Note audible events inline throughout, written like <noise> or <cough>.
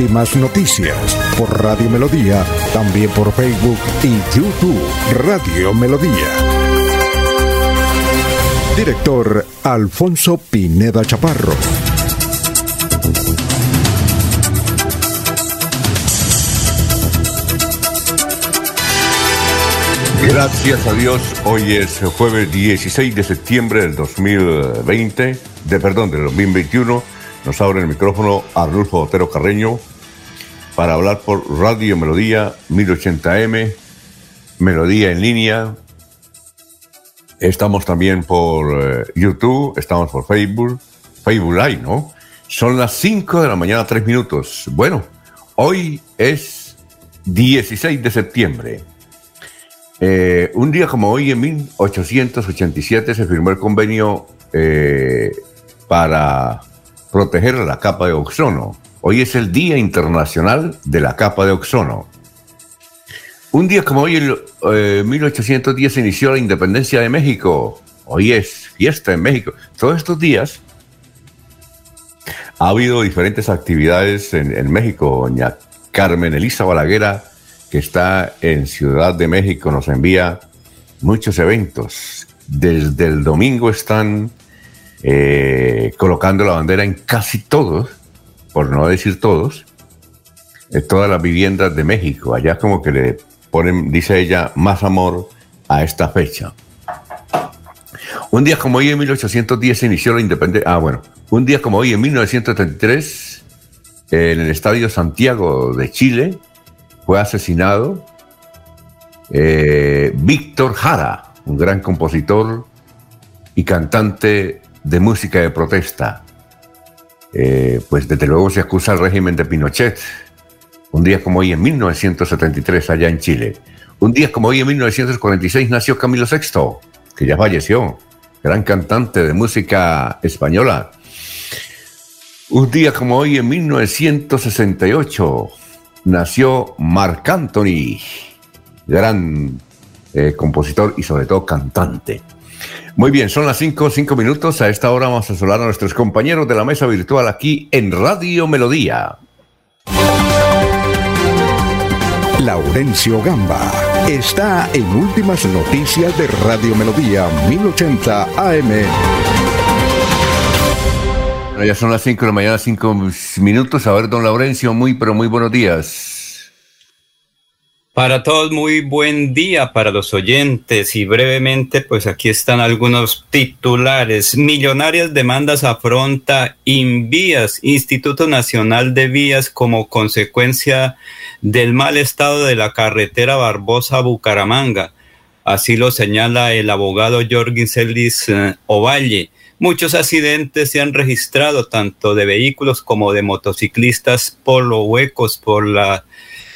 Últimas noticias por Radio Melodía, también por Facebook y YouTube Radio Melodía. Director Alfonso Pineda Chaparro. Gracias a Dios, hoy es jueves 16 de septiembre del 2020, de perdón, del 2021. Nos abre el micrófono Arnulfo Otero Carreño para hablar por Radio Melodía 1080M, Melodía en línea. Estamos también por eh, YouTube, estamos por Facebook, Facebook Live, ¿no? Son las 5 de la mañana, 3 minutos. Bueno, hoy es 16 de septiembre. Eh, un día como hoy, en 1887, se firmó el convenio eh, para proteger la capa de ozono. Hoy es el Día Internacional de la Capa de Ozono. Un día como hoy, en 1810, se inició la independencia de México. Hoy es fiesta en México. Todos estos días ha habido diferentes actividades en, en México. Doña Carmen Elisa Balaguera que está en Ciudad de México, nos envía muchos eventos. Desde el domingo están eh, colocando la bandera en casi todos, por no decir todos, en todas las viviendas de México. Allá como que le ponen, dice ella, más amor a esta fecha. Un día como hoy en 1810 se inició la independencia. Ah, bueno. Un día como hoy en 1933, en el Estadio Santiago de Chile, fue asesinado eh, Víctor Jara, un gran compositor y cantante de música de protesta. Eh, pues desde luego se acusa al régimen de Pinochet. Un día como hoy en 1973 allá en Chile. Un día como hoy en 1946 nació Camilo VI, que ya falleció, gran cantante de música española. Un día como hoy en 1968 nació Marc Anthony, gran eh, compositor y sobre todo cantante. Muy bien, son las 5, 5 minutos. A esta hora vamos a saludar a nuestros compañeros de la mesa virtual aquí en Radio Melodía. Laurencio Gamba está en Últimas Noticias de Radio Melodía 1080 AM. ya son las 5 de la mañana, 5 minutos. A ver, don Laurencio, muy, pero muy buenos días. Para todos, muy buen día para los oyentes y brevemente, pues aquí están algunos titulares. Millonarias demandas afronta Invías, Instituto Nacional de Vías, como consecuencia del mal estado de la carretera Barbosa-Bucaramanga. Así lo señala el abogado Jorgin Celis eh, Ovalle. Muchos accidentes se han registrado, tanto de vehículos como de motociclistas, por los huecos, por la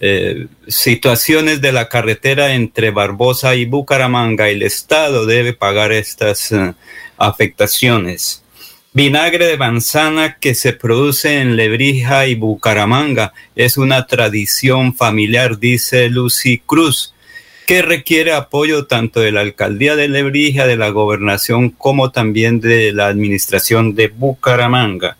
eh, situaciones de la carretera entre Barbosa y Bucaramanga, el Estado debe pagar estas eh, afectaciones. Vinagre de manzana que se produce en Lebrija y Bucaramanga es una tradición familiar, dice Lucy Cruz, que requiere apoyo tanto de la alcaldía de Lebrija, de la gobernación, como también de la administración de Bucaramanga.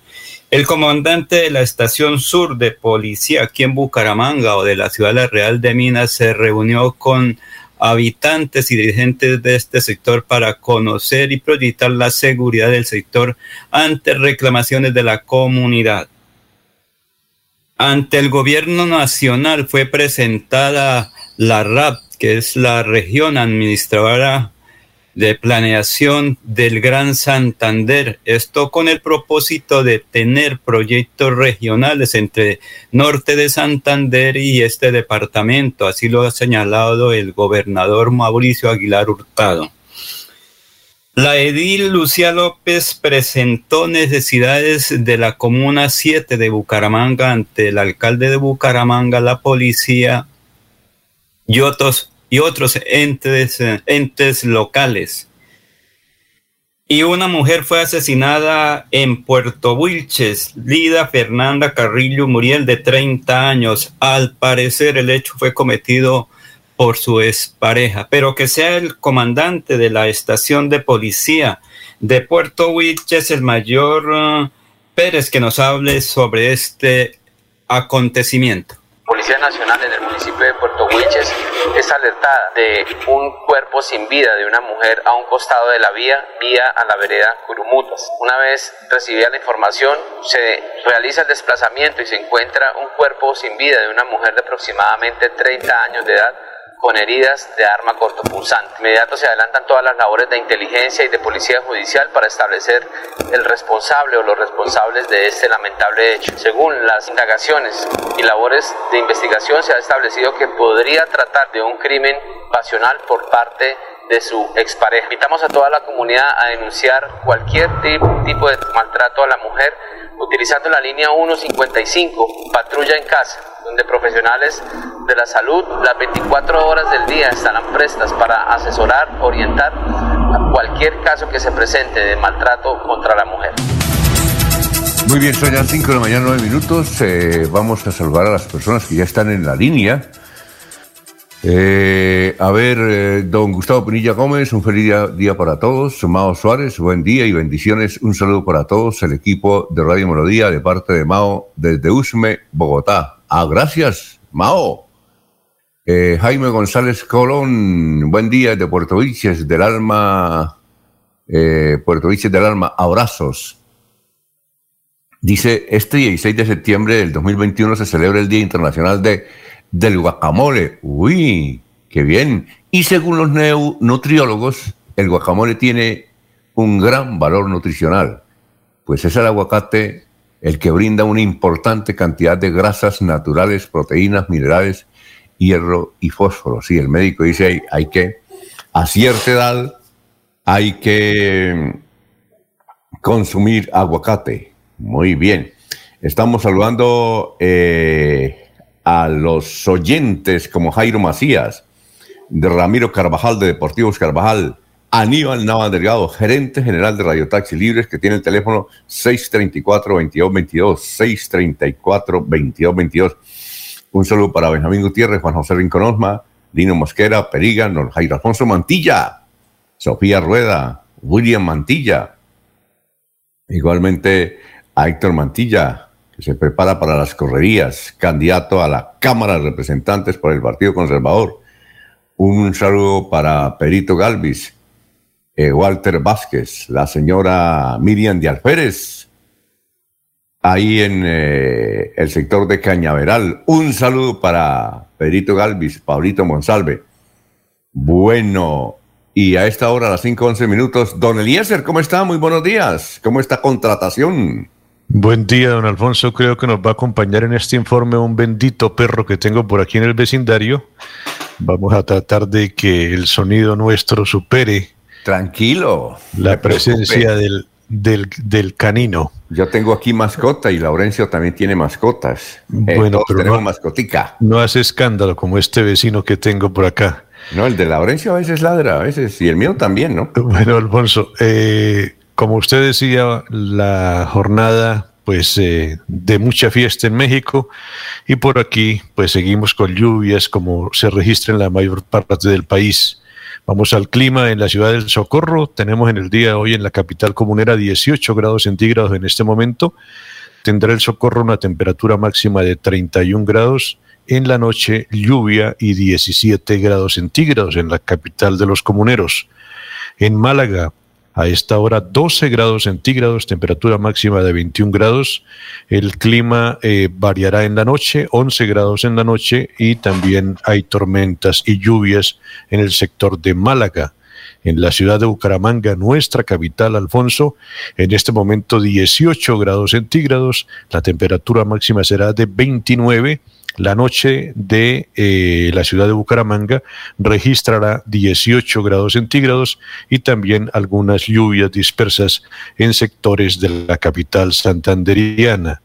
El comandante de la estación sur de policía aquí en Bucaramanga o de la ciudad Real de Minas se reunió con habitantes y dirigentes de este sector para conocer y proyectar la seguridad del sector ante reclamaciones de la comunidad. Ante el gobierno nacional fue presentada la RAP, que es la región administradora de planeación del Gran Santander. Esto con el propósito de tener proyectos regionales entre norte de Santander y este departamento. Así lo ha señalado el gobernador Mauricio Aguilar Hurtado. La edil Lucía López presentó necesidades de la Comuna 7 de Bucaramanga ante el alcalde de Bucaramanga, la policía y otros y otros entes, entes locales. Y una mujer fue asesinada en Puerto Wilches, Lida Fernanda Carrillo Muriel, de 30 años. Al parecer el hecho fue cometido por su expareja, pero que sea el comandante de la estación de policía de Puerto Wilches, el mayor uh, Pérez, que nos hable sobre este acontecimiento. Policía Nacional en el municipio de Puerto Wilches es alertada de un cuerpo sin vida de una mujer a un costado de la vía, vía a la vereda Curumutas. Una vez recibida la información, se realiza el desplazamiento y se encuentra un cuerpo sin vida de una mujer de aproximadamente 30 años de edad con heridas de arma cortopunzante. Inmediato se adelantan todas las labores de inteligencia y de policía judicial para establecer el responsable o los responsables de este lamentable hecho. Según las indagaciones y labores de investigación se ha establecido que podría tratar de un crimen pasional por parte de su expareja. Invitamos a toda la comunidad a denunciar cualquier tipo de maltrato a la mujer utilizando la línea 155, patrulla en casa, donde profesionales de la salud las 24 horas del día estarán prestas para asesorar, orientar a cualquier caso que se presente de maltrato contra la mujer. Muy bien, son ya 5 de la mañana, 9 minutos. Eh, vamos a saludar a las personas que ya están en la línea. Eh, a ver, eh, don Gustavo Pinilla Gómez, un feliz día, para todos. Mao Suárez, buen día y bendiciones. Un saludo para todos, el equipo de Radio Melodía de parte de Mao desde Usme, Bogotá. Ah, gracias, Mao. Eh, Jaime González Colón, buen día de Puerto Viches del Alma, Puerto Viches del Alma, abrazos. Dice, este 16 de septiembre del 2021 se celebra el Día Internacional de del guacamole. Uy, qué bien. Y según los nutriólogos, el guacamole tiene un gran valor nutricional, pues es el aguacate el que brinda una importante cantidad de grasas naturales, proteínas, minerales, hierro y fósforo. Sí, el médico dice hay, hay que, a cierta edad, hay que consumir aguacate. Muy bien. Estamos saludando eh, a los oyentes como Jairo Macías, de Ramiro Carvajal de Deportivos Carvajal, Aníbal Nava Delgado, gerente general de Radio Taxi Libres, que tiene el teléfono 634-2222, 634-2222. Un saludo para Benjamín Gutiérrez, Juan José Rincón Osma, Lino Mosquera, Periga, Jairo Alfonso Mantilla, Sofía Rueda, William Mantilla, igualmente a Héctor Mantilla, se prepara para las correrías, candidato a la Cámara de Representantes por el Partido Conservador. Un saludo para Perito Galvis, eh, Walter Vázquez, la señora Miriam de Alférez, ahí en eh, el sector de Cañaveral. Un saludo para Perito Galvis, Paulito Monsalve. Bueno, y a esta hora, a las 5.11 minutos, don Eliezer, ¿cómo está? Muy buenos días. ¿Cómo está contratación? Buen día, don Alfonso. Creo que nos va a acompañar en este informe un bendito perro que tengo por aquí en el vecindario. Vamos a tratar de que el sonido nuestro supere. Tranquilo. La presencia del, del, canino. Yo tengo aquí mascota y Laurencio también tiene mascotas. Eh, bueno, pero tenemos no, mascotica. No hace escándalo como este vecino que tengo por acá. No, el de Laurencio a veces ladra, a veces, y el mío también, ¿no? Bueno, Alfonso, eh, como usted decía, la jornada pues eh, de mucha fiesta en México y por aquí pues seguimos con lluvias como se registra en la mayor parte del país. Vamos al clima en la ciudad del Socorro. Tenemos en el día de hoy en la capital comunera 18 grados centígrados en este momento. Tendrá el Socorro una temperatura máxima de 31 grados. En la noche lluvia y 17 grados centígrados en la capital de los comuneros. En Málaga a esta hora 12 grados centígrados, temperatura máxima de 21 grados. El clima eh, variará en la noche, 11 grados en la noche y también hay tormentas y lluvias en el sector de Málaga. En la ciudad de Bucaramanga, nuestra capital, Alfonso, en este momento 18 grados centígrados, la temperatura máxima será de 29 la noche de eh, la ciudad de Bucaramanga registrará 18 grados centígrados y también algunas lluvias dispersas en sectores de la capital santanderiana.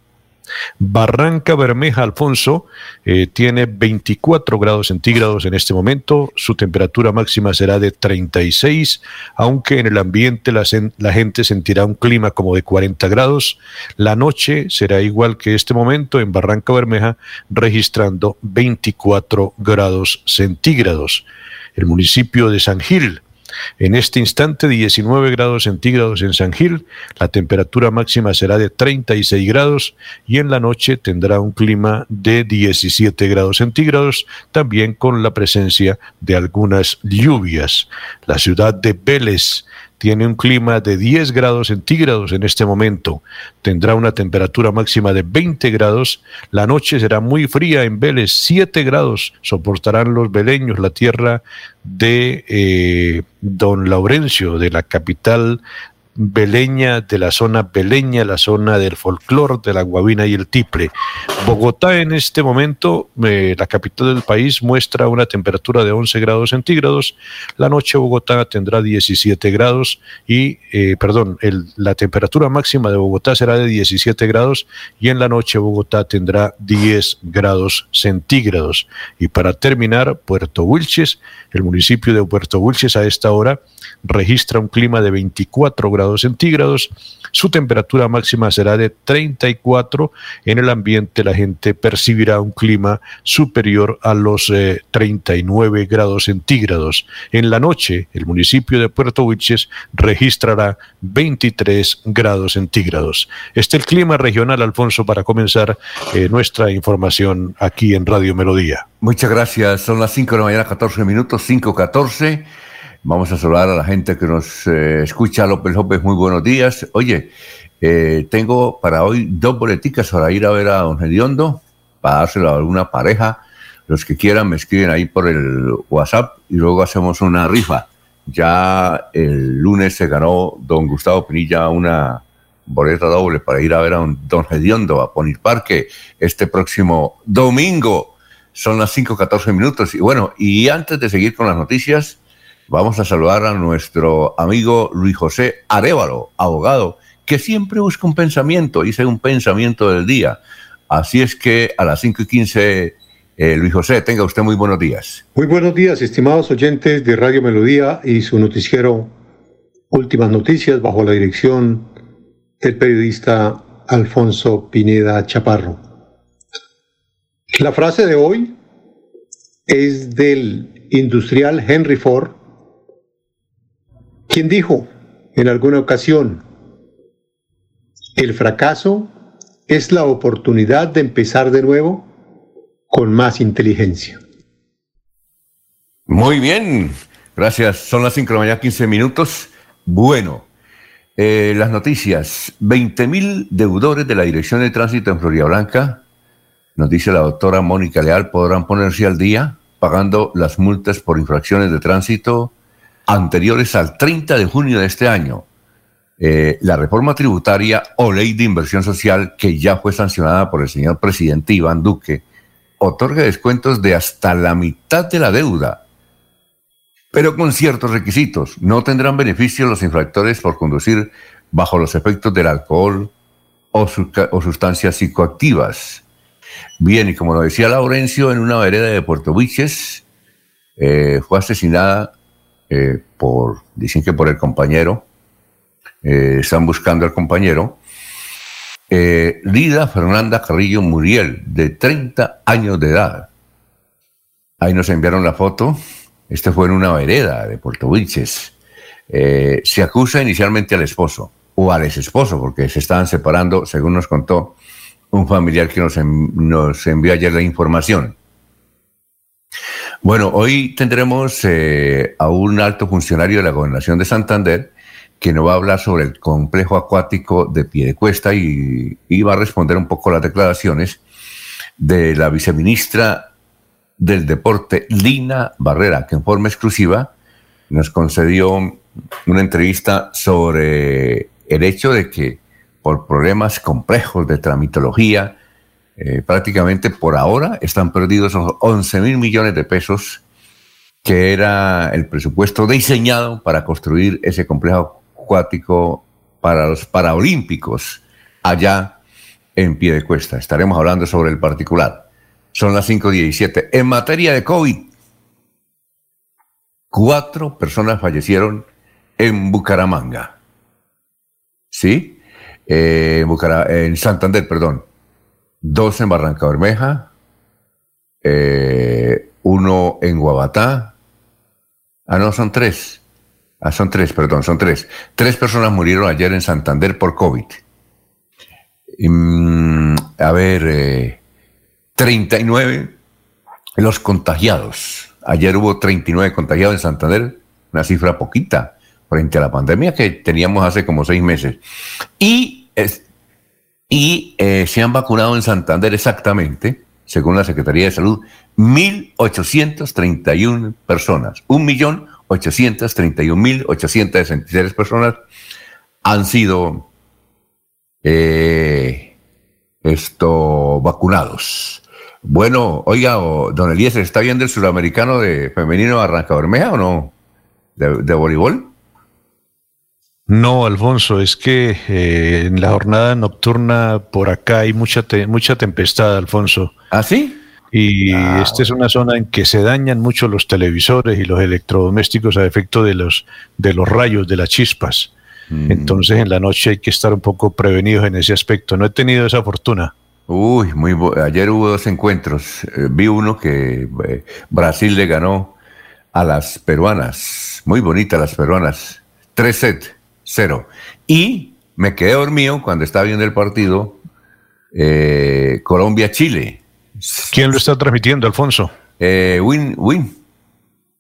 Barranca Bermeja, Alfonso, eh, tiene 24 grados centígrados en este momento. Su temperatura máxima será de 36, aunque en el ambiente la, la gente sentirá un clima como de 40 grados. La noche será igual que este momento en Barranca Bermeja, registrando 24 grados centígrados. El municipio de San Gil, en este instante 19 grados centígrados en San Gil, la temperatura máxima será de 36 grados y en la noche tendrá un clima de 17 grados centígrados, también con la presencia de algunas lluvias. La ciudad de Vélez tiene un clima de 10 grados centígrados en este momento. Tendrá una temperatura máxima de 20 grados. La noche será muy fría en Vélez, 7 grados soportarán los veleños, la tierra de eh, Don Laurencio, de la capital beleña, de la zona beleña, la zona del folclor, de la guabina y el tiple. Bogotá en este momento, eh, la capital del país, muestra una temperatura de 11 grados centígrados. La noche Bogotá tendrá 17 grados y, eh, perdón, la temperatura máxima de Bogotá será de 17 grados y en la noche Bogotá tendrá 10 grados centígrados. Y para terminar, Puerto Wilches, el municipio de Puerto Wilches a esta hora registra un clima de 24 grados centígrados. Su temperatura máxima será de 34. En el ambiente la gente percibirá un clima superior a los 39 eh, grados centígrados. En la noche, el municipio de Puerto Wilches registrará 23 grados centígrados. Este es el clima regional, Alfonso, para comenzar eh, nuestra información aquí en Radio Melodía. Muchas gracias. Son las 5 de la mañana, 14 minutos, 5.14. Vamos a saludar a la gente que nos eh, escucha. López López, muy buenos días. Oye, eh, tengo para hoy dos boleticas para ir a ver a Don Gediondo, para dárselo a alguna pareja. Los que quieran me escriben ahí por el WhatsApp y luego hacemos una rifa. Ya el lunes se ganó Don Gustavo Pinilla una boleta doble para ir a ver a Don Gediondo a Pony Parque este próximo domingo. Son las 5.14 minutos. Y bueno, y antes de seguir con las noticias, Vamos a saludar a nuestro amigo Luis José Arevalo, abogado, que siempre busca un pensamiento, dice un pensamiento del día. Así es que a las 5 y 15, eh, Luis José, tenga usted muy buenos días. Muy buenos días, estimados oyentes de Radio Melodía y su noticiero Últimas Noticias bajo la dirección del periodista Alfonso Pineda Chaparro. La frase de hoy es del industrial Henry Ford, quien dijo en alguna ocasión, el fracaso es la oportunidad de empezar de nuevo con más inteligencia. Muy bien, gracias. Son las 5 de la mañana, 15 minutos. Bueno, eh, las noticias. 20 mil deudores de la Dirección de Tránsito en Florida Blanca, nos dice la doctora Mónica Leal, podrán ponerse al día pagando las multas por infracciones de tránsito anteriores al 30 de junio de este año. Eh, la reforma tributaria o ley de inversión social que ya fue sancionada por el señor presidente Iván Duque otorga descuentos de hasta la mitad de la deuda, pero con ciertos requisitos. No tendrán beneficio los infractores por conducir bajo los efectos del alcohol o, sustancias psicoactivas. Bien, y como lo decía Laurencio, en una vereda de Puerto Viches eh, fue asesinada eh, por, dicen que por el compañero, eh, están buscando al compañero, eh, Lida Fernanda Carrillo Muriel, de 30 años de edad. Ahí nos enviaron la foto, este fue en una vereda de Puerto Vilches. se acusa inicialmente al esposo, o al ex esposo, porque se estaban separando, según nos contó un familiar que nos, nos envió ayer la información. Bueno, hoy tendremos eh, a un alto funcionario de la Gobernación de Santander que nos va a hablar sobre el complejo acuático de Piedecuesta y, y va a responder un poco las declaraciones de la viceministra del Deporte, Lina Barrera, que en forma exclusiva nos concedió una entrevista sobre el hecho de que por problemas complejos de tramitología, eh, prácticamente por ahora están perdidos 11 mil millones de pesos, que era el presupuesto diseñado para construir ese complejo acuático para los Paraolímpicos allá en pie de cuesta. Estaremos hablando sobre el particular. Son las 5.17. En materia de COVID, cuatro personas fallecieron en Bucaramanga. ¿Sí? Eh, en, Santander, perdón. Dos en Barranca Bermeja, eh, uno en Guabatá. Ah, no, son tres. Ah, son tres, perdón, son tres. Tres personas murieron ayer en Santander por COVID. Mm, a ver, 39 eh, los contagiados. Ayer hubo 39 contagiados en Santander, una cifra poquita frente a la pandemia que teníamos hace como seis meses. Y, y eh, se han vacunado en Santander exactamente, según la Secretaría de Salud, 1.831 personas. 1.831.863 personas han sido eh, vacunados. Bueno, oiga, don Elías, ¿está viendo el sudamericano de femenino Arranca Bermeja o no? ¿De, voleibol? No, Alfonso, es que eh, en la jornada nocturna por acá hay mucha, mucha tempestad, Alfonso. ¿Ah, sí? Y ah, esta es una zona en que se dañan mucho los televisores y los electrodomésticos a efecto de los, de los rayos, de las chispas. Mm. Entonces en la noche hay que estar un poco prevenidos en ese aspecto. No he tenido esa fortuna. Uy, muy ayer hubo dos encuentros. Eh, vi uno que eh, Brasil le ganó a las peruanas. Muy bonitas las peruanas. Tres set, cero. Y me quedé dormido cuando estaba viendo el partido eh, Colombia-Chile. ¿Quién lo está transmitiendo, Alfonso? win, Win.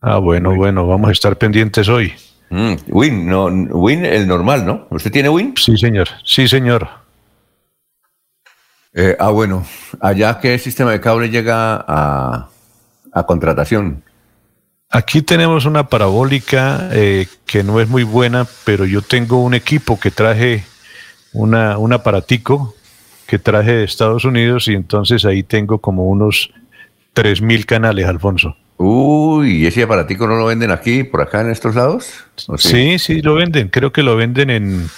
Ah, bueno, bueno, vamos a estar pendientes hoy. Mm, win, no, Win el normal, ¿no? ¿Usted tiene Win? Sí, señor. Sí, señor. Eh, ah, bueno. Allá, ¿qué sistema de cable llega a, contratación? Aquí tenemos una parabólica eh, que no es muy buena, pero yo tengo un equipo que traje una, un aparatico que traje de Estados Unidos y entonces ahí tengo como unos 3.000 canales, Alfonso. Uy, ¿y ese aparatico no lo venden aquí, por acá en estos lados? Sí? sí, lo venden. Creo que lo venden en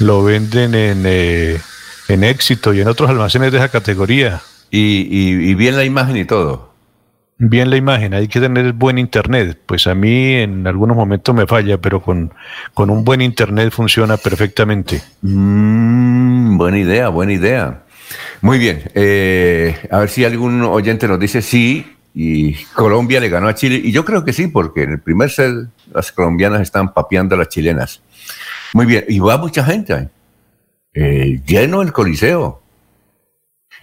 lo venden en, eh, en éxito y en otros almacenes de esa categoría. Y, bien la imagen y todo. Bien la imagen, hay que tener buen internet. Pues a mí en algunos momentos me falla, pero con, con un buen internet funciona perfectamente. Mm, buena idea, buena idea. Muy bien, eh, a ver si algún oyente nos dice sí, y Colombia le ganó a Chile. Y yo creo que sí, porque en el primer set las colombianas están papeando a las chilenas. Muy bien, y va mucha gente. Eh, lleno el coliseo.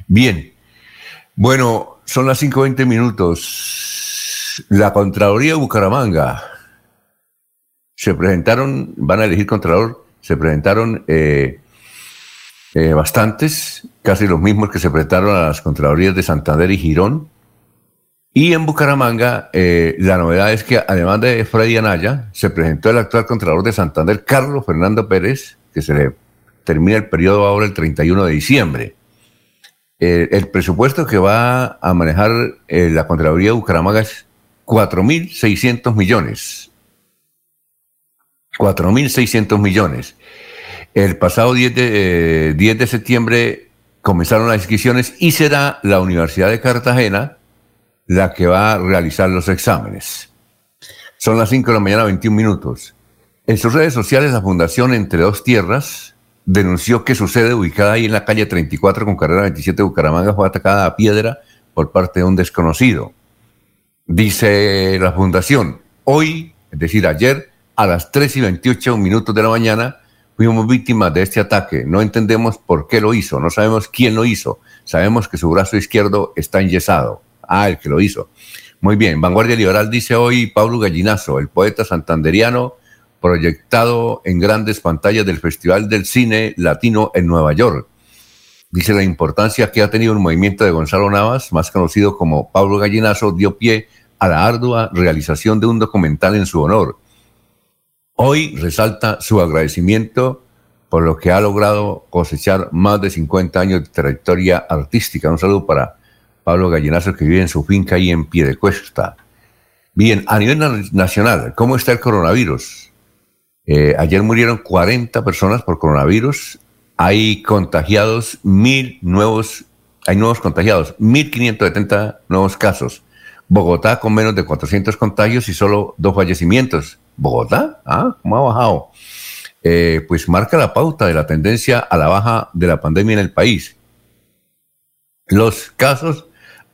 Bien, bueno, son las 5.20 minutos. La Contraloría de Bucaramanga se presentaron, van a elegir Contralor, se presentaron eh, eh, bastantes, casi los mismos que se presentaron a las Contralorías de Santander y Girón y en Bucaramanga, eh, la novedad es que además de Freddy Anaya, se presentó el actual Contralor de Santander, Carlos Fernando Pérez, que se le termina el periodo ahora el 31 de diciembre. Eh, el presupuesto que va a manejar eh, la Contraloría de Bucaramanga es 4.600 millones. 4.600 millones. El pasado 10 de, 10 de septiembre comenzaron las inscripciones y será la Universidad de Cartagena la que va a realizar los exámenes. Son las 5 de la mañana, 21 minutos. En sus redes sociales, la Fundación Entre Dos Tierras denunció que su sede, ubicada ahí en la calle 34 con carrera 27 de Bucaramanga, fue atacada a piedra por parte de un desconocido. Dice la Fundación, hoy, es decir, ayer, a las 3 y 28 minutos de la mañana, fuimos víctimas de este ataque. No entendemos por qué lo hizo, no sabemos quién lo hizo. Sabemos que su brazo izquierdo está enyesado. Ah, el que lo hizo. Muy bien, Vanguardia Liberal dice hoy Pablo Gallinazo, el poeta santanderiano proyectado en grandes pantallas del Festival del Cine Latino en Nueva York. Dice la importancia que ha tenido el movimiento de Gonzalo Navas, más conocido como Pablo Gallinazo, dio pie a la ardua realización de un documental en su honor. Hoy resalta su agradecimiento por lo que ha logrado cosechar más de 50 años de trayectoria artística. Un saludo para Pablo Gallinazo, que vive en su finca ahí en Piedecuesta. Bien, a nivel nacional, ¿cómo está el coronavirus? Eh, ayer murieron 40 personas por coronavirus. hay contagiados, mil nuevos, hay nuevos contagiados, 1.570 nuevos casos. Bogotá con menos de 400 contagios y solo dos fallecimientos. ¿Bogotá? ¿Ah? ¿Cómo ha bajado? Eh, pues marca la pauta de la tendencia a la baja de la pandemia en el país. Los casos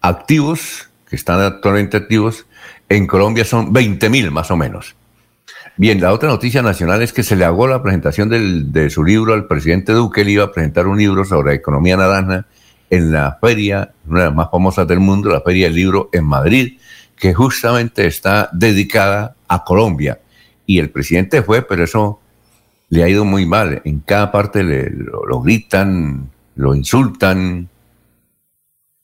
activos, que están actualmente activos, en Colombia son 20.000 más o menos. Bien, la otra noticia nacional es que se le hago la presentación de su libro al presidente Duque. Él iba a presentar un libro sobre economía naranja en la feria, una de las más famosas del mundo, la Feria del Libro en Madrid, que justamente está dedicada a Colombia. Y el presidente fue, pero eso le ha ido muy mal. En cada parte le, lo, gritan, lo insultan,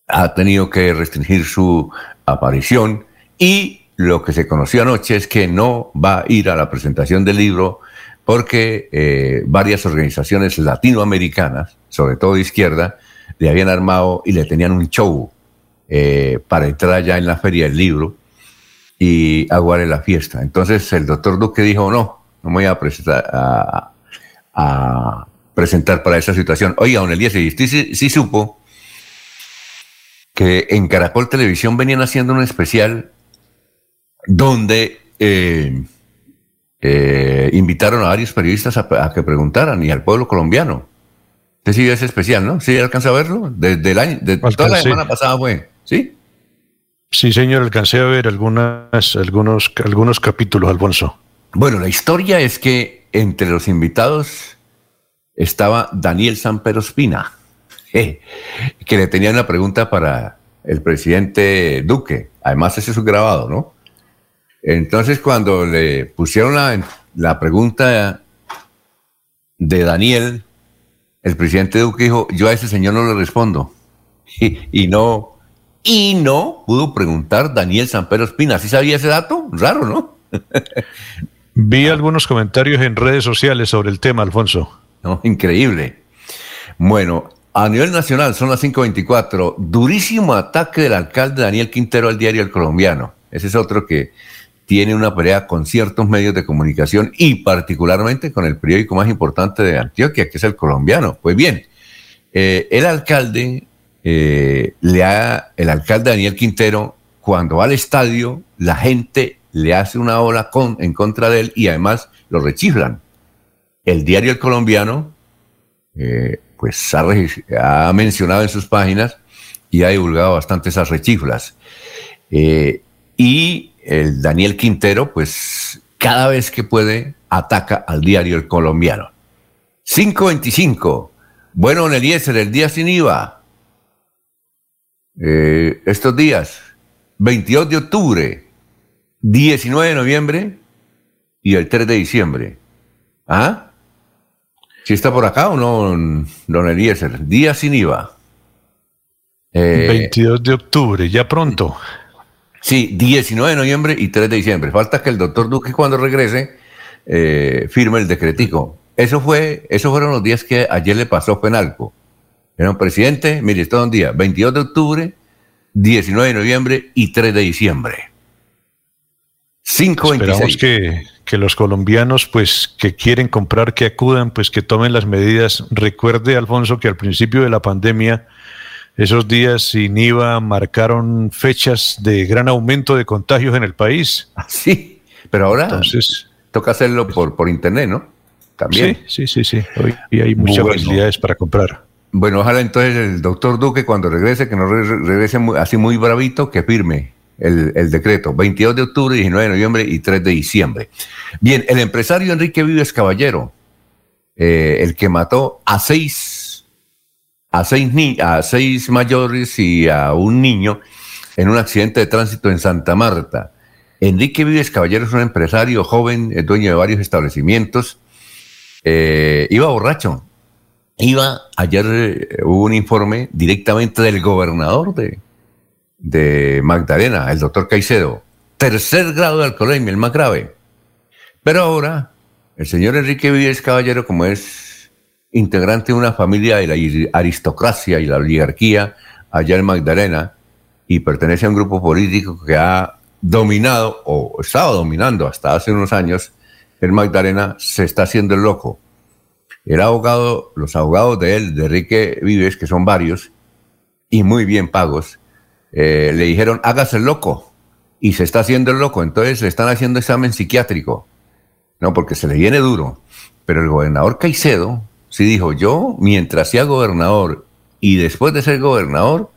ha tenido que restringir su aparición y lo que se conoció anoche es que no va a ir a la presentación del libro porque eh, varias organizaciones latinoamericanas, sobre todo de izquierda, le habían armado y le tenían un show eh, para entrar allá en la feria del libro y aguar la fiesta. Entonces el doctor Duque dijo, no, no me voy a presentar, a, presentar para esa situación. Oiga, don Elías, y usted sí, supo que en Caracol Televisión venían haciendo un especial donde eh, eh, invitaron a varios periodistas a, que preguntaran y al pueblo colombiano. Usted sí ese especial, ¿no? ¿Sí alcanza a verlo? Desde el año, de, toda la semana pasada fue, ¿sí? Sí, señor, alcancé a ver algunas, algunos, algunos capítulos, Alfonso. Bueno, la historia es que entre los invitados estaba Daniel Sanpero Espina, <laughs> que le tenía una pregunta para el presidente Duque. Además, ese es su grabado, ¿no? Entonces, cuando le pusieron la, pregunta de Daniel, el presidente Duque dijo, yo a ese señor no le respondo. <laughs> Y, no, y no pudo preguntar Daniel Sanpero Espina. ¿Sí sabía ese dato? Raro, ¿no? <laughs> Vi algunos comentarios en redes sociales sobre el tema, Alfonso. No, increíble. Bueno, a nivel nacional son las 5.24. Durísimo ataque del alcalde Daniel Quintero al diario El Colombiano. Ese es otro que tiene una pelea con ciertos medios de comunicación y particularmente con el periódico más importante de Antioquia, que es El Colombiano. Pues bien, eh, el alcalde, eh, le ha, el alcalde Daniel Quintero, cuando va al estadio, la gente le hace una ola con, en contra de él y además lo rechiflan. El diario El Colombiano, eh, pues ha, mencionado en sus páginas y ha divulgado bastante esas rechiflas. Y el Daniel Quintero, pues cada vez que puede, ataca al diario El Colombiano. 525. Bueno, Eliezer, el día sin IVA. Eh, estos días, 22 de octubre, 19 de noviembre y el 3 de diciembre. ¿Ah? ¿Si está por acá o no, don Eliezer? Día sin IVA. 22 eh, de octubre, ya pronto. Sí, 19 de noviembre y 3 de diciembre. Falta que el doctor Duque cuando regrese eh, firme el decretico. Eso fue, esos fueron los días que ayer le pasó Penalco. Era un presidente, mire, está un día, 22 de octubre, 19 de noviembre y 3 de diciembre. Esperamos que, que, los colombianos, pues, que quieren comprar, que acudan, pues, que tomen las medidas. Recuerde, Alfonso, que al principio de la pandemia, esos días sin IVA marcaron fechas de gran aumento de contagios en el país. <laughs> Ah, sí, pero ahora Entonces, toca hacerlo por, por internet, ¿no? También. Sí, sí, sí, sí. Hoy hay muchas facilidades para comprar. Bueno, ojalá entonces el doctor Duque cuando regrese, que no regrese así muy bravito, que firme el, decreto, 22 de octubre, 19 de noviembre y 3 de diciembre. Bien, el empresario Enrique Vives Caballero, eh, el que mató a seis, a seis, a seis mayores y a un niño en un accidente de tránsito en Santa Marta. Enrique Vives Caballero es un empresario joven, es dueño de varios establecimientos. Eh, iba borracho. Iba, ayer eh, hubo un informe directamente del gobernador de, de Magdalena, el doctor Caicedo. Tercer grado de alcoholemia, el más grave. Pero ahora, el señor Enrique Vives Caballero, como es integrante de una familia de la aristocracia y la oligarquía allá en Magdalena, y pertenece a un grupo político que ha dominado, o estaba dominando hasta hace unos años, el Magdalena se está haciendo el loco. El abogado, los abogados de él, de Enrique Vives, que son varios y muy bien pagos, eh, le dijeron, hágase el loco. Y se está haciendo el loco. Entonces le están haciendo examen psiquiátrico. No, porque se le viene duro. Pero el gobernador Caicedo sí dijo, yo, mientras sea gobernador y después de ser gobernador,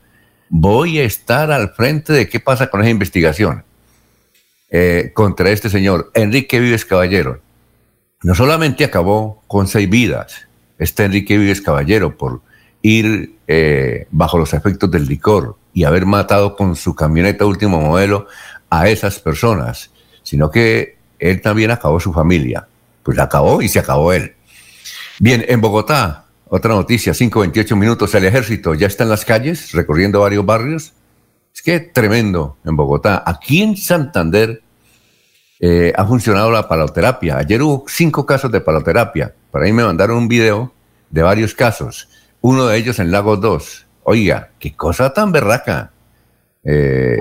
voy a estar al frente de qué pasa con esa investigación eh, contra este señor, Enrique Vives Caballero. No solamente acabó con seis vidas, este Enrique Vives Caballero, por ir eh, bajo los efectos del licor y haber matado con su camioneta último modelo a esas personas, sino que él también acabó su familia. Pues la acabó y se acabó él. Bien, en Bogotá, otra noticia, 5.28 minutos, el ejército ya está en las calles, recorriendo varios barrios. Es que tremendo en Bogotá. Aquí en Santander eh, ha funcionado la paloterapia. Ayer hubo cinco casos de paloterapia. Por ahí me mandaron un video de varios casos. Uno de ellos en Lagos 2. Oiga, qué cosa tan berraca. Eh,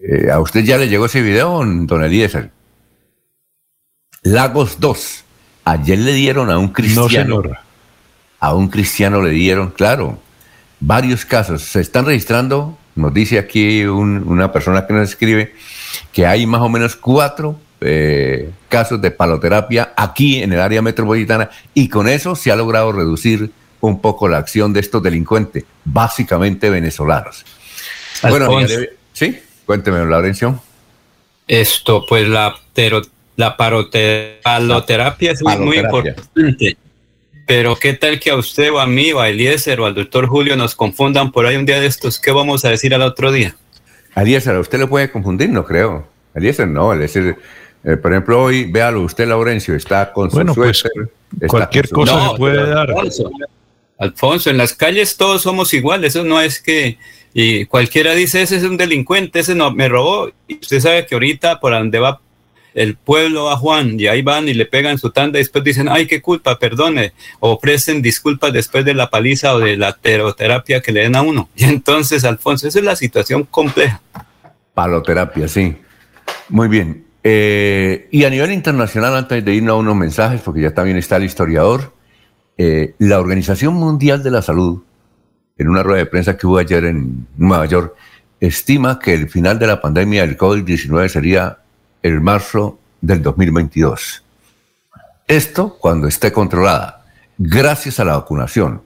eh, ¿A usted ya le llegó ese video, don Eliezer? Lagos 2. Ayer le dieron a un cristiano. No, a un cristiano le dieron, claro, varios casos. Se están registrando, nos dice aquí una persona que nos escribe, que hay más o menos cuatro eh, casos de paloterapia aquí en el área metropolitana y con eso se ha logrado reducir un poco la acción de estos delincuentes, básicamente venezolanos. Bueno, sí, cuénteme, Laurencio. Esto, pues la, la paloterapia es muy importante. Pero qué tal que a usted o a mí o a Eliezer o al doctor Julio nos confundan por ahí un día de estos, ¿qué vamos a decir al otro día? Eliezer, a usted le puede confundir, no creo. Eliezer no, Eliezer, eh, por ejemplo, hoy, véalo, usted, Laurencio, está con su bueno, pues, cualquier cosa se puede dar. Alfonso, en las calles todos somos iguales, eso no es que y cualquiera dice, ese es un delincuente, ese no me robó. Y usted sabe que ahorita por donde va el pueblo a Juan y ahí van y le pegan su tanda y después dicen, ay, qué culpa, perdone, ofrecen disculpas después de la paliza o de la teroterapia que le den a uno. <laughs> Y entonces, Alfonso, esa es la situación compleja. Paloterapia, sí. Muy bien. Eh, y a nivel internacional, antes de irnos a unos mensajes, porque ya también está el historiador, eh, la Organización Mundial de la Salud, en una rueda de prensa que hubo ayer en Nueva York, estima que el final de la pandemia del COVID-19 sería el marzo del 2022. Esto cuando esté controlada, gracias a la vacunación.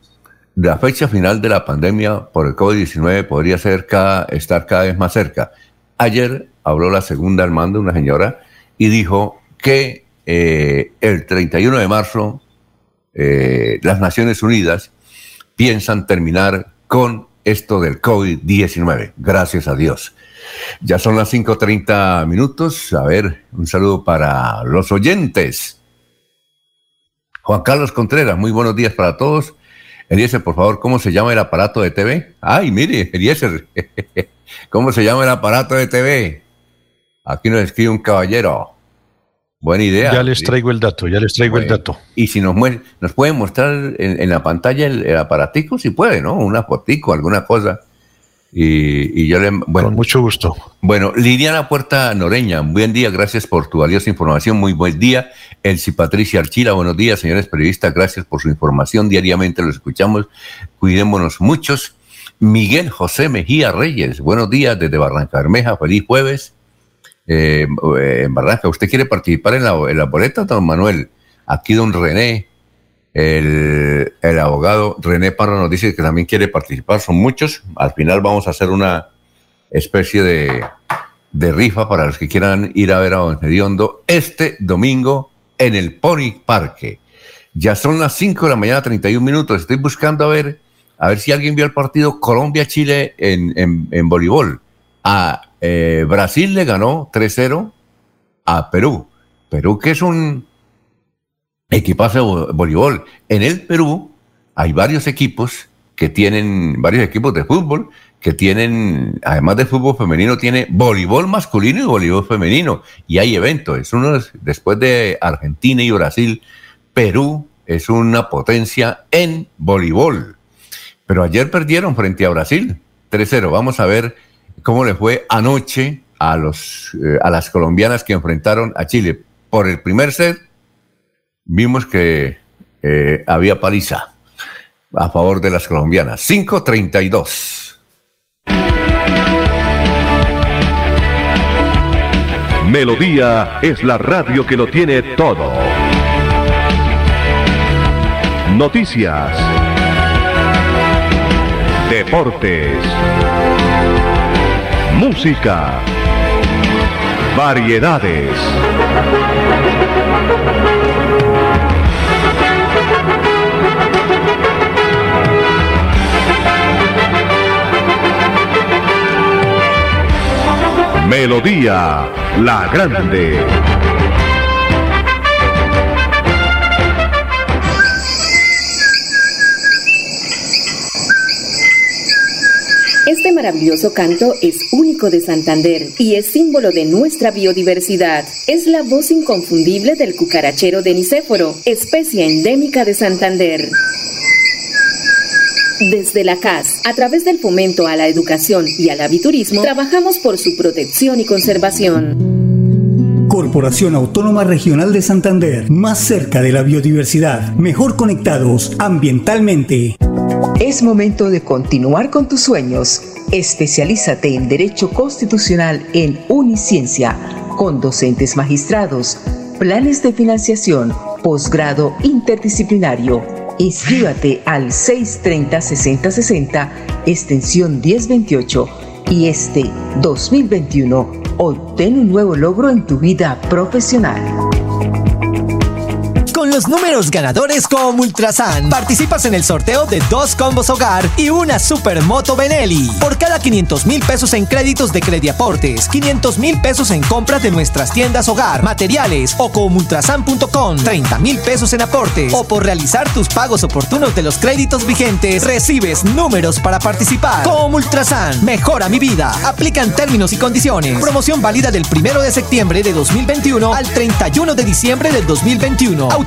La fecha final de la pandemia por el COVID-19 podría ser cada, estar cada vez más cerca. Ayer habló la segunda al mando, una señora, y dijo que eh, el 31 de marzo eh, las Naciones Unidas piensan terminar con esto del COVID-19. Gracias a Dios. Ya son las 5.30 minutos. A ver, un saludo para los oyentes. Juan Carlos Contreras, muy buenos días para todos. Eliezer, por favor, ¿cómo se llama el aparato de TV? Ay, mire, <laughs> Eliezer, ¿cómo se llama el aparato de TV? Aquí nos escribe un caballero. Buena idea. Ya les traigo el dato, ya les traigo el dato. Y si nos, nos pueden mostrar en, la pantalla el, aparatico, si puede, ¿no? Una fotico, alguna cosa. Y, yo le. Bueno, Con mucho gusto. Bueno, Liliana Puerta Noreña, buen día, gracias por tu valiosa información, muy buen día. Elsie Patricia Archila, buenos días, señores periodistas, gracias por su información, diariamente lo escuchamos, cuidémonos muchos. Miguel José Mejía Reyes, buenos días desde Barranca Bermeja, feliz jueves. Eh, en Barranca, ¿usted quiere participar en la, en la boleta, don Manuel? Aquí don René, el, abogado René Parra nos dice que también quiere participar, son muchos. Al final vamos a hacer una especie de, rifa para los que quieran ir a ver a Don Hediondo este domingo en el Pony Parque. Ya son las 5 de la mañana, 31 minutos. Estoy buscando a ver, a ver si alguien vio el partido Colombia-Chile en, en, voleibol. A eh, Brasil le ganó 3-0 a Perú. Perú que es un, equipazo de voleibol. En el Perú hay varios equipos que tienen, varios equipos de fútbol que tienen, además de fútbol femenino, tiene voleibol masculino y voleibol femenino. Y hay eventos. Es uno, después de Argentina y Brasil, Perú es una potencia en voleibol. Pero ayer perdieron frente a Brasil, 3-0. Vamos a ver cómo le fue anoche a, los, eh, a las colombianas que enfrentaron a Chile. Por el primer set, vimos que eh, había paliza a favor de las colombianas. 5.32. Melodía es la radio que lo tiene todo. Noticias. Deportes. Música. Variedades. Melodía La Grande. Este maravilloso canto es único de Santander y es símbolo de nuestra biodiversidad. Es la voz inconfundible del cucarachero de Nicéforo, especie endémica de Santander. Desde la CAS, a través del fomento a la educación y al aviturismo, trabajamos por su protección y conservación. Corporación Autónoma Regional de Santander, más cerca de la biodiversidad, mejor conectados ambientalmente. Es momento de continuar con tus sueños. Especialízate en Derecho Constitucional en Uniciencia, con docentes magistrados, planes de financiación, posgrado interdisciplinario Inscríbate al 630-6060, extensión 1028 y este 2021 obtén un nuevo logro en tu vida profesional números ganadores como Ultrasan. Participas en el sorteo de dos combos hogar y una supermoto Benelli. Por cada 500 mil pesos en créditos de Crediaportes, 500 mil pesos en compras de nuestras tiendas hogar, materiales o comultrasan.com, 30 mil pesos en aportes o por realizar tus pagos oportunos de los créditos vigentes, recibes números para participar. Como Ultrasan, mejora mi vida. Aplican términos y condiciones. Promoción válida del 1 de septiembre de 2021 al 31 de diciembre del 2021 con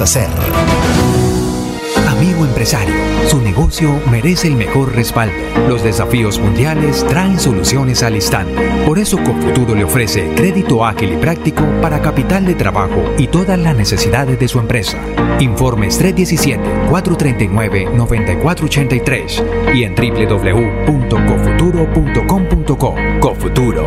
hacer. Amigo empresario, su negocio merece el mejor respaldo. Los desafíos mundiales traen soluciones al instante. Por eso Confuturo le ofrece crédito ágil y práctico para capital de trabajo y todas las necesidades de su empresa. Informes 317-439-9483 y en www.cofuturo.com.co. Cofuturo,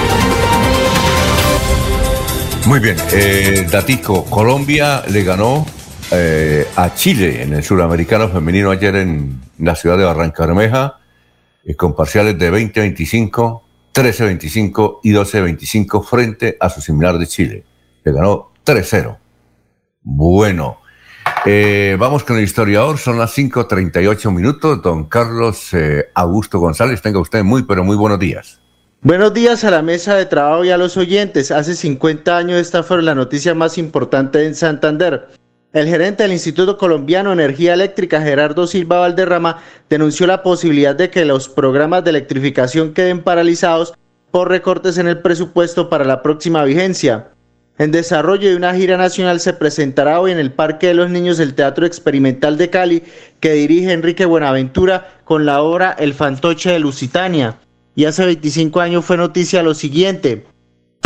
Muy bien, eh, Datico, Colombia le ganó eh, a Chile en el suramericano femenino ayer en la ciudad de Barranca eh, con parciales de 20-25, 13-25 y 12-25 frente a su similar de Chile. Le ganó 3-0. Bueno, eh, vamos con el historiador, son las 5.38 minutos. Don Carlos eh, Augusto González, tenga usted muy, pero muy buenos días. Buenos días a la mesa de trabajo y a los oyentes. Hace 50 años esta fue la noticia más importante en Santander. El gerente del Instituto Colombiano de Energía Eléctrica, Gerardo Silva Valderrama, denunció la posibilidad de que los programas de electrificación queden paralizados por recortes en el presupuesto para la próxima vigencia. En desarrollo de una gira nacional se presentará hoy en el Parque de los Niños el Teatro Experimental de Cali, que dirige Enrique Buenaventura con la obra El Fantoche de Lusitania. Y hace 25 años fue noticia lo siguiente.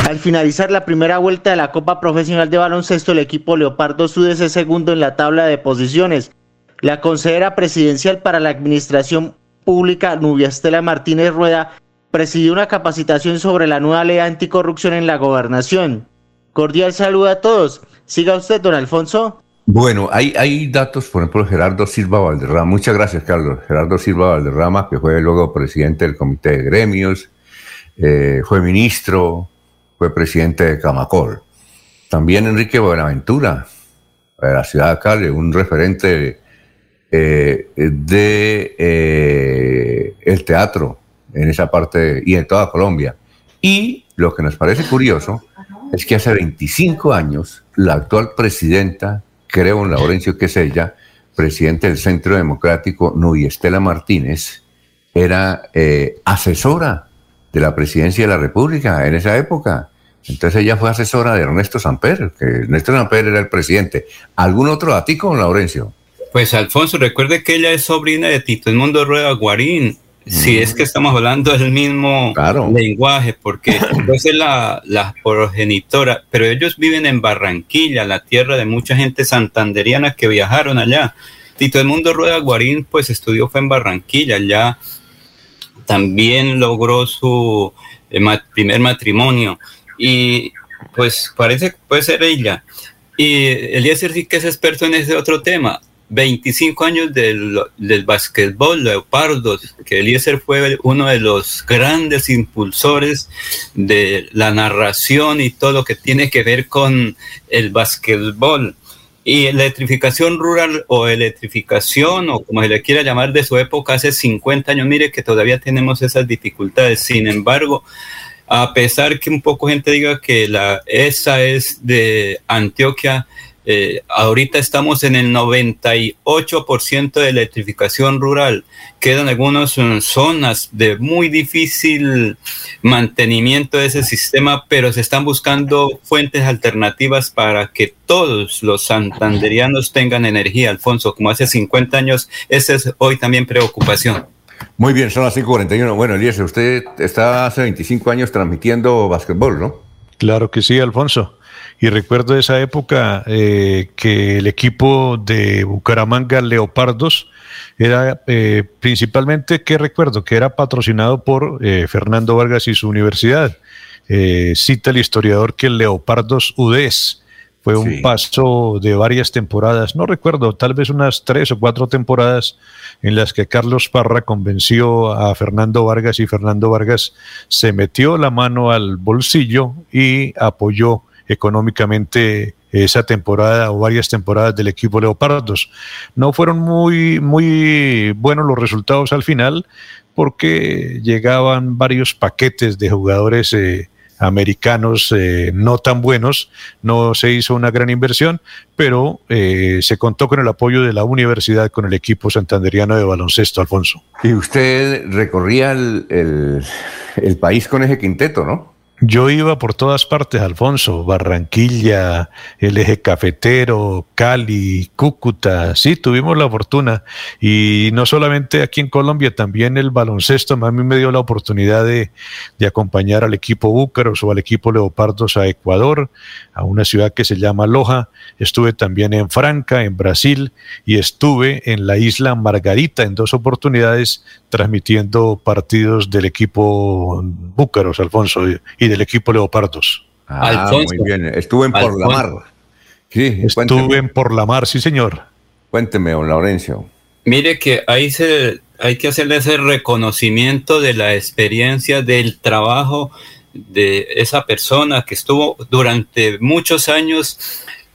Al finalizar la primera vuelta de la Copa Profesional de Baloncesto, el equipo Leopardo Sud segundo en la tabla de posiciones. La consejera presidencial para la Administración Pública, Nubia Estela Martínez Rueda, presidió una capacitación sobre la nueva ley anticorrupción en la gobernación. Cordial saludo a todos. Siga usted, don Alfonso. Bueno, hay, datos, por ejemplo, Gerardo Silva Valderrama. Muchas gracias, Carlos. Gerardo Silva Valderrama, que fue luego presidente del Comité de Gremios, eh, fue ministro, fue presidente de Camacol. También Enrique Buenaventura, de la ciudad de Cali, un referente eh, de eh, el teatro en esa parte y en toda Colombia. Y lo que nos parece curioso es que hace 25 años la actual presidenta, creo en Laurencio que es ella, presidente del Centro Democrático, Nubia Estela Martínez, era eh, asesora de la presidencia de la República en esa época. Entonces ella fue asesora de Ernesto Samper, que Ernesto Samper era el presidente. ¿Algún otro datico, Laurencio? Pues Alfonso, recuerde que ella es sobrina de Tito Mundo Rueda Guarín, si es que estamos hablando del mismo lenguaje, porque <laughs> es la, la, progenitora, pero ellos viven en Barranquilla, la tierra de mucha gente santanderiana que viajaron allá. Tito Mundo Rueda Guarín, pues estudió fue en Barranquilla, allá también logró su eh, primer matrimonio y pues parece que puede ser ella. Y Eliezer sí que es experto en ese otro tema. 25 años del, del básquetbol, Leopardos, que Eliezer fue uno de los grandes impulsores de la narración y todo lo que tiene que ver con el básquetbol. Y electrificación rural o electrificación o como se le quiera llamar de su época hace 50 años, mire que todavía tenemos esas dificultades. Sin embargo, a pesar que un poco gente diga que la esa es de Antioquia, eh, ahorita estamos en el 98% de electrificación rural. Quedan algunas mm, zonas de muy difícil mantenimiento de ese sistema, pero se están buscando fuentes alternativas para que todos los santanderianos tengan energía, Alfonso. Como hace 50 años, esa es hoy también preocupación. Muy bien, son las 5.41. Bueno, Elías, usted está hace 25 años transmitiendo básquetbol, ¿no? Claro que sí, Alfonso. Y recuerdo esa época eh, que el equipo de Bucaramanga Leopardos era eh, principalmente, que recuerdo, que era patrocinado por eh, Fernando Vargas y su universidad. cita el historiador que el Leopardos UDES fue un paso de varias temporadas, no recuerdo, tal vez unas tres o cuatro temporadas en las que Carlos Parra convenció a Fernando Vargas y Fernando Vargas se metió la mano al bolsillo y apoyó económicamente esa temporada o varias temporadas del equipo Leopardos. No fueron muy, muy buenos los resultados al final porque llegaban varios paquetes de jugadores eh, americanos eh, no tan buenos, no se hizo una gran inversión, pero eh, se contó con el apoyo de la universidad, con el equipo santanderiano de baloncesto, Alfonso. Y usted recorría el, el país con ese quinteto, ¿no? Yo iba por todas partes, Alfonso, Barranquilla, el eje cafetero, Cali, Cúcuta, sí, tuvimos la fortuna. Y no solamente aquí en Colombia, también el baloncesto, a mí me dio la oportunidad de, acompañar al equipo Búcaros o al equipo Leopardos a Ecuador, a una ciudad que se llama Loja. Estuve también en Franca, en Brasil, y estuve en la isla Margarita en dos oportunidades transmitiendo partidos del equipo Búcaros, Alfonso. Del equipo Leopardos. Ah, muy bien. Estuve en Por la Mar. Sí, Estuve en Por la Mar, sí, señor. Cuénteme, don Laurencio. Mire que ahí se, hay que hacerle ese reconocimiento de la experiencia, del trabajo de esa persona que estuvo durante muchos años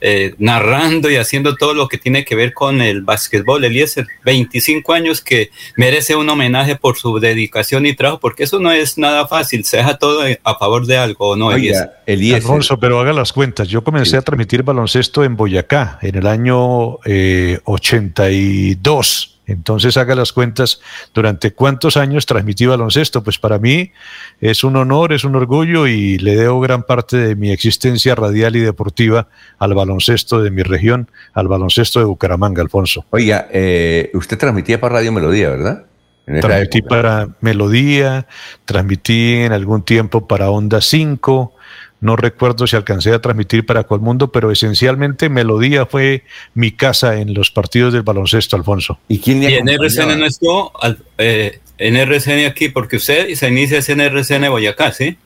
eh, narrando y haciendo todo lo que tiene que ver con el básquetbol. Eliezer, 25 años que merece un homenaje por su dedicación y trabajo, porque eso no es nada fácil, se deja todo a favor de algo, ¿no, Eliezer? Alfonso, pero haga las cuentas. Yo comencé a transmitir baloncesto en Boyacá en el año 82 eh, entonces haga las cuentas, ¿durante cuántos años transmití baloncesto? Pues para mí es un honor, es un orgullo y le debo gran parte de mi existencia radial y deportiva al baloncesto de mi región, al baloncesto de Bucaramanga, Alfonso. Oiga, eh, usted transmitía para Radio Melodía, ¿verdad? transmití para Melodía, transmití en algún tiempo para Onda 5, no recuerdo si alcancé a transmitir para Colmundo, pero esencialmente Melodía fue mi casa en los partidos del baloncesto, Alfonso. ¿Y quién en RCN no estuvo? Eh, en RCN aquí, porque usted se inicia en RCN Boyacá, ¿sí?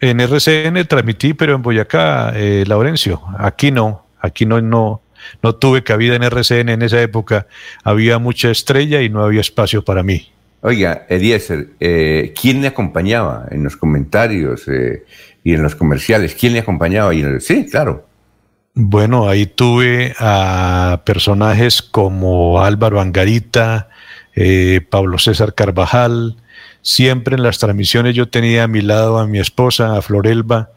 En RCN transmití, pero en Boyacá, eh, Laurencio. Aquí no, aquí no, no, no tuve cabida en RCN en esa época. Había mucha estrella y no había espacio para mí. Oiga, Eliezer, eh, ¿quién le acompañaba en los comentarios? Eh, y en los comerciales. ¿Quién le acompañaba? Y sí, claro. Bueno, ahí tuve a personajes como Álvaro Angarita, eh, Pablo César Carvajal. Siempre en las transmisiones yo tenía a mi lado a mi esposa, a Florelba,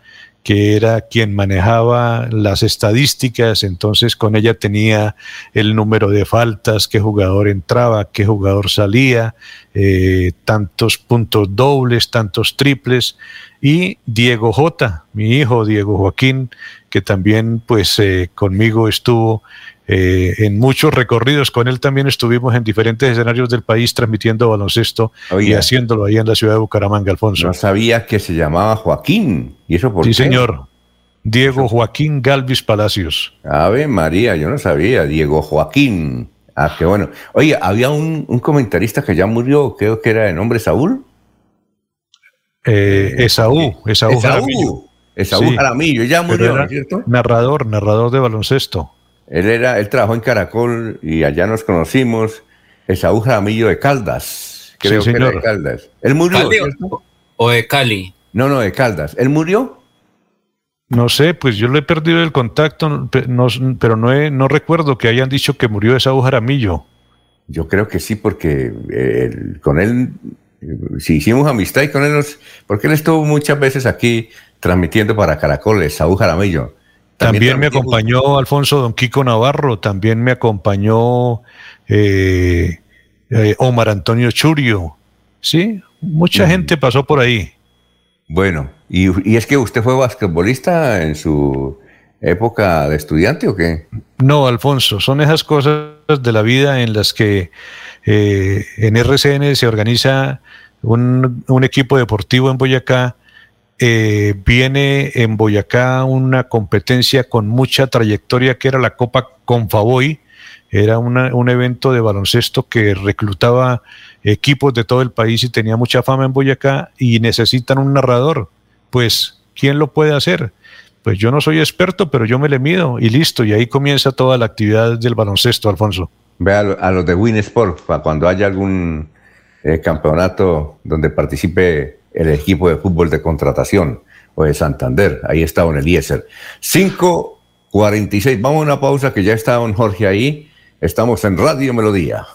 que era quien manejaba las estadísticas, entonces con ella tenía el número de faltas, qué jugador entraba, qué jugador salía, eh, tantos puntos dobles, tantos triples, y Diego J, mi hijo Diego Joaquín, que también pues eh, conmigo estuvo eh, en muchos recorridos, con él también estuvimos en diferentes escenarios del país transmitiendo baloncesto y haciéndolo ahí en la ciudad de Bucaramanga, Alfonso. No sabía que se llamaba Joaquín, ¿y eso por Sí, señor. Diego Joaquín Galvis Palacios. Ave María, yo no sabía, Diego Joaquín. Ah, qué bueno. Oye, había un, un comentarista que ya murió, creo que era de nombre Saúl. Eh, Esaú, Esaú, Esaú Jaramillo. Esaú Jaramillo, ya murió, ¿no es cierto? Narrador, narrador de baloncesto. Él era, él trabajó en Caracol y allá nos conocimos. Esaú Jaramillo de Caldas, creo que era de Caldas. Él murió. o de Cali? No, no, de Caldas. ¿Él murió? No sé, pues yo le he perdido el contacto, pero no, no recuerdo que hayan dicho que murió Esaú Jaramillo. Yo creo que sí, porque con él si hicimos amistad y con él, porque él estuvo muchas veces aquí transmitiendo para Caracoles, Saúl Jaramillo. También, me acompañó Alfonso Don Kiko Navarro, también me acompañó eh, eh, Omar Antonio Churio. Sí, mucha gente pasó por ahí. Bueno, ¿y, es que usted fue basquetbolista en su época de estudiante o qué? No, Alfonso, son esas cosas de la vida en las que eh, en RCN se organiza un, equipo deportivo en Boyacá. Eh, viene en Boyacá una competencia con mucha trayectoria que era la Copa Confavoy. Era un evento de baloncesto que reclutaba equipos de todo el país y tenía mucha fama en Boyacá y necesitan un narrador. Pues, ¿quién lo puede hacer? Pues yo no soy experto, pero yo me le mido y listo. Y ahí comienza toda la actividad del baloncesto, Alfonso. Ve a, los de Winsport cuando haya algún eh, campeonato donde participe el equipo de fútbol de contratación o de Santander. Ahí está Don Eliezer. 5.46. Vamos a una pausa que ya está Don Jorge ahí. Estamos en Radio Melodía.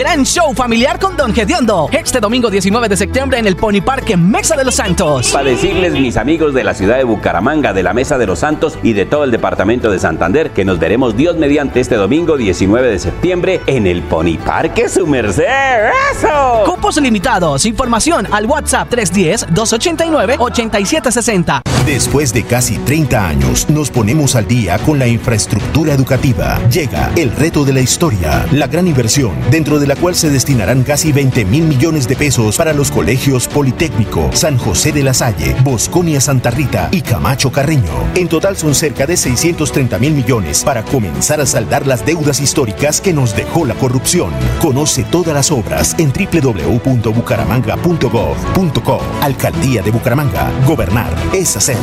Gran show familiar con Don Gediondo. Este domingo 19 de septiembre en el Pony Park en Mesa de los Santos. Para decirles, mis amigos de la ciudad de Bucaramanga, de la Mesa de los Santos y de todo el departamento de Santander, que nos veremos Dios mediante este domingo 19 de septiembre en el Pony Park su merced. ¡Eso! Cupos limitados. Información al WhatsApp 310-289-8760. Después de casi 30 años, nos ponemos al día con la infraestructura educativa. Llega el reto de la historia, la gran inversión, dentro de la cual se destinarán casi 20 mil millones de pesos para los colegios Politécnico, San José de la Salle, Bosconia Santa Rita y Camacho Carreño. En total son cerca de 630 mil millones para comenzar a saldar las deudas históricas que nos dejó la corrupción. Conoce todas las obras en www.bucaramanga.gov.co. Alcaldía de Bucaramanga. Gobernar es hacer.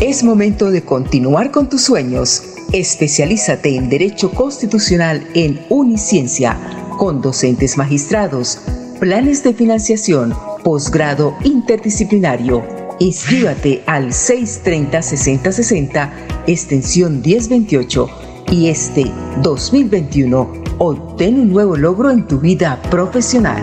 Es momento de continuar con tus sueños. Especialízate en Derecho Constitucional en Uniciencia, con docentes magistrados, planes de financiación, posgrado interdisciplinario. Inscríbate al 630-6060, extensión 1028, y este 2021 obtén un nuevo logro en tu vida profesional.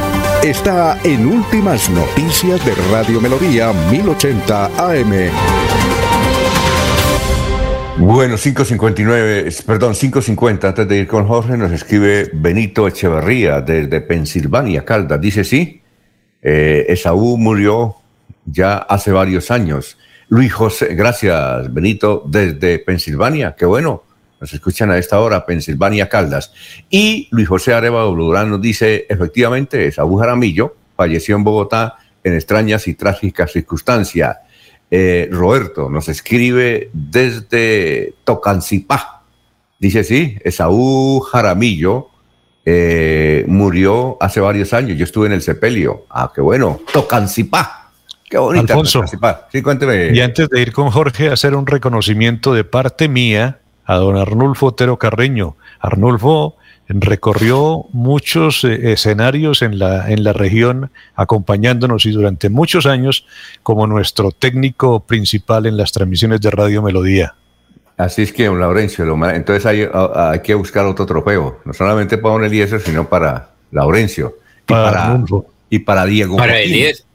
está en Últimas Noticias de Radio Melodía 1080 AM. Bueno, 5.59, perdón, 5.50, antes de ir con Jorge, nos escribe Benito Echeverría desde Pensilvania, Caldas. Dice, sí, eh, Esaú murió ya hace varios años. Luis José, gracias Benito, desde Pensilvania, qué bueno, nos escuchan a esta hora, Pensilvania, Caldas. Y Luis José Arevalo Durán nos dice, efectivamente, Esaú Jaramillo falleció en Bogotá en extrañas y trágicas circunstancias. Eh, Roberto nos escribe desde Tocancipá. Dice, sí, Esaú Jaramillo eh, murió hace varios años. Yo estuve en el sepelio. Ah, qué bueno. Tocancipá. Qué bonita. Alfonso, Tocancipá. Sí, cuénteme. Y antes de ir con Jorge, hacer un reconocimiento de parte mía a don Arnulfo Otero Carreño. Arnulfo recorrió muchos eh, escenarios en la, en la región acompañándonos y durante muchos años como nuestro técnico principal en las transmisiones de Radio Melodía. Así es que, don Laurencio, entonces hay, hay que buscar otro trofeo, no solamente para don Eliezer, sino para Laurencio y Para y para Diego. Para. Elías,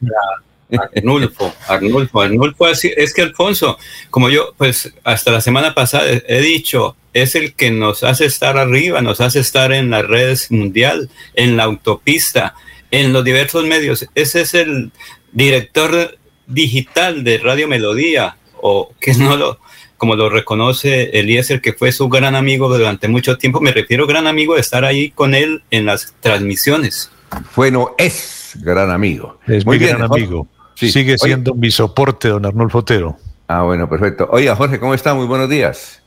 Arnulfo, Arnulfo, Arnulfo, es que Alfonso, como yo, pues hasta la semana pasada he dicho, es el que nos hace estar arriba, nos hace estar en las redes mundial, en la autopista, en los diversos medios. Ese es el director digital de Radio Melodía, o que no lo, como lo reconoce Eliezer, que fue su gran amigo durante mucho tiempo. Me refiero gran amigo de estar ahí con él en las transmisiones. Bueno, es gran amigo. Es muy gran amigo. Sigue siendo mi soporte, don Arnulfo Otero. Ah, bueno, perfecto. Oiga, Jorge, ¿cómo está? Muy buenos días.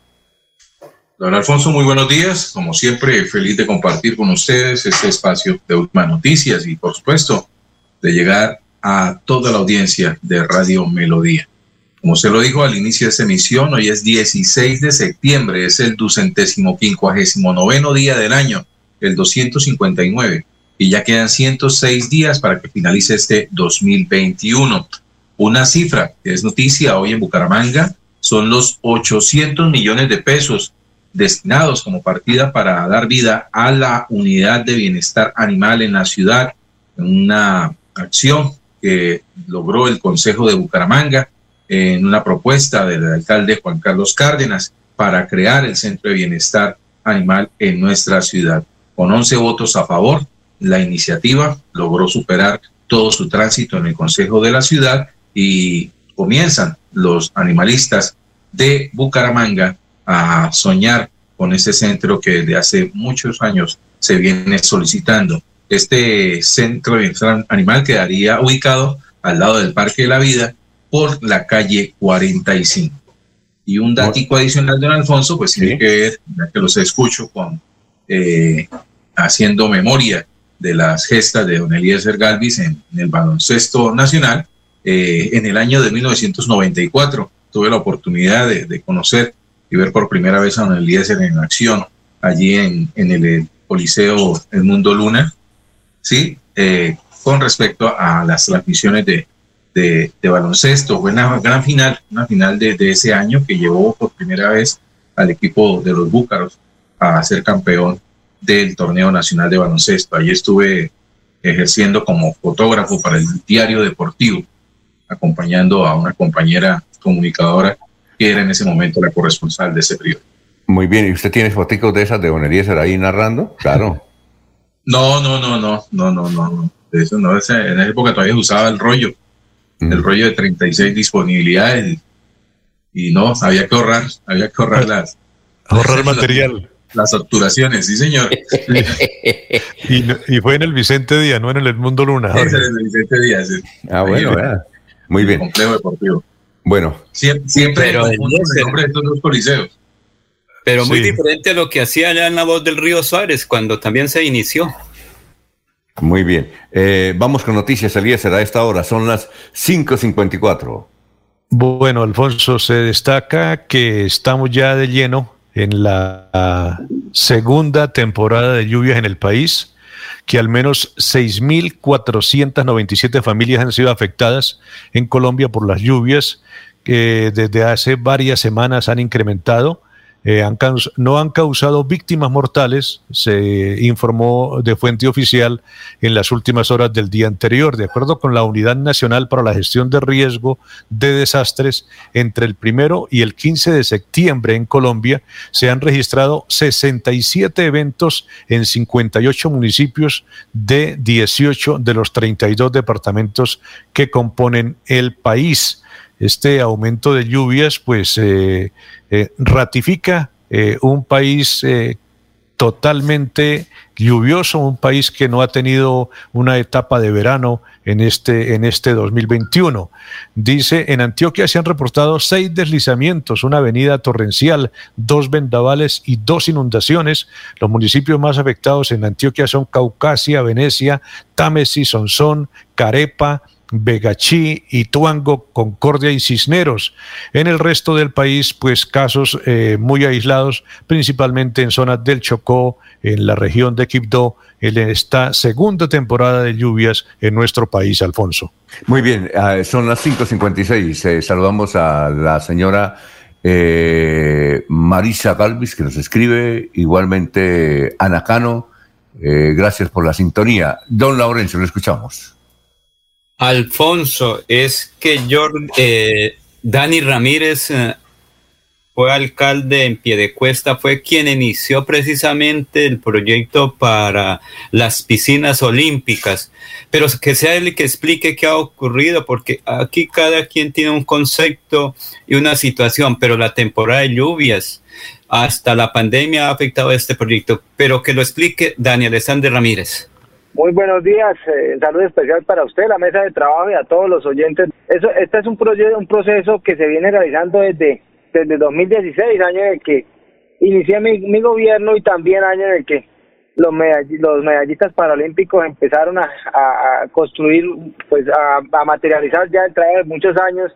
Don Alfonso, muy buenos días. Como siempre, feliz de compartir con ustedes este espacio de últimas noticias y, por supuesto, de llegar a toda la audiencia de Radio Melodía. Como se lo dijo al inicio de esta emisión, hoy es 16 de septiembre, es el ducentésimo quincuagésimo noveno día del año, el 259 y ya quedan 106 días para que finalice este 2021. Una cifra que es noticia hoy en Bucaramanga son los 800 millones de pesos destinados como partida para dar vida a la unidad de bienestar animal en la ciudad, una acción que logró el Consejo de Bucaramanga en una propuesta del alcalde Juan Carlos Cárdenas para crear el Centro de Bienestar Animal en nuestra ciudad. Con 11 votos a favor, la iniciativa logró superar todo su tránsito en el Consejo de la Ciudad y comienzan los animalistas de Bucaramanga a soñar con ese centro que desde hace muchos años se viene solicitando. Este centro de bienestar animal quedaría ubicado al lado del Parque de la Vida por la calle 45. Y un datico adicional, don Alfonso, pues tiene que ver, ya que los escucho con eh, haciendo memoria de las gestas de don Eliezer Galvis en, el baloncesto nacional. Eh, en el año de 1994 tuve la oportunidad de, conocer y ver por primera vez a don Eliezer en acción allí en, el, Coliseo El Mundo Luna, ¿sí? Eh, con respecto a las transmisiones de, de, baloncesto. Fue una gran final, una final de, de, ese año que llevó por primera vez al equipo de los Búcaros a ser campeón del torneo nacional de baloncesto. Allí estuve ejerciendo como fotógrafo para el diario deportivo, acompañando a una compañera comunicadora que era en ese momento la corresponsal de ese periodo. Muy bien, ¿y usted tiene fotos de esas de Bonerías ahí narrando? Claro. <laughs> No, no, no, no, no, no, no, Eso no, en esa época todavía usaba el rollo, el mm. rollo de 36 disponibilidades y, no, había que ahorrar, había que ahorrar las... Ahorrar material. Las obturaciones, sí, señor. <laughs> y, fue en el Vicente Díaz, no en el Edmundo Luna. Es en el Vicente Díaz. Sí. Ah, bueno, muy bien. Complejo deportivo. Bueno. Siempre, siempre pero el nombre de estos dos coliseos. Pero muy diferente a lo que hacía allá en la voz del Río Suárez cuando también se inició. Muy bien. Eh, vamos con noticias, Eliezer, a esta hora. Son las 5.54. Bueno, Alfonso, se destaca que estamos ya de lleno en la segunda temporada de lluvias en el país, que al menos 6.497 familias han sido afectadas en Colombia por las lluvias que desde hace varias semanas han incrementado eh, no han causado víctimas mortales, se informó de fuente oficial en las últimas horas del día anterior. De acuerdo con la Unidad Nacional para la Gestión de Riesgo de Desastres, entre el primero y el 15 de septiembre en Colombia se han registrado 67 eventos en 58 municipios de 18 de los 32 departamentos que componen el país este aumento de lluvias pues eh, eh, ratifica eh, un país totalmente lluvioso, un país que no ha tenido una etapa de verano en este, en este 2021. Dice, en Antioquia se han reportado seis deslizamientos, una avenida torrencial, dos vendavales y dos inundaciones. Los municipios más afectados en Antioquia son Caucasia, Venecia, Támesis, Sonsón, Carepa, Vegachí, Ituango, Concordia y Cisneros. En el resto del país, pues casos eh, muy aislados, principalmente en zonas del Chocó, en la región de Quibdó, en esta segunda temporada de lluvias en nuestro país, Alfonso. Muy bien, ah, son las 5.56. Eh, saludamos a la señora eh, Marisa Galvis, que nos escribe, igualmente Anacano. gracias por la sintonía. Don Laurencio, lo escuchamos. Alfonso, es que yo, eh, Dani Ramírez eh, fue alcalde en Piedecuesta, fue quien inició precisamente el proyecto para las piscinas olímpicas, pero que sea él que explique qué ha ocurrido, porque aquí cada quien tiene un concepto y una situación, pero la temporada de lluvias hasta la pandemia ha afectado a este proyecto, pero que lo explique Daniel Alexander Ramírez. Muy buenos días, eh, saludo especial para usted, la mesa de trabajo y a todos los oyentes. Eso, este es un, proyecto, un proceso que se viene realizando desde desde 2016, año en el que inicié mi, gobierno y también año en el que los, los medallistas paralímpicos empezaron a, construir, pues a, materializar ya el de muchos años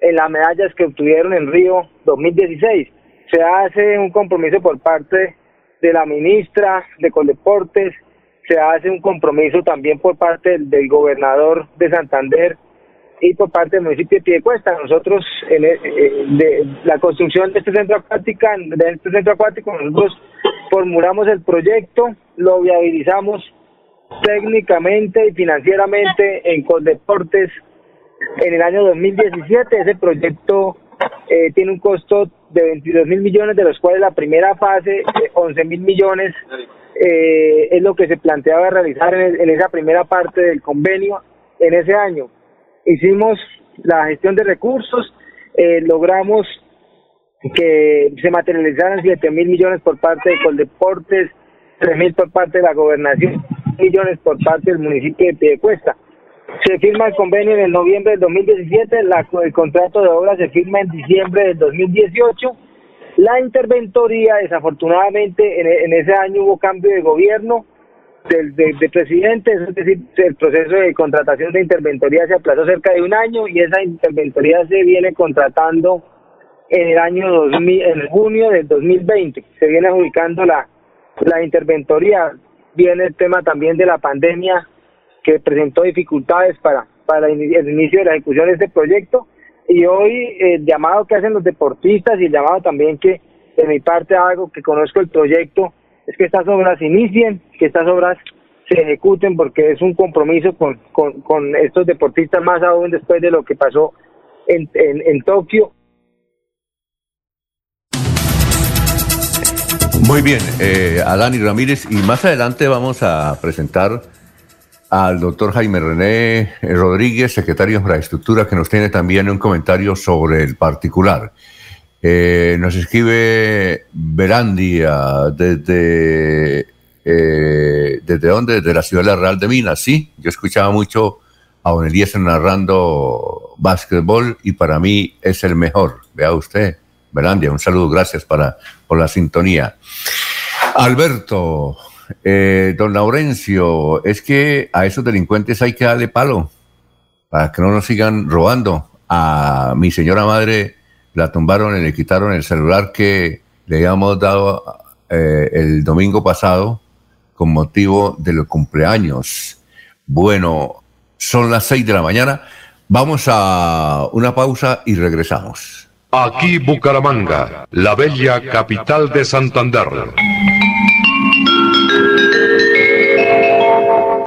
en las medallas que obtuvieron en Río 2016. Se hace un compromiso por parte de la ministra de Coldeportes, se hace un compromiso también por parte del gobernador de Santander, y por parte del municipio de Piedecuesta. Nosotros, en e, eh, de la construcción de este centro acuático, de este centro acuático, nosotros formulamos el proyecto, lo viabilizamos técnicamente y financieramente en Coldeportes en el año 2017. Ese proyecto eh, tiene un costo de 22 mil millones, de los cuales la primera fase, 11 mil millones, eh, es lo que se planteaba realizar en, esa primera parte del convenio en ese año hicimos la gestión de recursos, eh, logramos que se materializaran 7 mil millones por parte de Coldeportes, 3 mil por parte de la gobernación, millones por parte del municipio de Piedecuesta. Se firma el convenio en el noviembre del 2017, la, el contrato de obra se firma en diciembre del 2018. La interventoría, desafortunadamente, en, en ese año hubo cambio de gobierno, del, de, presidente, es decir, el proceso de contratación de interventoría se aplazó cerca de un año y esa interventoría se viene contratando en el año 2000, en junio del 2020. Se viene adjudicando la, la interventoría. Viene el tema también de la pandemia que presentó dificultades para, para el inicio de la ejecución de este proyecto. Y hoy el llamado que hacen los deportistas y el llamado también que de mi parte hago, que conozco el proyecto, es que estas obras inicien, que estas obras se ejecuten porque es un compromiso con, con, estos deportistas más aún después de lo que pasó en, en, Tokio. Muy bien, eh, Dani Ramírez y más adelante vamos a presentar al doctor Jaime René Rodríguez, secretario de Infraestructura, que nos tiene también un comentario sobre el particular. Eh, nos escribe Verandia desde, eh, ¿desde dónde? Desde la ciudad de la Real de Minas. Sí, yo escuchaba mucho a Don Eliezer narrando básquetbol y para mí es el mejor. Vea usted, Verandia, un saludo, gracias para, por la sintonía. Alberto, eh, don Laurencio, es que a esos delincuentes hay que darle palo para que no nos sigan robando. A mi señora madre la tumbaron y le quitaron el celular que le habíamos dado eh, el domingo pasado con motivo de los cumpleaños. Bueno, son las seis de la mañana. Vamos a una pausa y regresamos. Aquí Bucaramanga, la bella capital de Santander.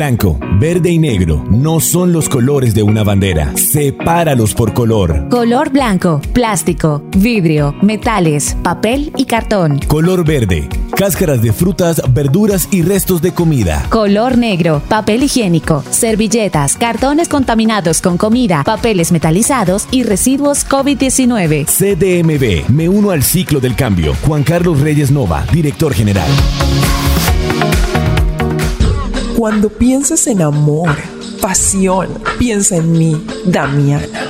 Blanco, verde y negro no son los colores de una bandera. Sepáralos por color. Color blanco, plástico, vidrio, metales, papel y cartón. Color verde, cáscaras de frutas, verduras y restos de comida. Color negro, papel higiénico, servilletas, cartones contaminados con comida, papeles metalizados y residuos COVID-19. CDMB, me uno al ciclo del cambio. Juan Carlos Reyes Nova, director general. Cuando pienses en amor, pasión, piensa en mí, Damiana.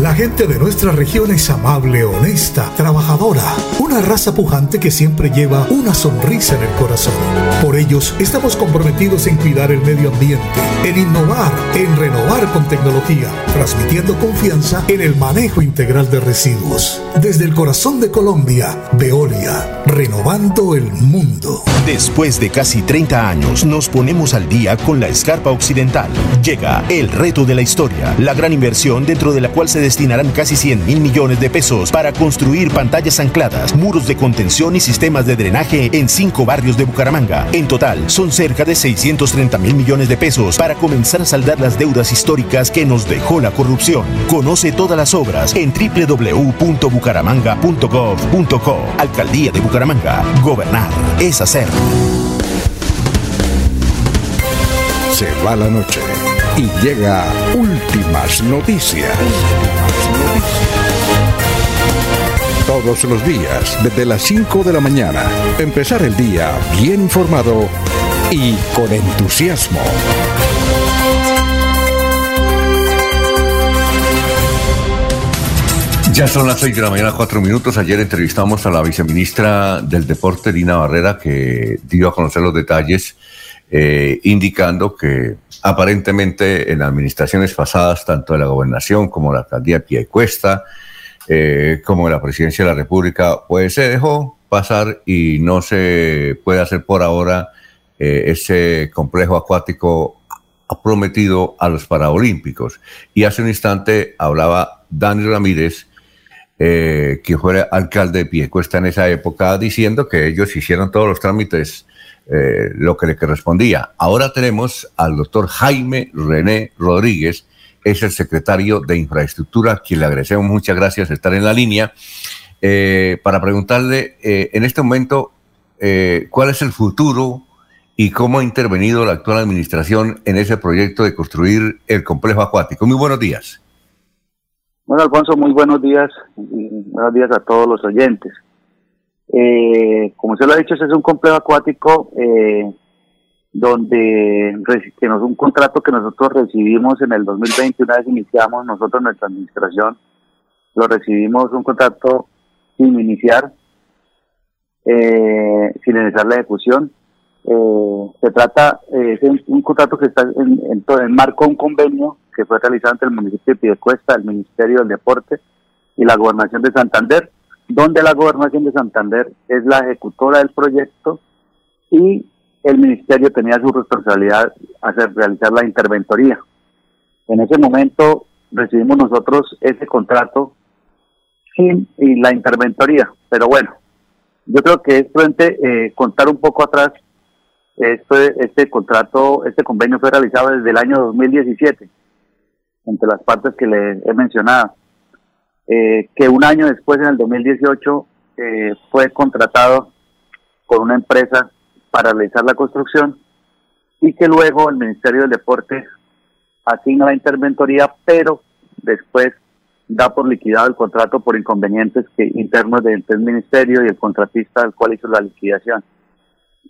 La gente de nuestra región es amable, honesta, trabajadora, una raza pujante que siempre lleva una sonrisa en el corazón. Por ellos estamos comprometidos en cuidar el medio ambiente, en innovar, en renovar con tecnología, transmitiendo confianza en el manejo integral de residuos. Desde el corazón de Colombia, Veolia, renovando el mundo. Después de casi 30 años, nos ponemos al día con la escarpa occidental. Llega el reto de la historia, la gran inversión dentro de la cual se destinarán casi 100 mil millones de pesos para construir pantallas ancladas, muros de contención y sistemas de drenaje en cinco barrios de Bucaramanga. En total, son cerca de 630 mil millones de pesos para comenzar a saldar las deudas históricas que nos dejó la corrupción. Conoce todas las obras en www.bucaramanga.gov.co. Alcaldía de Bucaramanga. Gobernar es hacer. Se va la noche y llega últimas noticias. Todos los días, desde las 5 de la mañana, empezar el día bien informado y con entusiasmo. Ya son las 6 de la mañana, 4 minutos. Ayer entrevistamos a la viceministra del Deporte, Dina Barrera, que dio a conocer los detalles, eh, indicando que aparentemente en administraciones pasadas, tanto de la gobernación como la alcaldía de Piecuesta, eh, como la presidencia de la República, pues se dejó pasar y no se puede hacer por ahora eh, ese complejo acuático prometido a los Paralímpicos. Y hace un instante hablaba Dani Ramírez, eh, que fue alcalde de Piecuesta en esa época, diciendo que ellos hicieron todos los trámites eh, lo que le correspondía. Ahora tenemos al doctor Jaime René Rodríguez, es el secretario de Infraestructura, quien le agradecemos muchas gracias por estar en la línea, eh, para preguntarle en este momento cuál es el futuro y cómo ha intervenido la actual administración en ese proyecto de construir el complejo acuático. Muy buenos días. Bueno, Alfonso, muy buenos días. Y buenos días a todos los oyentes. Eh, como se lo ha dicho, ese es un complejo acuático eh, donde nos, un contrato que nosotros recibimos en el 2020, una vez iniciamos nosotros nuestra administración, lo recibimos un contrato sin iniciar, eh, sin iniciar la ejecución. Eh, se trata, eh, es un, un contrato que está en, en, en marco de un convenio que fue realizado entre el municipio de Piedecuesta, el Ministerio del Deporte y la Gobernación de Santander, donde la Gobernación de Santander es la ejecutora del proyecto y el Ministerio tenía su responsabilidad hacer realizar la interventoría. En ese momento recibimos nosotros ese contrato sin y la interventoría, pero bueno, yo creo que es frente eh, contar un poco atrás este, contrato, este convenio fue realizado desde el año 2017 entre las partes que le he mencionado, eh, que un año después, en el 2018, eh, fue contratado por una empresa para realizar la construcción y que luego el Ministerio del Deporte asigna la interventoría, pero después da por liquidado el contrato por inconvenientes que internos del ministerio y el contratista al cual hizo la liquidación.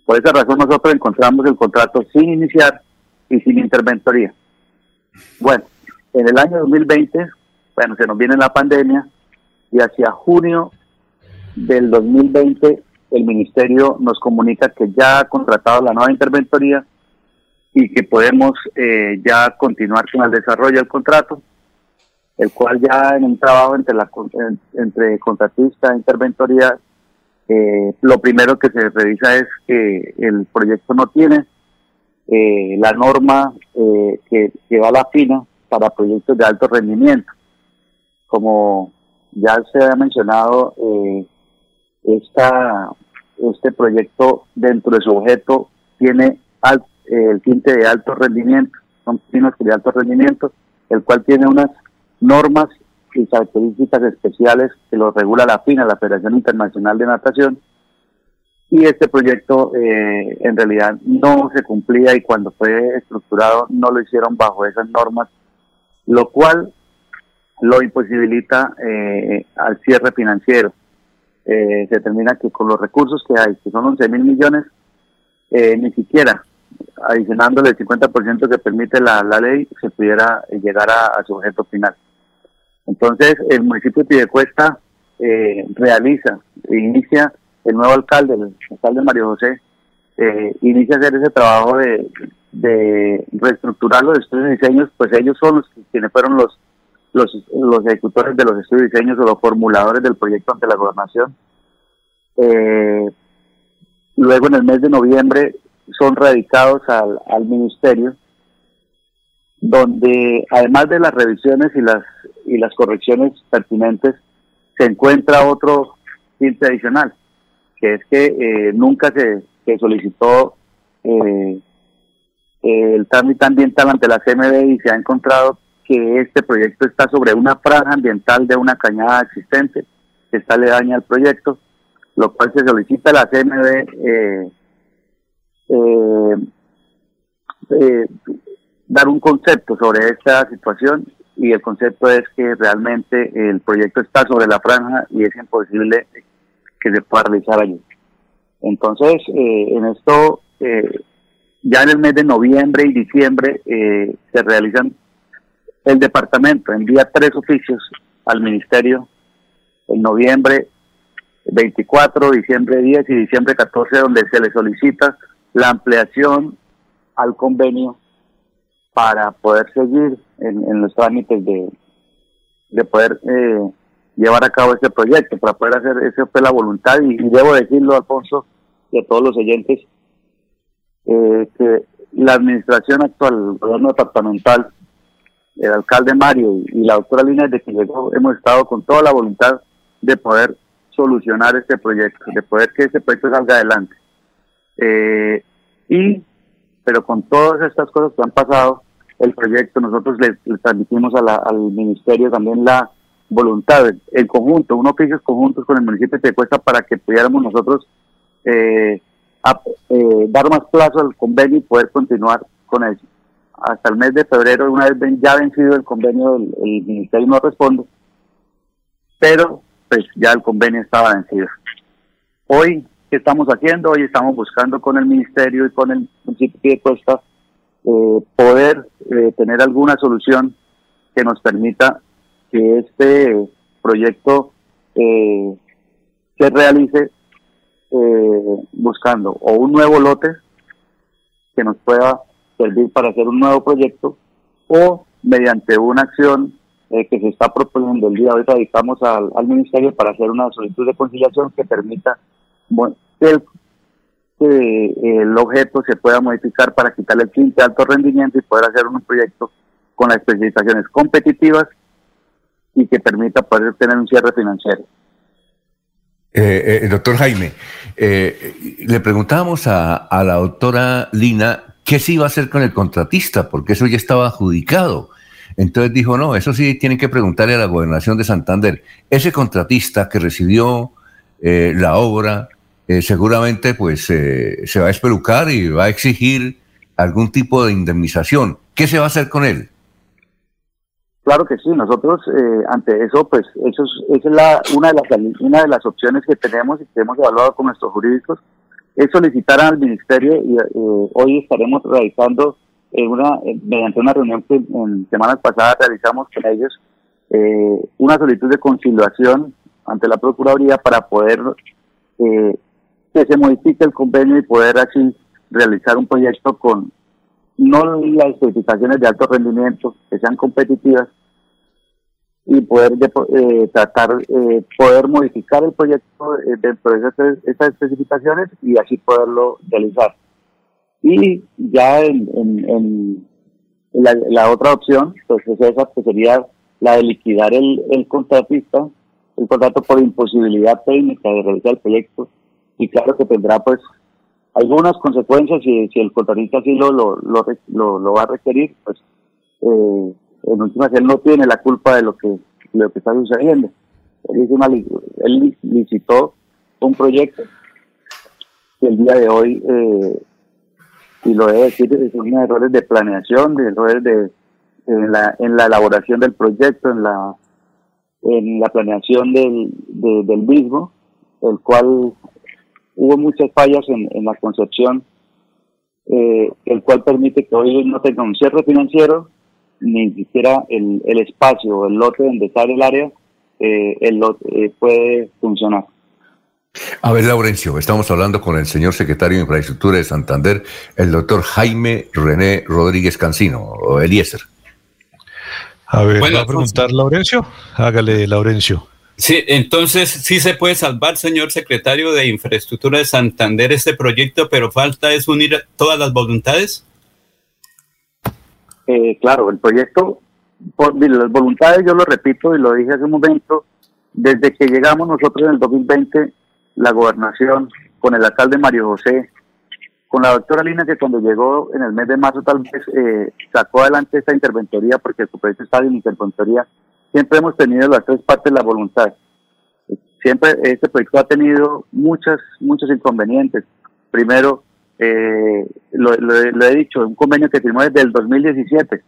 Por esa razón nosotros encontramos el contrato sin iniciar y sin interventoría. Bueno, en el año 2020, bueno, se nos viene la pandemia y hacia junio del 2020 el ministerio nos comunica que ya ha contratado la nueva interventoría y que podemos eh, ya continuar con el desarrollo del contrato, el cual ya en un trabajo entre, la, entre contratista e interventoría, eh, lo primero que se revisa es que el proyecto no tiene eh, la norma que, que va a la fina para proyectos de alto rendimiento. Como ya se ha mencionado, esta, este proyecto dentro de su objeto tiene el tinte de alto rendimiento, son pinos de alto rendimiento, el cual tiene unas normas y características especiales que lo regula la FINA, la Federación Internacional de Natación, y este proyecto eh, en realidad no se cumplía y cuando fue estructurado no lo hicieron bajo esas normas, lo cual lo imposibilita eh, al cierre financiero. Eh, se determina que con los recursos que hay, que son 11 mil millones, eh, ni siquiera adicionándole el 50% que permite la, ley, se pudiera llegar a, su objeto final. Entonces, el municipio de Pidecuesta eh, realiza inicia el nuevo alcalde, el alcalde Mario José, eh, inicia a hacer ese trabajo de, de reestructurar los estudios de diseños, pues ellos son los quienes fueron los los, los ejecutores de los estudios de diseños o los formuladores del proyecto ante la gobernación. Eh, luego en el mes de noviembre son radicados al, al ministerio, donde además de las revisiones y las y las correcciones pertinentes, se encuentra otro tinte adicional, que es que eh, nunca se, se solicitó eh, el trámite ambiental ante la CMD y se ha encontrado que este proyecto está sobre una franja ambiental de una cañada existente que está aledaña al proyecto, lo cual se solicita a la CMB eh, eh, eh, dar un concepto sobre esta situación y el concepto es que realmente el proyecto está sobre la franja y es imposible que se pueda realizar allí. Entonces, en esto, ya en el mes de noviembre y diciembre se realizan el departamento envía tres oficios al ministerio en noviembre 24, diciembre 10 y diciembre 14, donde se le solicita la ampliación al convenio para poder seguir en, los trámites de, de poder eh, llevar a cabo este proyecto, para poder hacer, esa fue la voluntad. Y, debo decirlo, Alfonso, y a todos los oyentes, eh, que la administración actual, el gobierno departamental, el alcalde Mario y la doctora Lina, desde que llegó, hemos estado con toda la voluntad de poder solucionar este proyecto, de poder que este proyecto salga adelante. Eh, y, pero con todas estas cosas que han pasado, el proyecto, nosotros le, transmitimos al ministerio también la voluntad, en conjunto, unos oficios conjuntos con el municipio de Tecuesta para que pudiéramos nosotros eh, eh, dar más plazo al convenio y poder continuar con eso hasta el mes de febrero, una vez ya vencido el convenio, el, ministerio no responde, pero pues ya el convenio estaba vencido. Hoy, ¿qué estamos haciendo? Hoy estamos buscando con el ministerio y con el municipio de Costa eh, poder eh, tener alguna solución que nos permita que este proyecto eh, se realice buscando o un nuevo lote que nos pueda servir para hacer un nuevo proyecto o mediante una acción eh, que se está proponiendo el día de hoy, radicamos al, Ministerio para hacer una solicitud de conciliación que permita que, el, objeto se pueda modificar para quitarle el tinte de alto rendimiento y poder hacer un proyecto con las especificaciones competitivas y que permita poder tener un cierre financiero. Eh, eh doctor Jaime, le preguntábamos a, a, la doctora Lina ¿qué se iba a hacer con el contratista? Porque eso ya estaba adjudicado. Entonces dijo, no, eso sí tienen que preguntarle a la gobernación de Santander. Ese contratista que recibió eh, la obra, eh, seguramente pues eh, se va a espelucar y va a exigir algún tipo de indemnización. ¿Qué se va a hacer con él? Claro que sí, nosotros ante eso, pues eso es, esa es la, una, de las, una de las opciones que tenemos y que hemos evaluado con nuestros jurídicos, es solicitar al ministerio y eh, hoy estaremos realizando eh, una, mediante una reunión que en semanas pasadas realizamos con ellos, una solicitud de conciliación ante la Procuraduría para poder que se modifique el convenio y poder así realizar un proyecto con no las especificaciones de alto rendimiento, que sean competitivas, y poder eh, tratar, eh, poder modificar el proyecto eh, dentro de esas, especificaciones y así poderlo realizar. Y ya en, en, la, otra opción, pues es esa, que sería la de liquidar el, el contratista, el contrato por imposibilidad técnica de realizar el proyecto, y claro que tendrá pues algunas consecuencias si, si el contratista así lo, lo, lo, lo, va a requerir, pues eh, en últimas él no tiene la culpa de lo que, lo que está sucediendo. Él, él licitó un proyecto que el día de hoy, eh, y lo debe decir, son errores de planeación, de errores de, en, la, en la elaboración del proyecto, en la, en la planeación del, del mismo, el cual hubo muchas fallas en, en la concepción, eh, el cual permite que hoy no tenga un cierre financiero, ni siquiera el, el espacio o el lote donde está el área, eh, el lote, eh, puede funcionar. A ver, Laurencio, estamos hablando con el señor secretario de Infraestructura de Santander, el doctor Jaime René Rodríguez Cancino, o Eliezer. A ver, ¿va a preguntar Laurencio? Hágale, Laurencio. Sí, entonces sí se puede salvar, señor secretario de Infraestructura de Santander, este proyecto, pero falta es unir todas las voluntades. Eh, claro, el proyecto, por las voluntades, yo lo repito y lo dije hace un momento, desde que llegamos nosotros en el 2020, la gobernación, con el alcalde Mario José, con la doctora Lina, que cuando llegó en el mes de marzo tal vez eh, sacó adelante esta interventoría, porque su proyecto estaba en interventoría, siempre hemos tenido las tres partes la voluntad. Siempre este proyecto ha tenido muchas, muchos inconvenientes. Primero, eh, lo, he dicho, un convenio que firmó desde el 2017,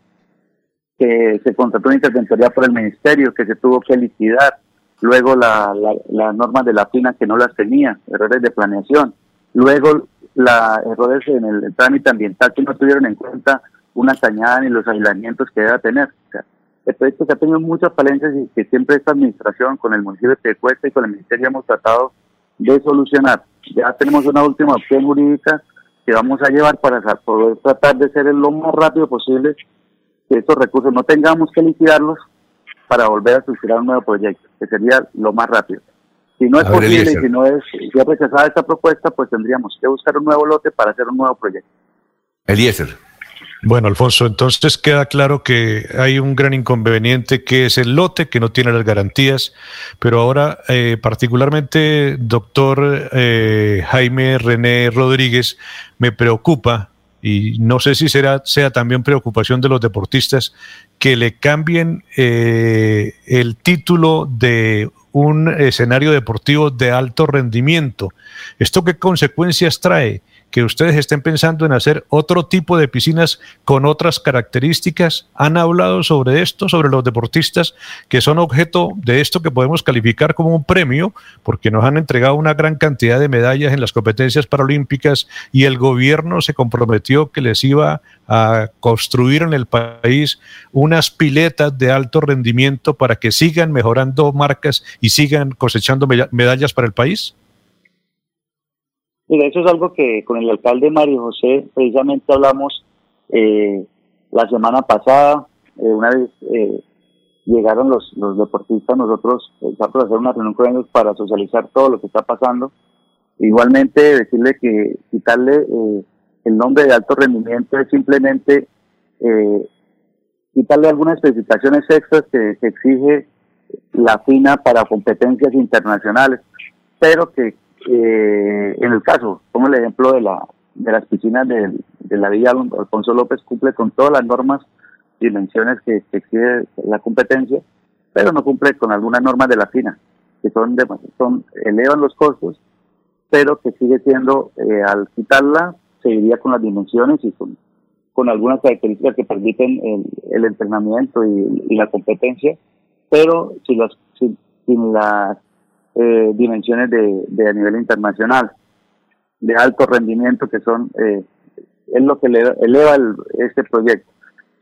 que se contrató una interventoría por el ministerio, que se tuvo que liquidar. Luego las normas de la FINA que no las tenía, errores de planeación. Luego la, errores en el, trámite ambiental que no tuvieron en cuenta una cañada ni los aislamientos que debe tener. O sea, el proyecto que ha tenido muchas falencias y que siempre esta administración con el municipio de Cuesta y con el ministerio hemos tratado de solucionar. Ya tenemos una última opción jurídica que vamos a llevar para poder tratar de ser lo más rápido posible que estos recursos no tengamos que liquidarlos para volver a suscribir un nuevo proyecto, que sería lo más rápido. Si no es posible y si no es ya rechazada esta propuesta, pues tendríamos que buscar un nuevo lote para hacer un nuevo proyecto. Eliezer. Bueno, Alfonso, entonces queda claro que hay un gran inconveniente que es el lote, que no tiene las garantías, pero ahora eh, particularmente, doctor eh, Jaime René Rodríguez, me preocupa, y no sé si será, sea también preocupación de los deportistas, que le cambien eh, el título de un escenario deportivo de alto rendimiento. ¿Esto qué consecuencias trae? Que ustedes estén pensando en hacer otro tipo de piscinas con otras características? ¿Han hablado sobre esto, sobre los deportistas que son objeto de esto que podemos calificar como un premio, porque nos han entregado una gran cantidad de medallas en las competencias paralímpicas y el gobierno se comprometió que les iba a construir en el país unas piletas de alto rendimiento para que sigan mejorando marcas y sigan cosechando medallas para el país? Mira, eso es algo que con el alcalde Mario José precisamente hablamos eh, la semana pasada, eh, una vez eh, llegaron los, los deportistas, nosotros empezamos a hacer una reunión con ellos para socializar todo lo que está pasando. Igualmente decirle que quitarle el nombre de alto rendimiento es simplemente quitarle algunas especificaciones extras que, que exige la FINA para competencias internacionales, pero que eh, en el caso, como el ejemplo de, la, de las piscinas de, la Villa Alfonso López, cumple con todas las normas, dimensiones que, exige la competencia, pero no cumple con algunas normas de la FINA, que son, son elevan los costos, pero que sigue siendo, eh, al quitarla, seguiría con las dimensiones y con, con algunas características que permiten el, entrenamiento y, la competencia, pero sin las, sin, las eh, dimensiones de, a nivel internacional, de alto rendimiento que son, eh, es lo que eleva, este proyecto.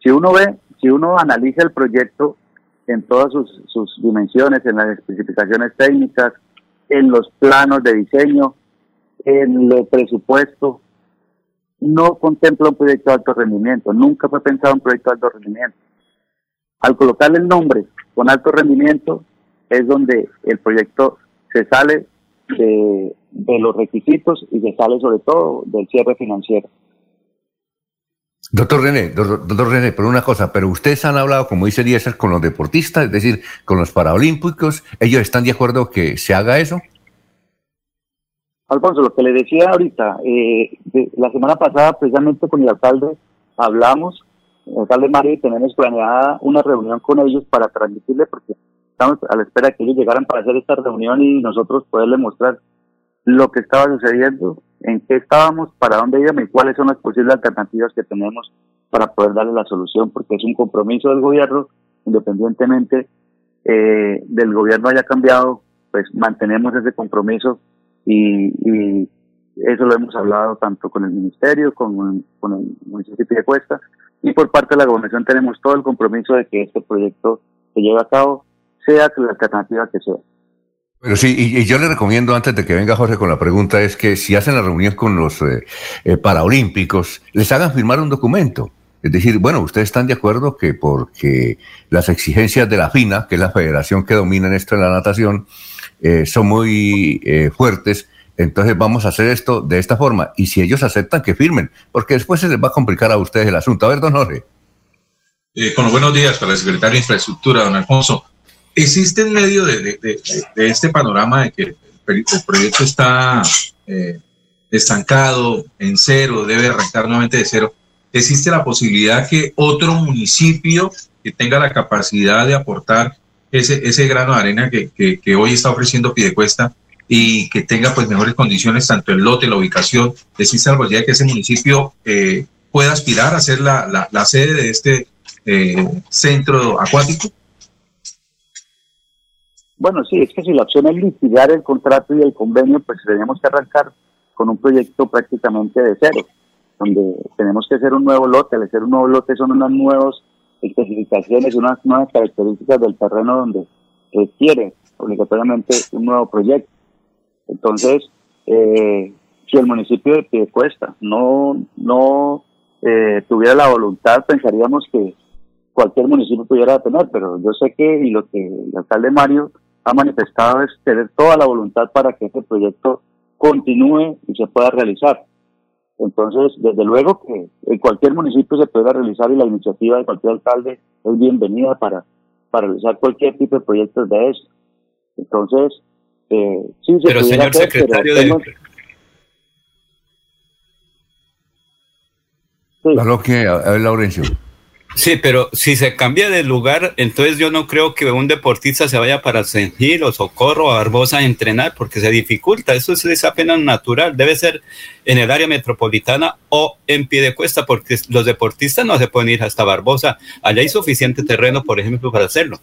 Si uno ve, si uno analiza el proyecto en todas sus, sus dimensiones, en las especificaciones técnicas, en los planos de diseño, en el presupuesto, no contempla un proyecto de alto rendimiento, nunca fue pensado un proyecto de alto rendimiento. Al colocarle el nombre con alto rendimiento es donde el proyecto se sale de, los requisitos y se sale sobre todo del cierre financiero. Doctor René, doctor, René, por una cosa, pero ustedes han hablado, como dice Díaz, con los deportistas, es decir, con los paraolímpicos, ¿ellos están de acuerdo que se haga eso? Alfonso, lo que le decía ahorita, eh, la semana pasada precisamente con el alcalde hablamos, el alcalde Mario, y tenemos planeada una reunión con ellos para transmitirle, porque estamos a la espera de que ellos llegaran para hacer esta reunión y nosotros poderle mostrar lo que estaba sucediendo, en qué estábamos, para dónde íbamos y cuáles son las posibles alternativas que tenemos para poder darle la solución, porque es un compromiso del gobierno, independientemente eh, del gobierno haya cambiado, pues mantenemos ese compromiso y, eso lo hemos hablado tanto con el ministerio, con, con el municipio de Cuesta y por parte de la gobernación tenemos todo el compromiso de que este proyecto se lleve a cabo, sea la alternativa que sea. Pero sí, y, yo le recomiendo antes de que venga Jorge con la pregunta es que si hacen la reunión con los eh, eh, paraolímpicos, les hagan firmar un documento. Es decir, bueno, ustedes están de acuerdo que porque las exigencias de la FINA, que es la federación que domina en esto de la natación, eh, son muy eh, fuertes, entonces vamos a hacer esto de esta forma. Y si ellos aceptan, que firmen, porque después se les va a complicar a ustedes el asunto. A ver, don Jorge. Eh, con los buenos días para el secretario de Infraestructura, don Alfonso. ¿Existe en medio de, este panorama de que el, proyecto está estancado, en cero, debe arrancar nuevamente de cero? ¿Existe la posibilidad que otro municipio que tenga la capacidad de aportar ese, ese grano de arena que, que, hoy está ofreciendo Pidecuesta y que tenga pues mejores condiciones, tanto el lote, la ubicación, existe la posibilidad de que ese municipio eh, pueda aspirar a ser la, la, sede de este eh, centro acuático? Bueno, sí, es que si la opción es liquidar el contrato y el convenio, pues tenemos que arrancar con un proyecto prácticamente de cero, donde tenemos que hacer un nuevo lote. Al hacer un nuevo lote son unos nuevos especificaciones, unas nuevas características del terreno donde requiere obligatoriamente un nuevo proyecto. Entonces, eh, si el municipio de Piedecuesta no, no eh, tuviera la voluntad, pensaríamos que cualquier municipio pudiera tener, pero yo sé que y lo que el alcalde Mario ha manifestado es tener toda la voluntad para que este proyecto continúe y se pueda realizar. Entonces, desde luego que en cualquier municipio se puede realizar y la iniciativa de cualquier alcalde es bienvenida para, para realizar cualquier tipo de proyectos de eso. Entonces, eh, sí se Pero señor secretario de... Sí. que, a ver, Laurencio. Sí, pero si se cambia de lugar, entonces yo no creo que un deportista se vaya para San o Socorro o Barbosa a entrenar porque se dificulta. Eso es apenas natural. Debe ser en el área metropolitana o en pie de cuesta porque los deportistas no se pueden ir hasta Barbosa. Allá hay suficiente terreno, por ejemplo, para hacerlo.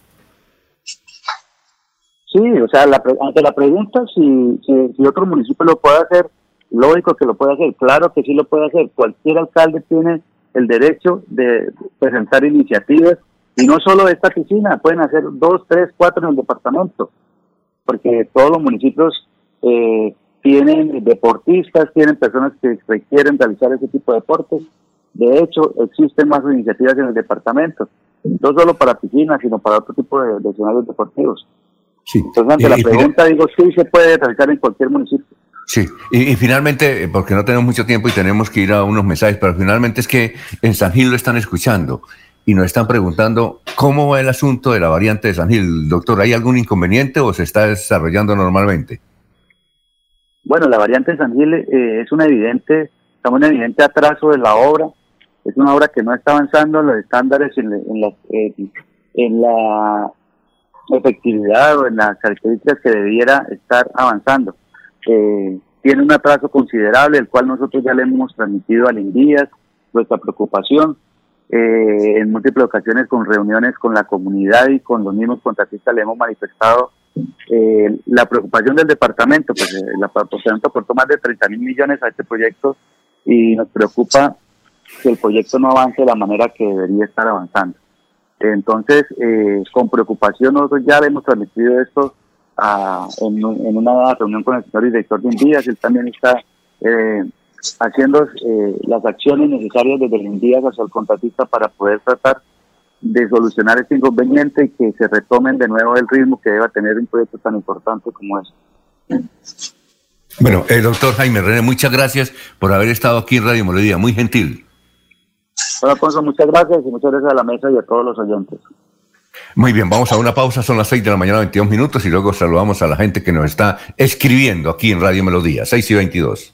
Sí, o sea, ante la pregunta si, si, si otro municipio lo puede hacer, lógico que lo puede hacer. Claro que sí lo puede hacer. Cualquier alcalde tiene el derecho de presentar iniciativas y no solo esta piscina, pueden hacer dos, tres, cuatro en el departamento, porque todos los municipios eh, tienen deportistas, tienen personas que requieren realizar ese tipo de deportes. De hecho, existen más iniciativas en el departamento, no solo para piscinas, sino para otro tipo de, escenarios deportivos. Sí. Entonces, ante la pregunta, digo, sí se puede realizar en cualquier municipio. Sí, y, finalmente, eh, porque no tenemos mucho tiempo y tenemos que ir a unos mensajes, pero finalmente es que en San Gil lo están escuchando y nos están preguntando cómo va el asunto de la variante de San Gil. Doctor, ¿hay algún inconveniente o se está desarrollando normalmente? Bueno, la variante de San Gil eh, es un evidente, estamos en evidente atraso de la obra. Es una obra que no está avanzando en los estándares, en, en, la, en la efectividad o en las características que debiera estar avanzando. Eh, tiene un atraso considerable, el cual nosotros ya le hemos transmitido al INDIAS, nuestra preocupación. Eh, en múltiples ocasiones con reuniones con la comunidad y con los mismos contratistas le hemos manifestado eh, la preocupación del departamento, pues eh, el departamento aportó más de 30 mil millones a este proyecto y nos preocupa que el proyecto no avance de la manera que debería estar avanzando. Entonces, eh, con preocupación nosotros ya hemos transmitido esto a, en, en, una reunión con el señor director de Envías, él también está eh, haciendo eh, las acciones necesarias desde el Envías hacia el contratista para poder tratar de solucionar este inconveniente y que se retomen de nuevo el ritmo que deba tener un proyecto tan importante como este. Bueno, el doctor Jaime René, muchas gracias por haber estado aquí en Radio Melodía, muy gentil. Bueno, Alfonso, muchas gracias y muchas gracias a la mesa y a todos los oyentes. Muy bien, vamos a una pausa, son las 6 de la mañana, 22 minutos, y luego saludamos a la gente que nos está escribiendo aquí en Radio Melodía, 6 y 22.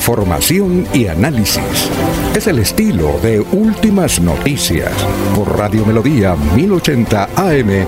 Información y análisis. Es el estilo de Últimas Noticias por Radio Melodía 1080 AM.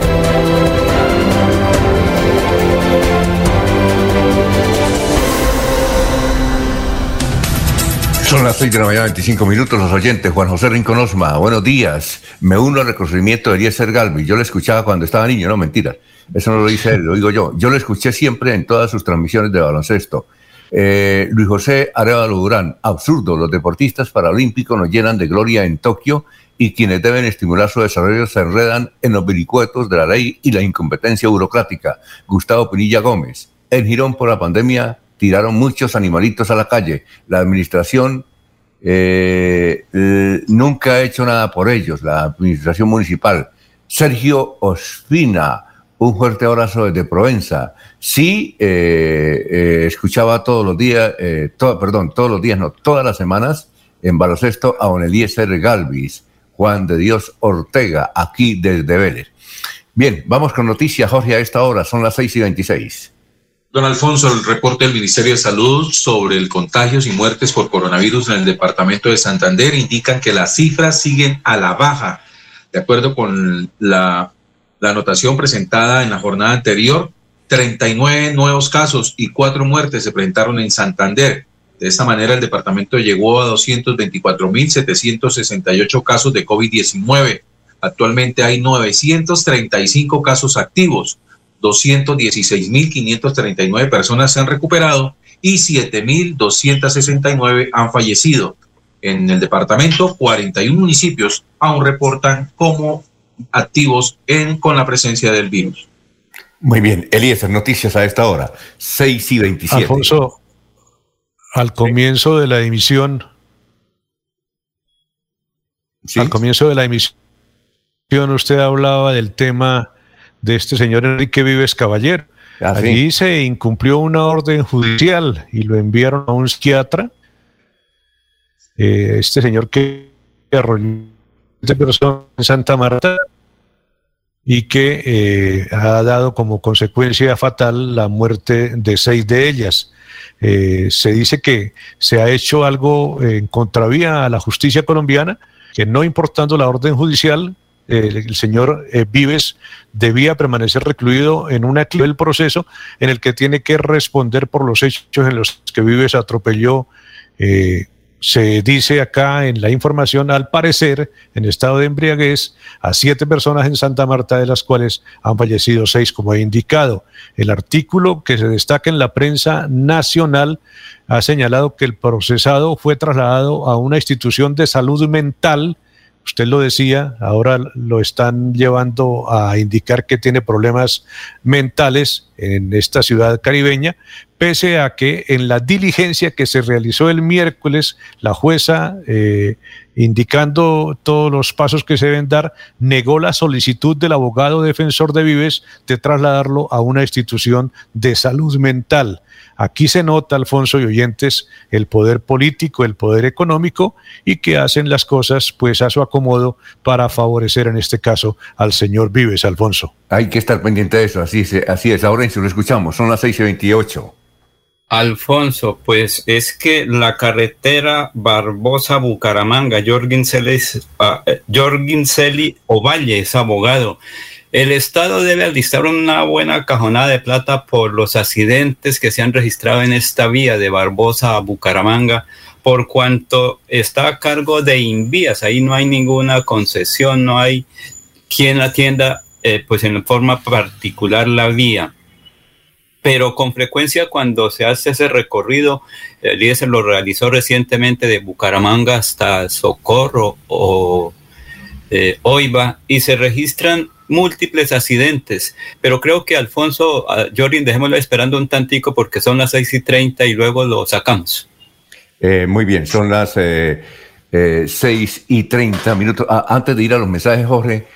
Son las 6 de la mañana, 25 minutos, los oyentes. Juan José Rincón Osma, buenos días. Me uno al reconocimiento de Eliezer Galvi. Yo lo escuchaba cuando estaba niño, no, mentira. Eso no lo dice él, lo digo yo. Yo lo escuché siempre en todas sus transmisiones de baloncesto. Eh, Luis José Arevalo Durán, absurdo, los deportistas paralímpicos nos llenan de gloria en Tokio y quienes deben estimular su desarrollo se enredan en los vericuetos de la ley y la incompetencia burocrática. Gustavo Pinilla Gómez, en Girón por la pandemia tiraron muchos animalitos a la calle. La administración eh, nunca ha hecho nada por ellos, la administración municipal. Sergio Ospina, un fuerte abrazo desde Provenza. Sí, eh, escuchaba todos los días, perdón, todos los días, no, todas las semanas en baloncesto a Don Eliezer Galvis, Juan de Dios Ortega, aquí desde Vélez. Bien, vamos con noticias, Jorge, a esta hora, son las 6 y 26. Don Alfonso, el reporte del Ministerio de Salud sobre el contagios y muertes por coronavirus en el departamento de Santander indican que las cifras siguen a la baja. De acuerdo con la, la anotación presentada en la jornada anterior, 39 nuevos casos y cuatro muertes se presentaron en Santander. De esta manera, el departamento llegó a 224.768 casos de COVID-19. Actualmente hay 935 casos activos 216.539 personas se han recuperado y 7.269 han fallecido. En el departamento, 41 municipios aún reportan como activos en, con la presencia del virus. Muy bien, Eliezer, noticias a esta hora, 6 y 27. Alfonso, al comienzo de la emisión, al comienzo de la emisión, usted hablaba del tema de este señor Enrique Vives Caballero. Ah, Allí se incumplió una orden judicial y lo enviaron a un psiquiatra. Eh, este señor que arrolló persona en Santa Marta y que eh, ha dado como consecuencia fatal la muerte de seis de ellas. Eh, se dice que se ha hecho algo en contravía a la justicia colombiana, que no importando la orden judicial, el señor eh, Vives debía permanecer recluido en una del proceso en el que tiene que responder por los hechos en los que Vives atropelló. Eh, se dice acá en la información, al parecer, en estado de embriaguez, a siete personas en Santa Marta, de las cuales han fallecido seis, como he indicado. El artículo que se destaca en la prensa nacional ha señalado que el procesado fue trasladado a una institución de salud mental usted lo decía, ahora lo están llevando a indicar que tiene problemas mentales en esta ciudad caribeña, pese a que en la diligencia que se realizó el miércoles, la jueza, eh, indicando todos los pasos que se deben dar, negó la solicitud del abogado defensor de Vives de trasladarlo a una institución de salud mental. Aquí se nota, Alfonso y oyentes, el poder político, el poder económico y que hacen las cosas pues a su acomodo para favorecer en este caso al señor Vives, Alfonso. Hay que estar pendiente de eso, así es, así es. Ahora lo escuchamos, son las 6 y 28. Alfonso, pues es que la carretera Barbosa-Bucaramanga, Jorgin uh, Jorgin Celi Ovalle es abogado el Estado debe alistar una buena cajonada de plata por los accidentes que se han registrado en esta vía de Barbosa a Bucaramanga, por cuanto está a cargo de Invías. Ahí no hay ninguna concesión, no hay quien atienda eh, pues en forma particular la vía. Pero con frecuencia cuando se hace ese recorrido, el IES lo realizó recientemente de Bucaramanga hasta Socorro o eh, Oiva y se registran múltiples accidentes, pero creo que Alfonso, uh, Jordan, dejémoslo esperando un tantico porque son las 6 y 30 y luego lo sacamos. Eh, muy bien, son las eh, eh, 6 y 30 minutos. Ah, antes de ir a los mensajes, Jorge,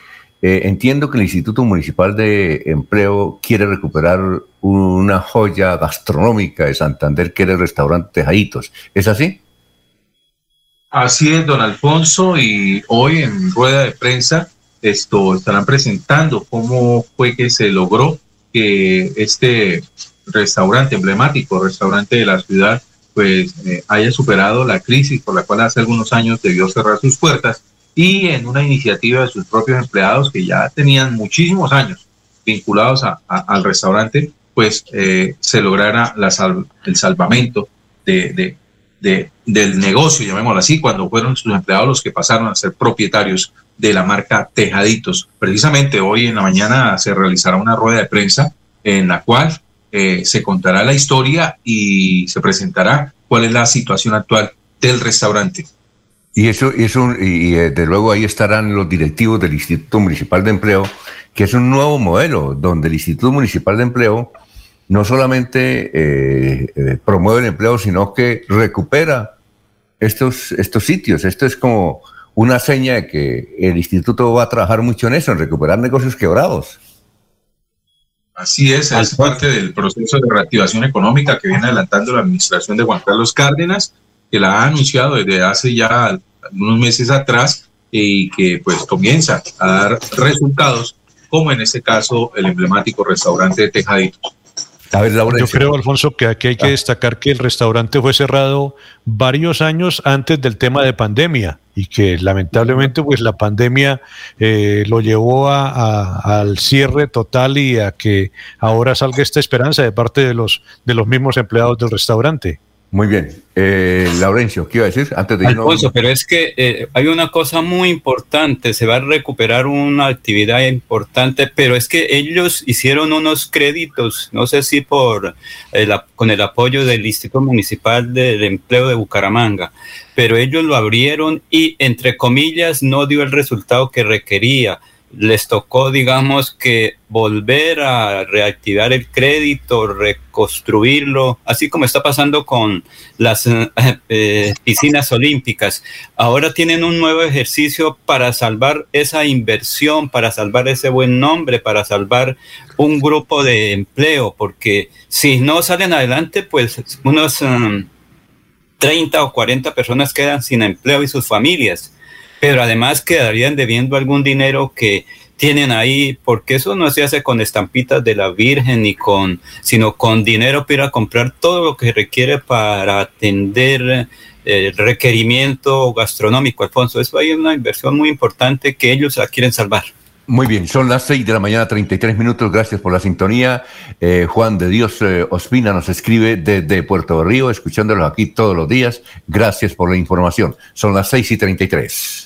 eh, entiendo que el Instituto Municipal de Empleo quiere recuperar una joya gastronómica de Santander, que era el restaurante Jaitos. ¿Es así? Así es, don Alfonso, y hoy en rueda de prensa esto estarán presentando cómo fue que se logró que este restaurante emblemático, restaurante de la ciudad, pues eh, haya superado la crisis por la cual hace algunos años debió cerrar sus puertas y en una iniciativa de sus propios empleados que ya tenían muchísimos años vinculados al restaurante, pues eh, se lograra la el salvamento de, de, del negocio, llamémoslo así, cuando fueron sus empleados los que pasaron a ser propietarios de la marca Tejaditos. Precisamente hoy en la mañana se realizará una rueda de prensa en la cual eh, se contará la historia y se presentará cuál es la situación actual del restaurante. Y eso, y eso y eh, de luego ahí estarán los directivos del Instituto Municipal de Empleo, que es un nuevo modelo, donde el Instituto Municipal de Empleo no solamente eh, eh, promueve el empleo, sino que recupera estos, estos sitios. Esto es como una seña de que el instituto va a trabajar mucho en eso, en recuperar negocios quebrados. Así es, es parte del proceso de reactivación económica que viene adelantando la administración de Juan Carlos Cárdenas, que la ha anunciado desde hace ya unos meses atrás y que pues comienza a dar resultados, como en este caso el emblemático restaurante de Tejadito. Yo creo, Alfonso, que aquí hay que ah. destacar que el restaurante fue cerrado varios años antes del tema de pandemia y que lamentablemente pues la pandemia eh, lo llevó al cierre total y a que ahora salga esta esperanza de parte de los, de los mismos empleados del restaurante. Muy bien. Eh, Laurencio, ¿qué iba a decir? Antes Alfonso, pero es que eh, hay una cosa muy importante, se va a recuperar una actividad importante, pero es que ellos hicieron unos créditos, no sé si por con el apoyo del Instituto Municipal del Empleo de Bucaramanga, pero ellos lo abrieron y, entre comillas, no dio el resultado que requería les tocó, digamos, que volver a reactivar el crédito, reconstruirlo, así como está pasando con las eh, piscinas olímpicas. Ahora tienen un nuevo ejercicio para salvar esa inversión, para salvar ese buen nombre, para salvar un grupo de empleo, porque si no salen adelante, pues unos 30 um, o 40 personas quedan sin empleo y sus familias pero además quedarían debiendo algún dinero que tienen ahí, porque eso no se hace con estampitas de la Virgen ni con, sino con dinero para comprar todo lo que requiere para atender el requerimiento gastronómico, Alfonso. Eso hay una inversión muy importante que ellos la quieren salvar. Muy bien, son las 6 de la mañana, 33 minutos. Gracias por la sintonía. Eh, Juan de Dios eh, Ospina nos escribe desde Puerto Río, escuchándolos aquí todos los días. Gracias por la información. Son las 6 y 33.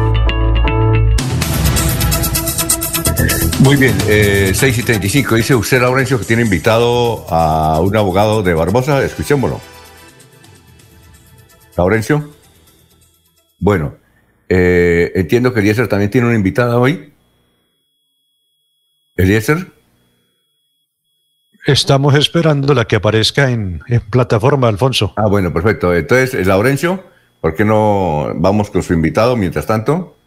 Muy bien, 6 y 35. Dice usted, Laurencio, que tiene invitado a un abogado de Barbosa. Escuchémoslo. Laurencio. Bueno, eh, entiendo que Eliezer también tiene una invitada hoy. Eliezer. Estamos esperando la que aparezca en, plataforma, Alfonso. Ah, bueno, perfecto. Entonces, Laurencio, ¿por qué no vamos con su invitado mientras tanto?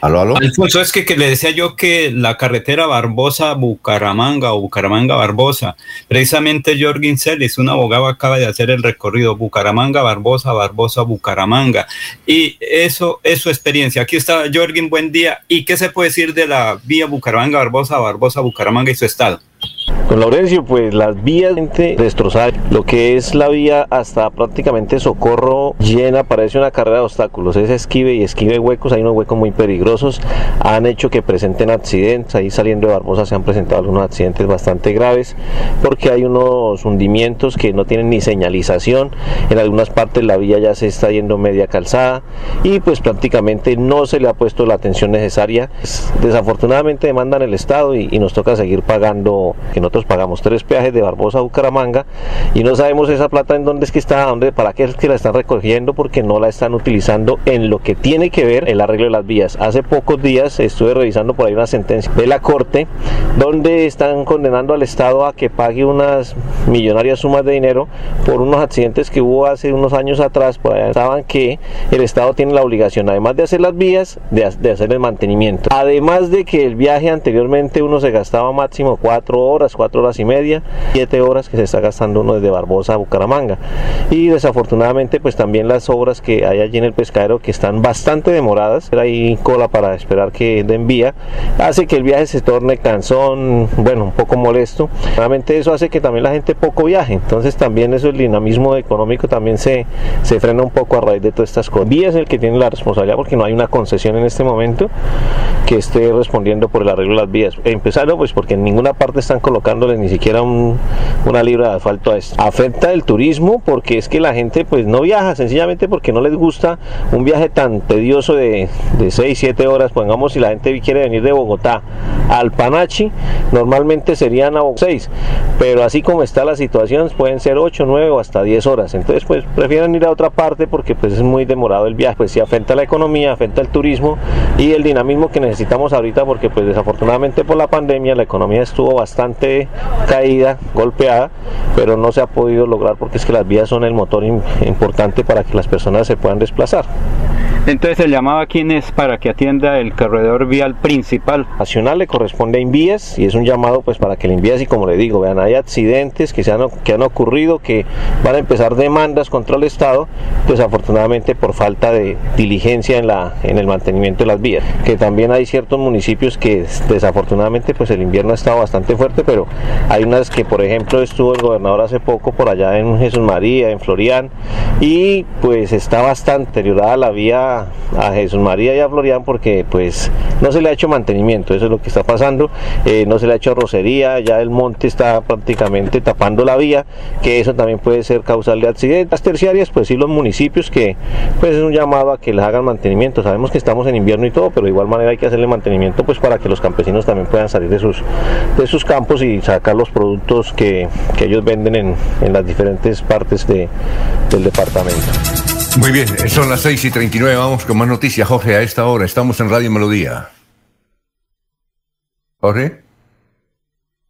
¿Aló, aló? Alfonso, es que, que, le decía yo que la carretera Barbosa-Bucaramanga o Bucaramanga-Barbosa, precisamente Jorgin Celis, un abogado, acaba de hacer el recorrido Bucaramanga-Barbosa, Barbosa-Bucaramanga. Y eso es su experiencia. Aquí está Jorgin, buen día. ¿Y qué se puede decir de la vía Bucaramanga-Barbosa, Barbosa-Bucaramanga y su estado? Con Laurencio, pues las vías destrozadas, lo que es la vía hasta prácticamente Socorro llena, parece una carrera de obstáculos, es esquive y esquive huecos, hay unos huecos muy peligrosos, han hecho que presenten accidentes, ahí saliendo de Barbosa se han presentado algunos accidentes bastante graves, porque hay unos hundimientos que no tienen ni señalización, en algunas partes la vía ya se está yendo media calzada y pues prácticamente no se le ha puesto la atención necesaria, desafortunadamente demandan el Estado y nos toca seguir pagando que nosotros pagamos tres peajes de Barbosa a Bucaramanga y no sabemos esa plata en dónde es que está, dónde, para qué es que la están recogiendo porque no la están utilizando en lo que tiene que ver el arreglo de las vías. Hace pocos días estuve revisando por ahí una sentencia de la Corte donde están condenando al Estado a que pague unas millonarias sumas de dinero por unos accidentes que hubo hace unos años atrás, pues estaban que el Estado tiene la obligación, además de hacer las vías, de, hacer el mantenimiento. Además de que el viaje anteriormente uno se gastaba máximo horas, cuatro horas y media, siete horas que se está gastando uno desde Barbosa a Bucaramanga. Y desafortunadamente pues también las obras que hay allí en el pescadero que están bastante demoradas, hay cola para esperar que den vía, hace que el viaje se torne cansón, bueno, un poco molesto. Realmente eso hace que también la gente poco viaje, entonces también eso el dinamismo económico también se, se frena un poco a raíz de todas estas cosas. Vía es el que tiene la responsabilidad porque no hay una concesión en este momento que esté respondiendo por el arreglo de las vías. Empezando pues porque en ninguna parte están colocándole ni siquiera un, una libra de asfalto a esto. Afecta el turismo porque es que la gente pues no viaja sencillamente porque no les gusta un viaje tan tedioso de, de 6, 7 horas. Pongamos si la gente quiere venir de Bogotá al Panachi, normalmente serían a 6, pero así como está la situación pueden ser 8, 9 o hasta 10 horas. Entonces pues prefieren ir a otra parte porque pues es muy demorado el viaje. Pues si afecta la economía, afecta el turismo y el dinamismo que necesitamos ahorita porque pues desafortunadamente por la pandemia la economía estuvo bastante caída, golpeada, pero no se ha podido lograr porque es que las vías son el motor importante para que las personas se puedan desplazar. Entonces el llamado a quién es para que atienda el corredor vial principal. Nacional le corresponde a Invías y es un llamado pues para que el Invías y como le digo, vean, hay accidentes que, se han, que han ocurrido, que van a empezar demandas contra el Estado, pues afortunadamente por falta de diligencia en, la, en el mantenimiento de las vías. Que también hay ciertos municipios que desafortunadamente pues el invierno ha estado bastante fuerte, pero hay unas que por ejemplo estuvo el gobernador hace poco por allá en Jesús María, en Florian, y pues está bastante deteriorada la vía a Jesús María y a Florian porque pues no se le ha hecho mantenimiento, eso es lo que está pasando, eh, no se le ha hecho rocería, ya el monte está prácticamente tapando la vía, que eso también puede ser causal de accidentes. Las terciarias, pues sí los municipios que pues es un llamado a que les hagan mantenimiento, sabemos que estamos en invierno y todo, pero de igual manera hay que hacerle mantenimiento pues para que los campesinos también puedan salir de sus, de sus campos y sacar los productos que, que ellos venden en, en las diferentes partes de, del departamento. Muy bien, son las 6 y 39, vamos con más noticias, Jorge, a esta hora. Estamos en Radio Melodía. Jorge.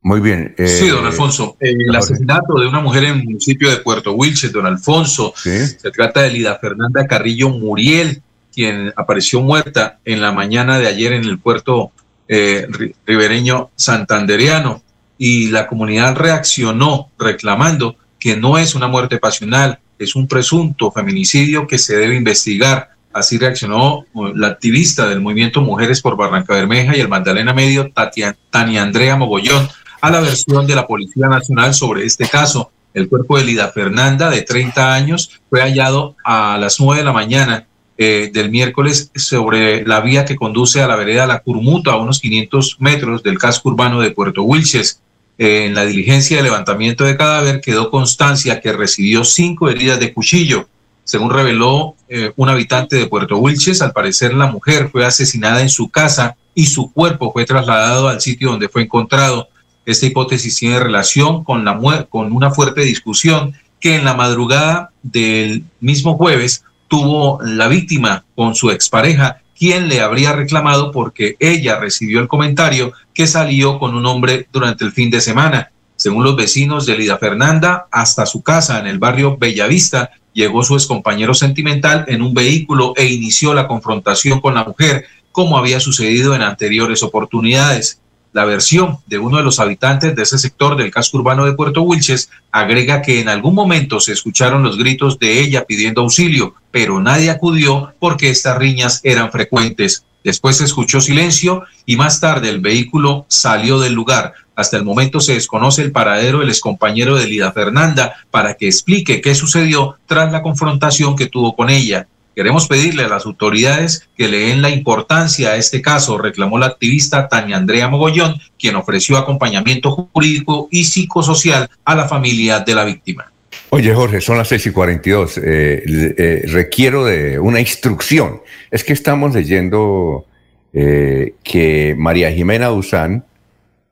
Muy bien. Eh, sí, don Alfonso. el asesinato de una mujer en el municipio de Puerto Wilches, don Alfonso. Se trata de Lida Fernanda Carrillo Muriel, quien apareció muerta en la mañana de ayer en el puerto eh, ribereño santanderiano. Y la comunidad reaccionó reclamando que no es una muerte pasional, es un presunto feminicidio que se debe investigar. Así reaccionó uh, la activista del movimiento Mujeres por Barranca Bermeja y el Magdalena Medio, Tania Andrea Mogollón, a la versión de la Policía Nacional sobre este caso. El cuerpo de Lida Fernanda, de 30 años, fue hallado a las 9 de la mañana eh, del miércoles sobre la vía que conduce a la vereda La Curmuta, a unos 500 metros del casco urbano de Puerto Wilches en la diligencia de levantamiento de cadáver quedó constancia que recibió cinco heridas de cuchillo. Según reveló eh, un habitante de Puerto Wilches, al parecer la mujer fue asesinada en su casa y su cuerpo fue trasladado al sitio donde fue encontrado. Esta hipótesis tiene relación con, la con una fuerte discusión que en la madrugada del mismo jueves tuvo la víctima con su expareja quién le habría reclamado porque ella recibió el comentario que salió con un hombre durante el fin de semana. Según los vecinos de Lida Fernanda, hasta su casa en el barrio Bellavista llegó su excompañero sentimental en un vehículo e inició la confrontación con la mujer, como había sucedido en anteriores oportunidades. La versión de uno de los habitantes de ese sector del casco urbano de Puerto Wilches agrega que en algún momento se escucharon los gritos de ella pidiendo auxilio, pero nadie acudió porque estas riñas eran frecuentes. Después se escuchó silencio y más tarde el vehículo salió del lugar. Hasta el momento se desconoce el paradero del excompañero de Lida Fernanda para que explique qué sucedió tras la confrontación que tuvo con ella. Queremos pedirle a las autoridades que le den la importancia a este caso, reclamó la activista Tania Andrea Mogollón, quien ofreció acompañamiento jurídico y psicosocial a la familia de la víctima. Oye, Jorge, son las 6 y 42. Eh, eh, requiero de una instrucción. Es que estamos leyendo eh, que María Jimena Usán,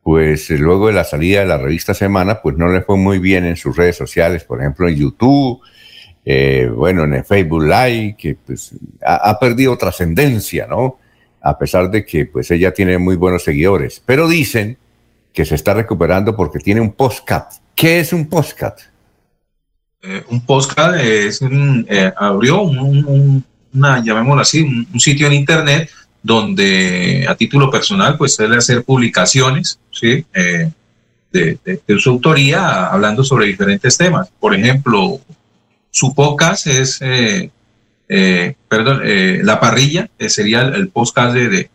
pues luego de la salida de la revista Semana, pues no le fue muy bien en sus redes sociales, por ejemplo en YouTube, eh, bueno, en el Facebook Live, que pues ha, perdido trascendencia, ¿no? A pesar de que pues ella tiene muy buenos seguidores. Pero dicen que se está recuperando porque tiene un postcat. ¿Qué es un postcat? Eh, un postcat es un, eh, abrió un, una, llamémoslo así, un, sitio en internet donde a título personal pues suele hacer publicaciones, ¿sí? de, de, su autoría hablando sobre diferentes temas. Por ejemplo, su podcast es, eh, eh, perdón, eh, La Parrilla, sería el, podcast de,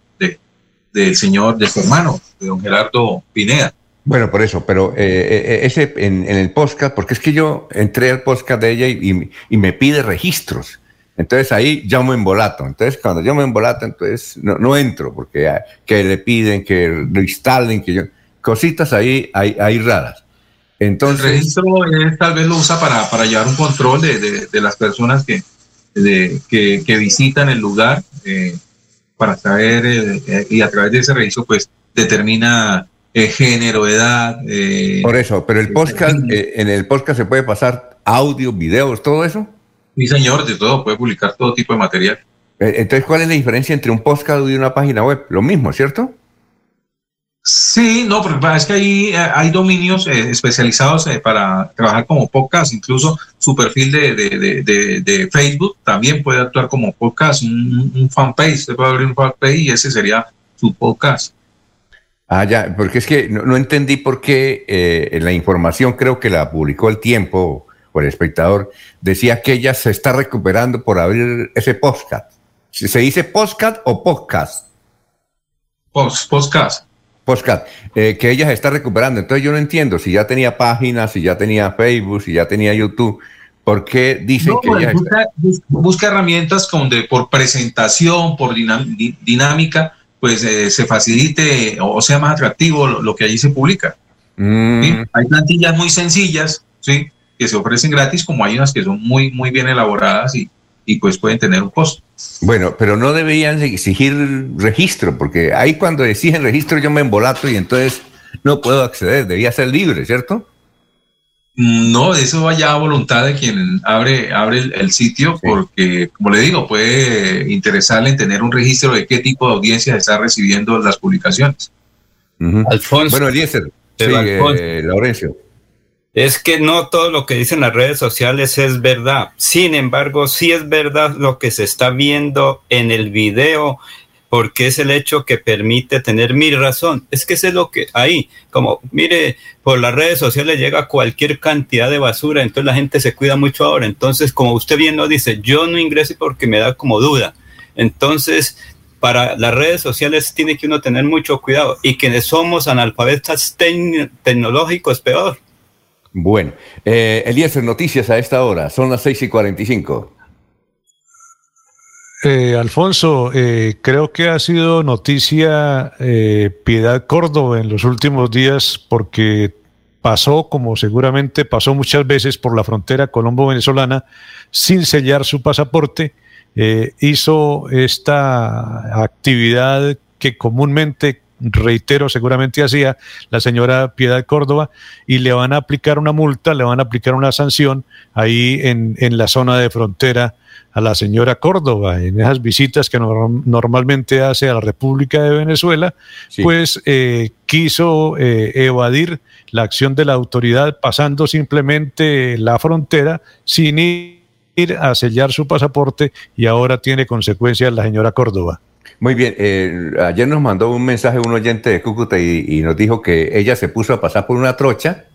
del señor, de su hermano, de don Gerardo Pineda. Bueno, por eso, pero ese en, el podcast, porque es que yo entré al podcast de ella y, me pide registros. Entonces ahí ya me embolato. Entonces cuando yo me embolato, entonces no, entro, porque que le piden que lo instalen, que yo, cositas ahí hay, hay raras. Entonces, el registro tal vez lo usa para, para llevar un control de, de, las personas que, que, que, visitan el lugar eh, para saber eh, y a través de ese registro pues determina eh, género, edad. Por eso, pero el podcast, en el podcast se puede pasar audio, videos, todo eso. Sí, señor, de todo, puede publicar todo tipo de material. Entonces, ¿cuál es la diferencia entre un podcast y una página web? Lo mismo, ¿cierto? Sí, no, porque es que ahí eh, hay dominios eh, especializados eh, para trabajar como podcast, incluso su perfil de, de, de, Facebook también puede actuar como podcast, un, fanpage, usted puede abrir un fanpage y ese sería su podcast. Ah, ya, porque es que no, entendí por qué en la información, creo que la publicó el tiempo o el espectador, decía que ella se está recuperando por abrir ese podcast. ¿Se dice podcast o podcast? Post, podcast. Postcat, eh, que ella se está recuperando. Entonces yo no entiendo si ya tenía páginas, si ya tenía Facebook, si ya tenía YouTube. ¿Por qué dicen que ella busca, busca, herramientas donde por presentación, por dinámica, pues eh, se facilite o sea más atractivo lo, que allí se publica. Mm. Hay plantillas muy sencillas, ¿sí? que se ofrecen gratis, como hay unas que son muy, muy bien elaboradas y, y pues pueden tener un costo. Bueno, pero no deberían exigir registro, porque ahí cuando exigen registro yo me embolato y entonces no puedo acceder, debía ser libre, ¿cierto? No, eso vaya a voluntad de quien abre, abre el, sitio, porque, como le digo, puede interesarle en tener un registro de qué tipo de audiencia está recibiendo las publicaciones. Alfonso. Bueno, Eliezer, sí, eh, Laurencio es que no todo lo que dicen las redes sociales es verdad. Sin embargo, sí es verdad lo que se está viendo en el video, porque es el hecho que permite tener mi razón. Es que ese es lo que ahí, como mire, por las redes sociales llega cualquier cantidad de basura, entonces la gente se cuida mucho ahora. Entonces, como usted bien lo dice, yo no ingreso porque me da como duda. Entonces, para las redes sociales tiene que uno tener mucho cuidado y quienes somos analfabetas tecnológicos peor. Bueno, eh, Eliezer, noticias a esta hora, son las 6 y 45. Eh, Alfonso, eh, creo que ha sido noticia eh, Piedad Córdoba en los últimos días porque pasó, como seguramente pasó muchas veces por la frontera colombo-venezolana, sin sellar su pasaporte, hizo esta actividad que comúnmente reitero, seguramente hacía la señora Piedad Córdoba, y le van a aplicar una multa, le van a aplicar una sanción ahí en, en la zona de frontera a la señora Córdoba, en esas visitas que normalmente hace a la República de Venezuela, pues eh, quiso eh, evadir la acción de la autoridad pasando simplemente la frontera sin ir a sellar su pasaporte y ahora tiene consecuencias la señora Córdoba. Muy bien, eh, ayer nos mandó un mensaje un oyente de Cúcuta y, nos dijo que ella se puso a pasar por una trocha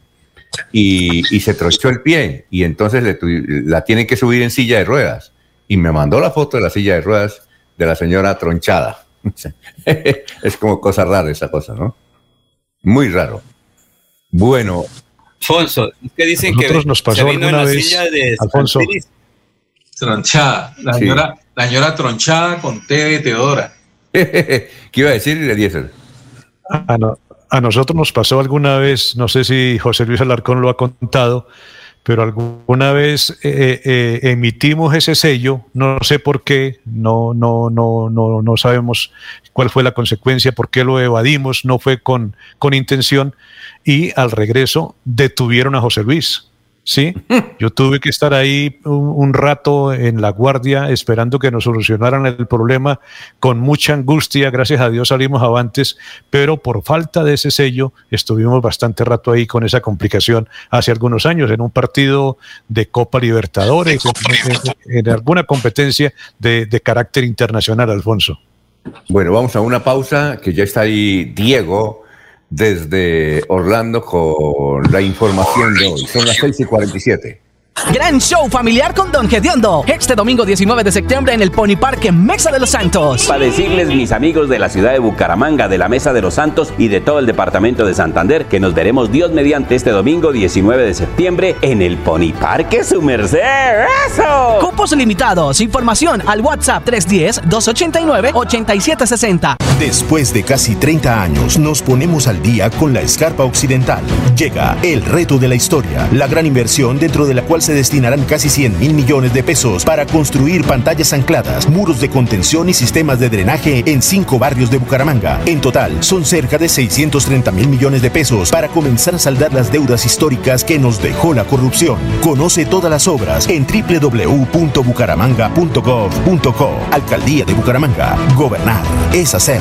y, se trochó el pie y entonces la tienen que subir en silla de ruedas. Y me mandó la foto de la silla de ruedas de la señora tronchada. <laughs> es como cosa rara esa cosa, ¿no? Muy raro. Bueno. Alfonso, ¿qué dicen que nos pasó se vino vez, silla de Alfonso. Tronchada, la señora, la señora tronchada con té de Teodora. <laughs> ¿Qué iba a decir, Eliezer? A, a nosotros nos pasó alguna vez, no sé si José Luis Alarcón lo ha contado, pero alguna vez eh, eh, emitimos ese sello, no sé por qué, no, no, no, no, no sabemos cuál fue la consecuencia, por qué lo evadimos, no fue con, con intención, y al regreso detuvieron a José Luis. Sí, <laughs> yo tuve que estar ahí un, rato en la guardia esperando que nos solucionaran el problema con mucha angustia. Gracias a Dios salimos avantes, pero por falta de ese sello estuvimos bastante rato ahí con esa complicación hace algunos años en un partido de Copa Libertadores, en, alguna competencia de, de carácter internacional, Alfonso. Bueno, vamos a una pausa que ya está ahí Diego desde Orlando con la información de hoy. Son las 6 y 47. Gran show familiar con Don Gediondo. Este domingo 19 de septiembre en el Pony Park en Mesa de los Santos. Para decirles, mis amigos de la ciudad de Bucaramanga, de la Mesa de los Santos y de todo el departamento de Santander, que nos veremos Dios mediante este domingo 19 de septiembre en el Pony Park su merced. ¡Eso! Cupos limitados. Información al WhatsApp 310-289-8760. Después de casi 30 años, nos ponemos al día con la escarpa occidental. Llega el reto de la historia, la gran inversión dentro de la cual se destinarán casi 100 mil millones de pesos para construir pantallas ancladas, muros de contención y sistemas de drenaje en cinco barrios de Bucaramanga. En total, son cerca de 630 mil millones de pesos para comenzar a saldar las deudas históricas que nos dejó la corrupción. Conoce todas las obras en www.bucaramanga.gov.co. Alcaldía de Bucaramanga. Gobernar es hacer.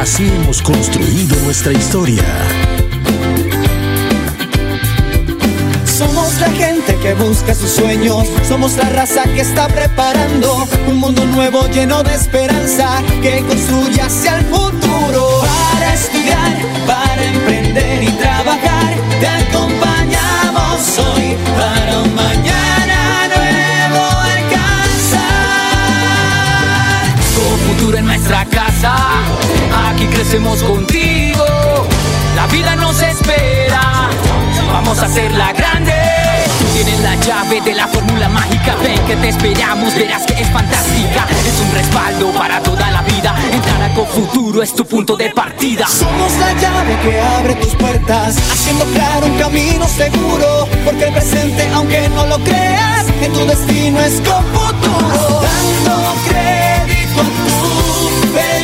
Así hemos construido nuestra historia. Somos la gente que busca sus sueños, somos la raza que está preparando un mundo nuevo lleno de esperanza que construye hacia el futuro. Para estudiar, para emprender y trabajar, te acompañamos hoy para un mañana en nuestra casa. Aquí crecemos contigo. La vida nos espera. Vamos a hacerla grande. Tú tienes la llave de la fórmula mágica. Ven que te esperamos, verás que es fantástica. Es un respaldo para toda la vida. Entrar a Futuro es tu punto de partida. Somos la llave que abre tus puertas, haciendo claro un camino seguro. Porque el presente, aunque no lo creas, en tu destino es con futuro. Dando crédito a COP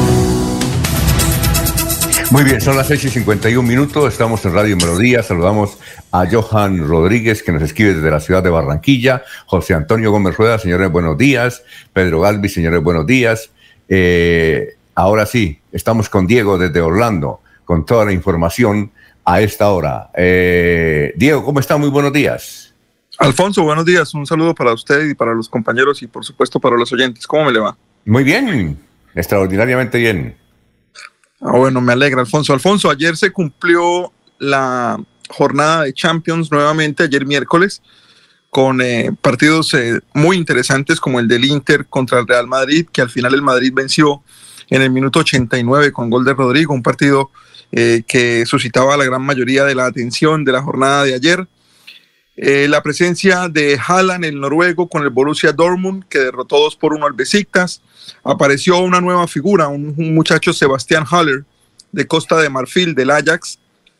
Muy bien, son las 6 y 51 minutos, estamos en Radio Melodía, saludamos a Johan Rodríguez que nos escribe desde la ciudad de Barranquilla, José Antonio Gómez Rueda, señores, buenos días, Pedro Galvi, señores, buenos días. Eh, ahora sí, estamos con Diego desde Orlando, con toda la información a esta hora. Eh, Diego, ¿cómo está? Muy buenos días. Alfonso, buenos días, un saludo para usted y para los compañeros y por supuesto para los oyentes. ¿Cómo me le va? Muy bien, extraordinariamente bien. Ah, bueno, me alegra, Alfonso. Alfonso, ayer se cumplió la jornada de Champions nuevamente, ayer miércoles, con eh, partidos eh, muy interesantes como el del Inter contra el Real Madrid, que al final el Madrid venció en el minuto 89 con gol de Rodrigo, un partido eh, que suscitaba la gran mayoría de la atención de la jornada de ayer. La presencia de Haaland, el noruego, con el Borussia Dortmund, que derrotó 2 por 1 al Besiktas apareció una nueva figura, un, muchacho Sebastián Haller de Costa de Marfil del Ajax.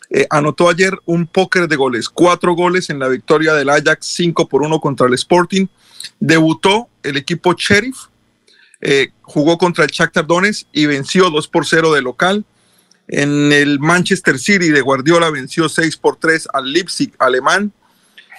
Eh, anotó ayer un póker de goles, cuatro goles en la victoria del Ajax, cinco por uno contra el Sporting. Debutó el equipo Sheriff, eh, jugó contra el Shakhtar Donetsk y venció 2 por 0 de local. En el Manchester City de Guardiola venció 6 por 3 al Leipzig alemán.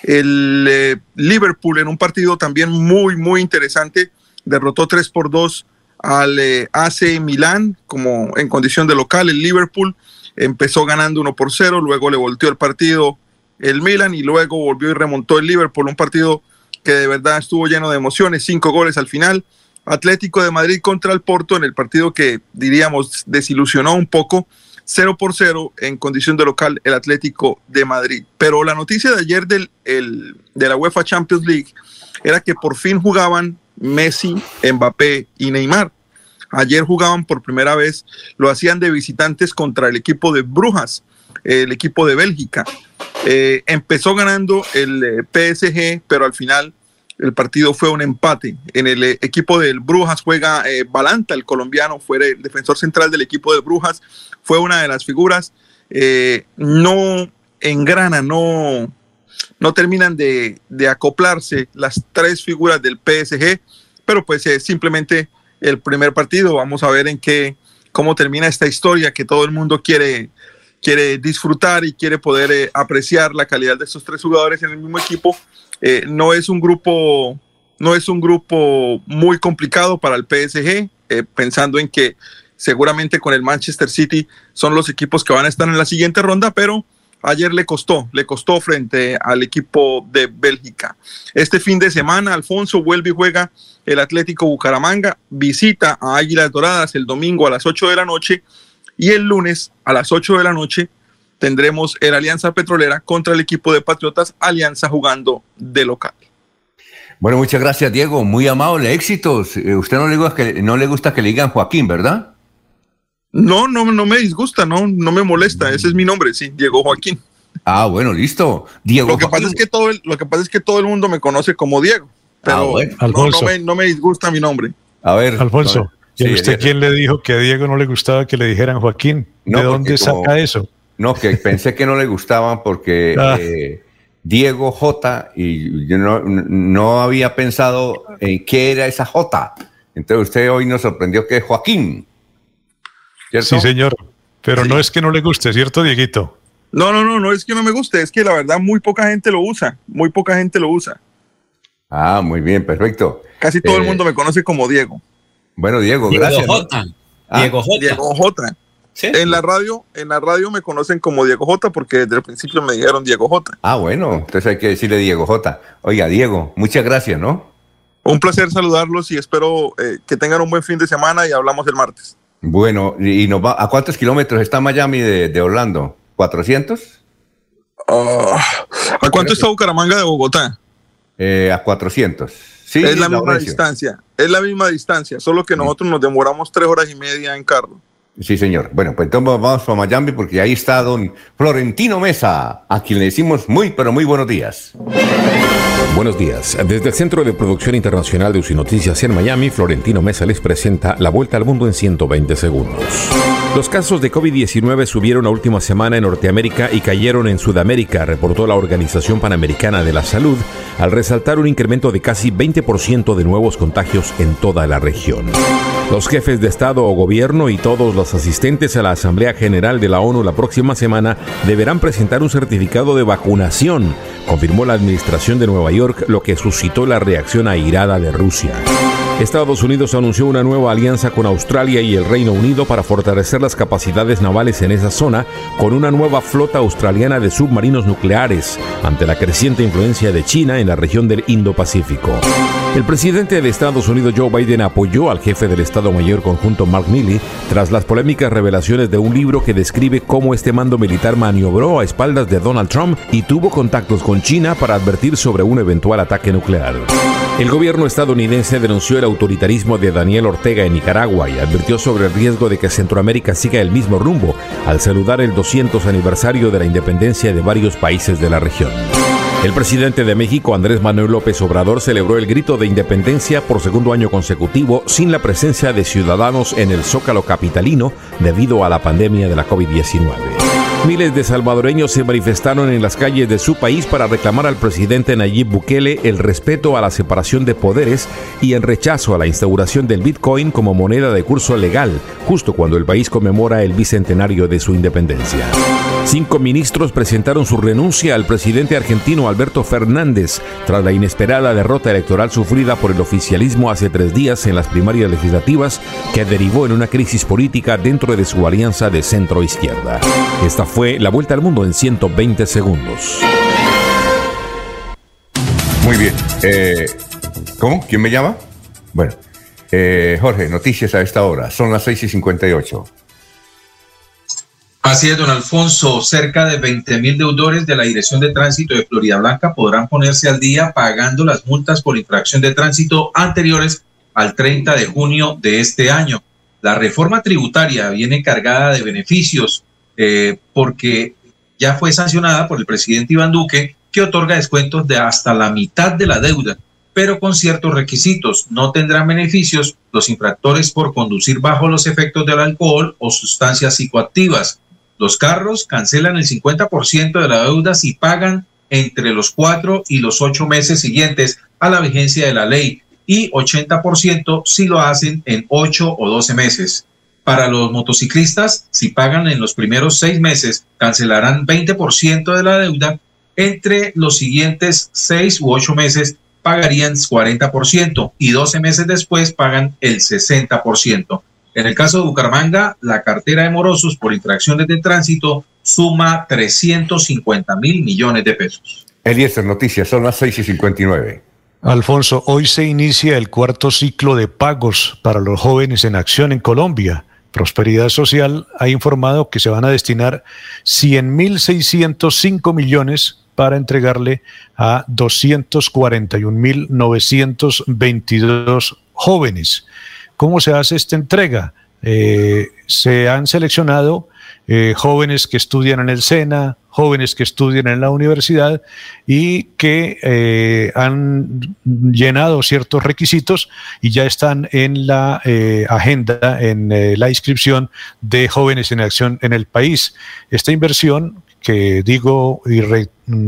El eh, Liverpool en un partido también muy, muy interesante derrotó 3 por 2 al eh, AC Milán como en condición de local. El Liverpool empezó ganando 1 por 0, luego le volteó el partido el Milan y luego volvió y remontó el Liverpool, un partido que de verdad estuvo lleno de emociones, cinco goles al final. Atlético de Madrid contra el Porto en el partido que diríamos desilusionó un poco, 0 por 0 en condición de local el Atlético de Madrid. Pero la noticia de ayer del, de la UEFA Champions League era que por fin jugaban Messi, Mbappé y Neymar. Ayer jugaban por primera vez, lo hacían de visitantes contra el equipo de Brujas, el equipo de Bélgica. Eh, empezó ganando el eh, PSG, pero al final el partido fue un empate. En el eh, equipo del Brujas juega Balanta, el colombiano, fue el defensor central del equipo de Brujas, fue una de las figuras. no engrana, no, no terminan de, acoplarse las tres figuras del PSG, pero pues es simplemente el primer partido. Vamos a ver en qué, cómo termina esta historia que todo el mundo quiere, quiere disfrutar y quiere poder eh, apreciar la calidad de estos tres jugadores en el mismo equipo. Eh, no es un grupo, no es un grupo muy complicado para el PSG, eh, pensando en que seguramente con el Manchester City son los equipos que van a estar en la siguiente ronda, pero ayer le costó, le costó frente al equipo de Bélgica. Este fin de semana, Alfonso vuelve y juega el Atlético Bucaramanga, visita a Águilas Doradas el domingo a las 8 de la noche y el lunes a las 8 de la noche tendremos el Alianza Petrolera contra el equipo de Patriotas Alianza jugando de local. Bueno, muchas gracias Diego, muy amable, éxitos. Eh, usted no le gusta que, no le, gusta que le digan Joaquín, ¿verdad? No, no, no me disgusta, no, no me molesta. Ese es mi nombre, sí, Diego Joaquín. Ah, bueno, listo. Diego. Lo que pasa es que todo el, lo que pasa es que todo el mundo me conoce como Diego, pero ah, no, me, disgusta mi nombre. A ver, Alfonso. ¿Y usted quién le dijo que a Diego no le gustaba que le dijeran Joaquín? ¿De dónde saca eso? No, que pensé que no le gustaban porque <laughs> ah. eh, Diego J y yo no, no había pensado en qué era esa J. Entonces usted hoy nos sorprendió que es Joaquín. Sí, señor. Pero no es que no le guste, ¿cierto, Dieguito? No, no, no, no es que no me guste, es que la verdad muy poca gente lo usa, muy poca gente lo usa. Ah, muy bien, perfecto. Casi todo el eh, mundo me conoce como Diego. Bueno, Diego, gracias. Ah, Diego J. Diego J. En la radio, en la radio me conocen como Diego J porque desde el principio me dijeron Diego J. Ah, bueno, entonces hay que decirle Diego J. Oiga, Diego, muchas gracias, ¿no? Un placer saludarlos y espero eh, que tengan un buen fin de semana y hablamos el martes. Bueno, ¿y nos va, a cuántos kilómetros está Miami de, Orlando? ¿400? Ah, ¿A cuánto está Bucaramanga de Bogotá? Eh, a 400. Sí, es la, misma distancia, es la misma distancia, solo que nosotros nos demoramos tres horas y media en carro. Sí, señor. Bueno, pues entonces vamos a Miami porque ahí está don Florentino Mesa, a quien le decimos muy, pero muy buenos días. Buenos días. Desde el Centro de Producción Internacional de UCI Noticias en Miami, Florentino Mesa les presenta la vuelta al mundo en 120 segundos. Los casos de COVID-19 subieron la última semana en Norteamérica y cayeron en Sudamérica, reportó la Organización Panamericana de la Salud, al resaltar un incremento de casi 20% de nuevos contagios en toda la región. Los jefes de Estado o gobierno y todos los asistentes a la Asamblea General de la ONU la próxima semana deberán presentar un certificado de vacunación, confirmó la Administración de Nueva York, lo que suscitó la reacción airada de Rusia. Estados Unidos anunció una nueva alianza con Australia y el Reino Unido para fortalecer las capacidades navales en esa zona con una nueva flota australiana de submarinos nucleares ante la creciente influencia de China en la región del Indo-Pacífico. El presidente de Estados Unidos Joe Biden apoyó al jefe del Estado Mayor conjunto Mark Milley tras las polémicas revelaciones de un libro que describe cómo este mando militar maniobró a espaldas de Donald Trump y tuvo contactos con China para advertir sobre un eventual ataque nuclear. El gobierno estadounidense denunció el autoritarismo de Daniel Ortega en Nicaragua y advirtió sobre el riesgo de que Centroamérica siga el mismo rumbo al saludar el 200 aniversario de la independencia de varios países de la región. El presidente de México, Andrés Manuel López Obrador, celebró el grito de independencia por segundo año consecutivo sin la presencia de ciudadanos en el Zócalo capitalino debido a la pandemia de la COVID-19. Miles de salvadoreños se manifestaron en las calles de su país para reclamar al presidente Nayib Bukele el respeto a la separación de poderes y en rechazo a la instauración del Bitcoin como moneda de curso legal, justo cuando el país conmemora el bicentenario de su independencia. Cinco ministros presentaron su renuncia al presidente argentino Alberto Fernández tras la inesperada derrota electoral sufrida por el oficialismo hace tres días en las primarias legislativas que derivó en una crisis política dentro de su alianza de centro-izquierda. Esta fue la vuelta al mundo en 120 segundos. Muy bien. Eh, ¿Cómo? ¿Quién me llama? Bueno, eh, Jorge, noticias a esta hora. Son las 6 y 58. Así es, don Alfonso. Cerca de 20 mil deudores de la Dirección de Tránsito de Florida Blanca podrán ponerse al día pagando las multas por infracción de tránsito anteriores al 30 de junio de este año. La reforma tributaria viene cargada de beneficios eh, porque ya fue sancionada por el presidente Iván Duque, que otorga descuentos de hasta la mitad de la deuda, pero con ciertos requisitos. No tendrán beneficios los infractores por conducir bajo los efectos del alcohol o sustancias psicoactivas los carros cancelan el 50% de la deuda si pagan entre los cuatro y los ocho meses siguientes a la vigencia de la ley y 80% si lo hacen en ocho o 12 meses. Para los motociclistas, si pagan en los primeros seis meses, cancelarán 20% de la deuda. Entre los siguientes seis u ocho meses, pagarían 40% y 12 meses después pagan el 60%. En el caso de Bucaramanga, la cartera de morosos por infracciones de tránsito suma 350 mil millones de pesos. Eliezer, noticias, son las 6 y 59. Alfonso, hoy se inicia el cuarto ciclo de pagos para los jóvenes en acción en Colombia. Prosperidad Social ha informado que se van a destinar 100.605 millones para entregarle a 241.922 jóvenes. ¿Cómo se hace esta entrega? Eh, se han seleccionado eh, jóvenes que estudian en el SENA, jóvenes que estudian en la universidad y que eh, han llenado ciertos requisitos y ya están en la agenda, en la inscripción de jóvenes en acción en el país. Esta inversión que digo y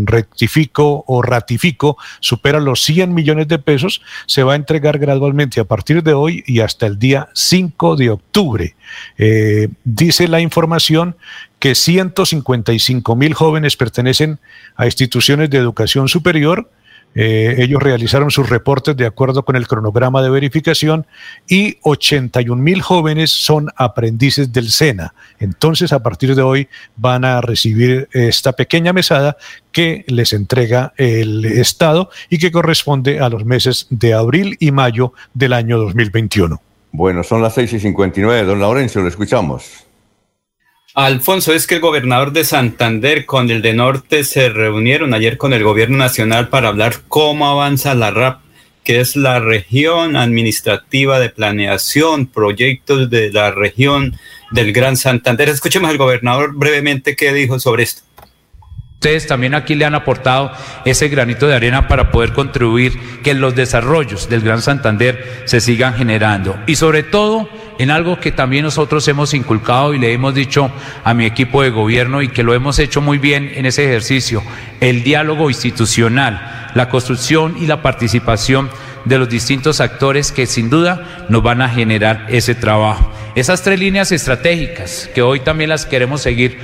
rectifico o ratifico supera los 100 millones de pesos, se va a entregar gradualmente a partir de hoy y hasta el día 5 de octubre. Eh, dice la información que 155 mil jóvenes pertenecen a instituciones de educación superior, eh, ellos realizaron sus reportes de acuerdo con el cronograma de verificación y 81 mil jóvenes son aprendices del SENA. Entonces, a partir de hoy van a recibir esta pequeña mesada que les entrega el Estado y que corresponde a los meses de abril y mayo del año 2021. Bueno, son las 6 y 59. Don Laurencio, lo escuchamos. Alfonso, es que el gobernador de Santander con el de Norte se reunieron ayer con el gobierno nacional para hablar cómo avanza la RAP, que es la región administrativa de planeación, proyectos de la región del Gran Santander. Escuchemos al gobernador brevemente qué dijo sobre esto. Ustedes también aquí le han aportado ese granito de arena para poder contribuir que los desarrollos del Gran Santander se sigan generando. Y sobre todo en algo que también nosotros hemos inculcado y le hemos dicho a mi equipo de gobierno y que lo hemos hecho muy bien en ese ejercicio, el diálogo institucional, la construcción y la participación de los distintos actores que sin duda nos van a generar ese trabajo. Esas tres líneas estratégicas que hoy también las queremos seguir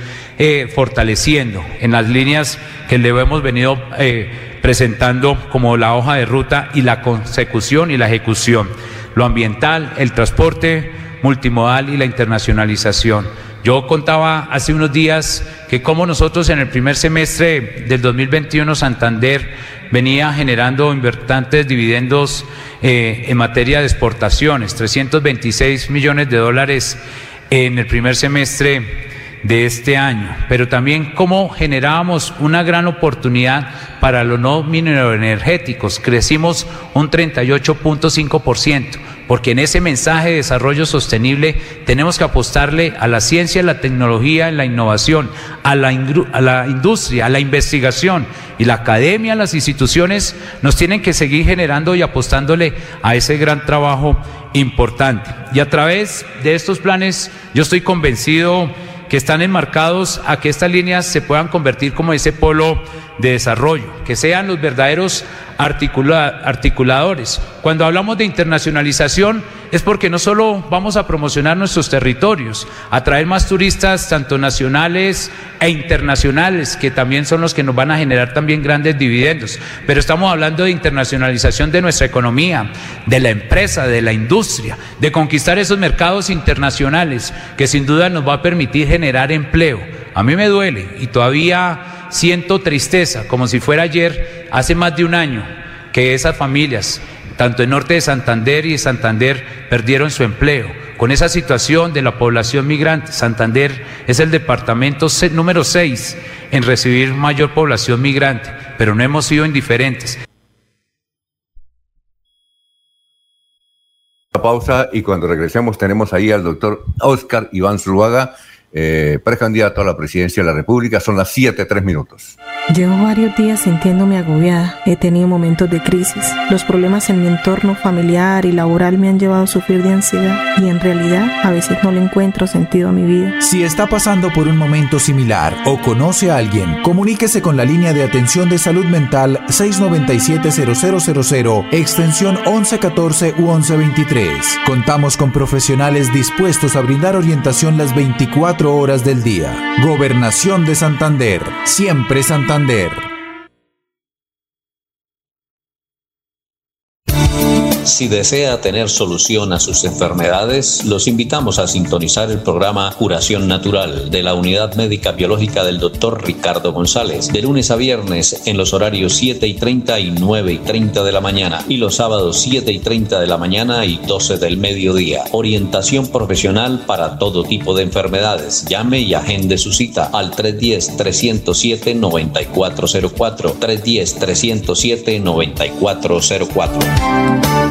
eh, fortaleciendo en las líneas que le hemos venido eh, presentando como la hoja de ruta y la consecución y la ejecución. Lo ambiental, el transporte multimodal y la internacionalización. Yo contaba hace unos días que como nosotros en el primer semestre del 2021 Santander venía generando importantes dividendos eh, en materia de exportaciones, 326 millones de dólares en el primer semestre de este año, pero también cómo generábamos una gran oportunidad para los no mineroenergéticos. Crecimos un 38.5%, porque en ese mensaje de desarrollo sostenible tenemos que apostarle a la ciencia, la tecnología, la innovación, a la, a la industria, a la investigación y la academia, las instituciones nos tienen que seguir generando y apostándole a ese gran trabajo importante. Y a través de estos planes yo estoy convencido que están enmarcados a que estas líneas se puedan convertir como ese polo de desarrollo, que sean los verdaderos articuladores. Cuando hablamos de internacionalización es porque no solo vamos a promocionar nuestros territorios, atraer más turistas tanto nacionales e internacionales, que también son los que nos van a generar también grandes dividendos, pero estamos hablando de internacionalización de nuestra economía, de la empresa, de la industria, de conquistar esos mercados internacionales que sin duda nos va a permitir generar empleo. A mí me duele y todavía siento tristeza, como si fuera ayer, hace más de un año, que esas familias, tanto en norte de Santander y de Santander, perdieron su empleo. Con esa situación de la población migrante, Santander es el departamento número 6 en recibir mayor población migrante, pero no hemos sido indiferentes. pausa y cuando regresemos tenemos ahí al doctor Oscar Iván Zuluaga, eh, precandidato a la presidencia de la República. Son las 7, 3 minutos. Llevo varios días sintiéndome agobiada. He tenido momentos de crisis. Los problemas en mi entorno familiar y laboral me han llevado a sufrir de ansiedad y en realidad a veces no le encuentro sentido a mi vida. Si está pasando por un momento similar o conoce a alguien, comuníquese con la línea de atención de salud mental 697-0000, extensión 1114 u 1123. Contamos con profesionales dispuestos a brindar orientación las 24 horas del día. Gobernación de Santander. Siempre Santander. Si desea tener solución a sus enfermedades, los invitamos a sintonizar el programa Curación Natural de la Unidad Médica Biológica del Dr. Ricardo González, de lunes a viernes en los horarios 7 y 30 y 9 y 30 de la mañana y los sábados 7 y 30 de la mañana y 12 del mediodía. Orientación profesional para todo tipo de enfermedades. Llame y agende su cita al 310-307-9404. 310-307-9404.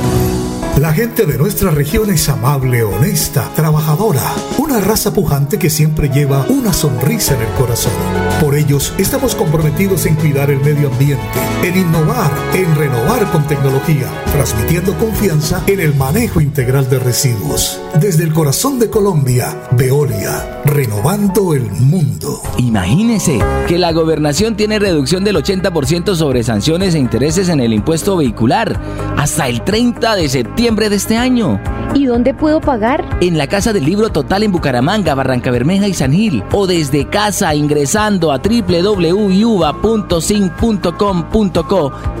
Bye. La gente de nuestra región es amable, honesta, trabajadora, una raza pujante que siempre lleva una sonrisa en el corazón. Por ellos estamos comprometidos en cuidar el medio ambiente, en innovar, en renovar con tecnología, transmitiendo confianza en el manejo integral de residuos. Desde el corazón de Colombia, Veolia, renovando el mundo. Imagínese que la gobernación tiene reducción del 80% sobre sanciones e intereses en el impuesto vehicular hasta el 30 de septiembre de este año. ¿Y dónde puedo pagar? En la Casa del Libro Total en Bucaramanga, Barranca Bermeja y San Gil. O desde casa ingresando a www.sin.com.co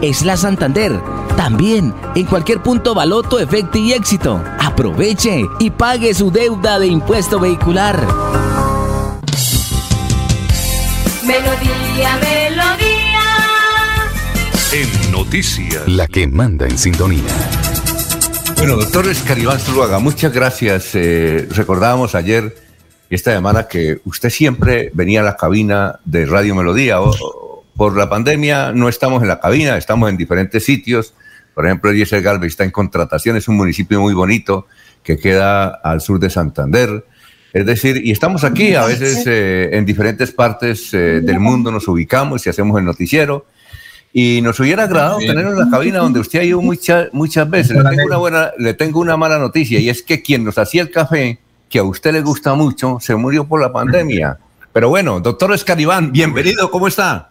es la Santander. También en cualquier punto Baloto, Efecto y Éxito. Aproveche y pague su deuda de impuesto vehicular. Melodía, melodía. En noticias, la que manda en sintonía. Bueno, doctor Escaribán Zuluaga, muchas gracias. Eh, recordábamos ayer, esta semana, que usted siempre venía a la cabina de Radio Melodía. por la pandemia no estamos en la cabina, estamos en diferentes sitios. Por ejemplo, Eliezer Galvez está en contratación, es un municipio muy bonito que queda al sur de Santander. Es decir, y estamos aquí, a veces eh, en diferentes partes eh, del mundo nos ubicamos y hacemos el noticiero. Y nos hubiera agradado tenerlo en la cabina donde usted ha ido muchas muchas veces. Le tengo, una buena, le tengo una mala noticia y es que quien nos hacía el café, que a usted le gusta mucho, se murió por la pandemia. Pero bueno, doctor Escaribán, bienvenido, ¿cómo está?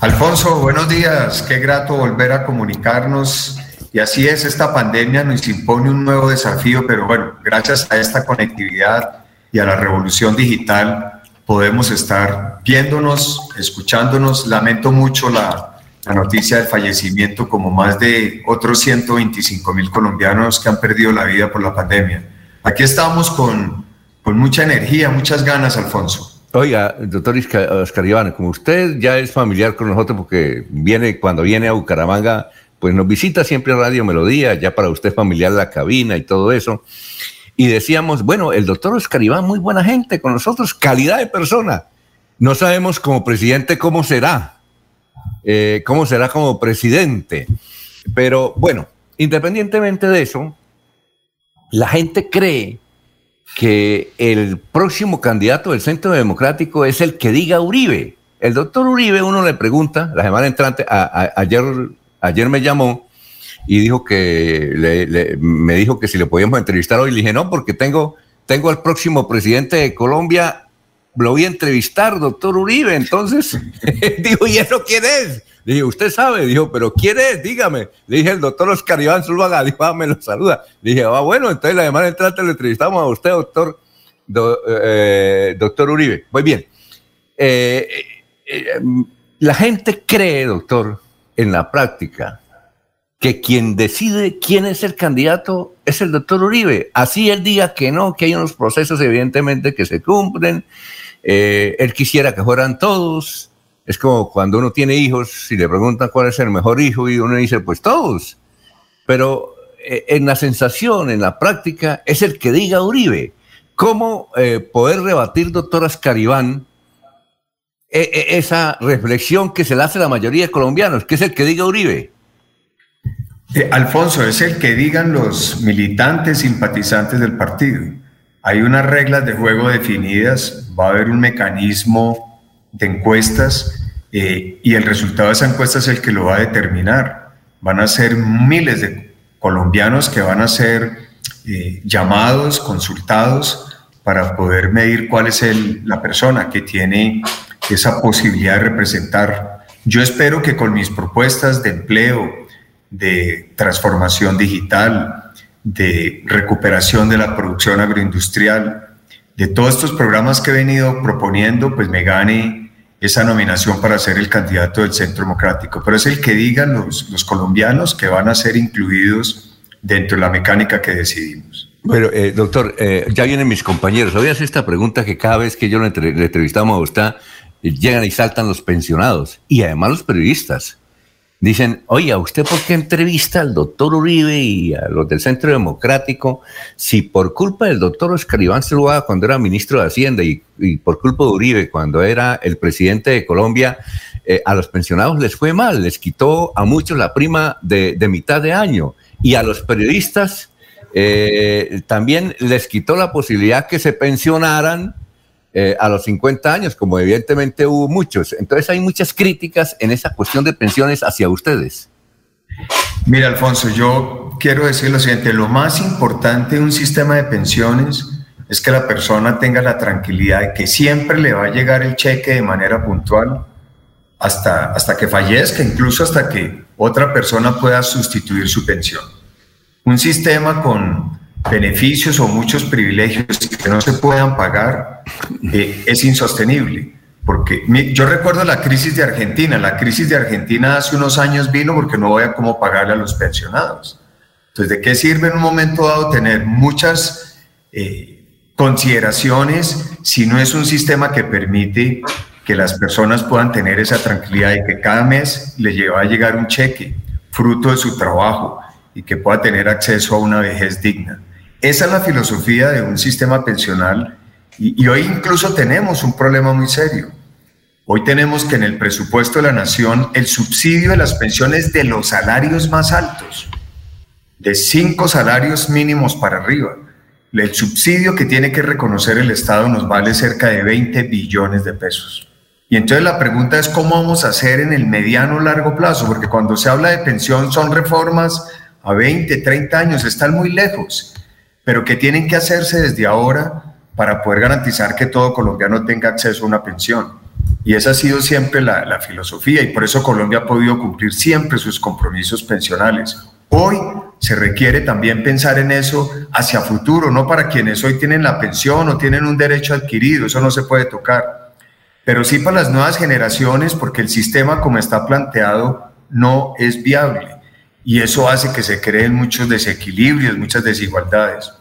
Alfonso, buenos días, qué grato volver a comunicarnos. Y así es, esta pandemia nos impone un nuevo desafío, pero bueno, gracias a esta conectividad y a la revolución digital, podemos estar viéndonos, escuchándonos. Lamento mucho la, la noticia del fallecimiento, como más de otros 125 mil colombianos que han perdido la vida por la pandemia. Aquí estamos con, con mucha energía, muchas ganas, Alfonso. Oiga, doctor Oscar Iván, como usted ya es familiar con nosotros porque viene, cuando viene a Bucaramanga, pues nos visita siempre Radio Melodía, ya para usted familiar la cabina y todo eso y decíamos, bueno, el doctor Oscar Iván, muy buena gente con nosotros, calidad de persona. No sabemos como presidente cómo será, eh, cómo será como presidente. Pero bueno, independientemente de eso, la gente cree que el próximo candidato del Centro Democrático es el que diga Uribe. El doctor Uribe, uno le pregunta, la semana entrante, ayer, ayer me llamó y dijo que me dijo que si le podíamos entrevistar hoy. Le dije, no, porque tengo, tengo al próximo presidente de Colombia, lo voy a entrevistar, doctor Uribe. Entonces, <laughs> dijo, ¿y eso quién es? Le dije, usted sabe, dijo, pero ¿quién es? Dígame. Le dije, el doctor Oscar Iván Zulvaga, <laughs> dijo, ah, me lo saluda. Le dije, ah, bueno, entonces la semana entrante le entrevistamos a usted, doctor, eh, doctor Uribe. Muy bien. Eh, eh, la gente cree, doctor, en la práctica, que quien decide quién es el candidato es el doctor Uribe. Así él diga que no, que hay unos procesos evidentemente que se cumplen. Eh, él quisiera que fueran todos. Es como cuando uno tiene hijos, si le preguntan cuál es el mejor hijo y uno dice, pues todos. Pero eh, en la sensación, en la práctica, es el que diga Uribe. ¿Cómo eh, poder rebatir, doctor Ascaribán, esa reflexión que se le hace a la mayoría de colombianos, que es el que diga Uribe? Eh, Alfonso, es el que digan los militantes simpatizantes del partido. Hay unas reglas de juego definidas, va a haber un mecanismo de encuestas eh, y el resultado de esa encuesta es el que lo va a determinar. Van a ser miles de colombianos que van a ser eh, llamados, consultados para poder medir cuál es la persona que tiene esa posibilidad de representar. Yo espero que con mis propuestas de empleo, de transformación digital, de recuperación de la producción agroindustrial, de todos estos programas que he venido proponiendo, pues me gane esa nominación para ser el candidato del Centro Democrático. Pero es el que digan los, los colombianos que van a ser incluidos dentro de la mecánica que decidimos. Bueno, eh, doctor, eh, ya vienen mis compañeros. Voy a hacer esta pregunta que cada vez que yo le, entrevistamos a usted, llegan y saltan los pensionados y además los periodistas. Dicen, oye, ¿usted por qué entrevista al doctor Uribe y a los del Centro Democrático si por culpa del doctor Oscar Iván Zuluaga cuando era ministro de Hacienda y, por culpa de Uribe cuando era el presidente de Colombia, eh, a los pensionados les fue mal, les quitó a muchos la prima de, mitad de año y a los periodistas eh, también les quitó la posibilidad que se pensionaran eh, a los 50 años, como evidentemente hubo muchos. Entonces hay muchas críticas en esa cuestión de pensiones hacia ustedes. Mira, Alfonso, yo quiero decir lo siguiente, lo más importante de un sistema de pensiones es que la persona tenga la tranquilidad de que siempre le va a llegar el cheque de manera puntual hasta, hasta que fallezca, incluso hasta que otra persona pueda sustituir su pensión. Un sistema con beneficios o muchos privilegios que no se puedan pagar eh, es insostenible. Porque yo recuerdo la crisis de Argentina. La crisis de Argentina hace unos años vino porque no había cómo pagarle a los pensionados. Entonces, ¿de qué sirve en un momento dado tener muchas eh, consideraciones si no es un sistema que permite que las personas puedan tener esa tranquilidad y que cada mes les lleva a llegar un cheque fruto de su trabajo y que pueda tener acceso a una vejez digna? Esa es la filosofía de un sistema pensional y, hoy incluso tenemos un problema muy serio. Hoy tenemos que en el presupuesto de la nación el subsidio de las pensiones de los salarios más altos, de cinco salarios mínimos para arriba, el subsidio que tiene que reconocer el Estado nos vale cerca de 20 billones de pesos. Y entonces la pregunta es cómo vamos a hacer en el mediano o largo plazo, porque cuando se habla de pensión son reformas a 20, 30 años, están muy lejos pero que tienen que hacerse desde ahora para poder garantizar que todo colombiano tenga acceso a una pensión. Y esa ha sido siempre la, filosofía y por eso Colombia ha podido cumplir siempre sus compromisos pensionales. Hoy se requiere también pensar en eso hacia futuro, no para quienes hoy tienen la pensión o tienen un derecho adquirido, eso no se puede tocar, pero sí para las nuevas generaciones porque el sistema como está planteado no es viable y eso hace que se creen muchos desequilibrios, muchas desigualdades.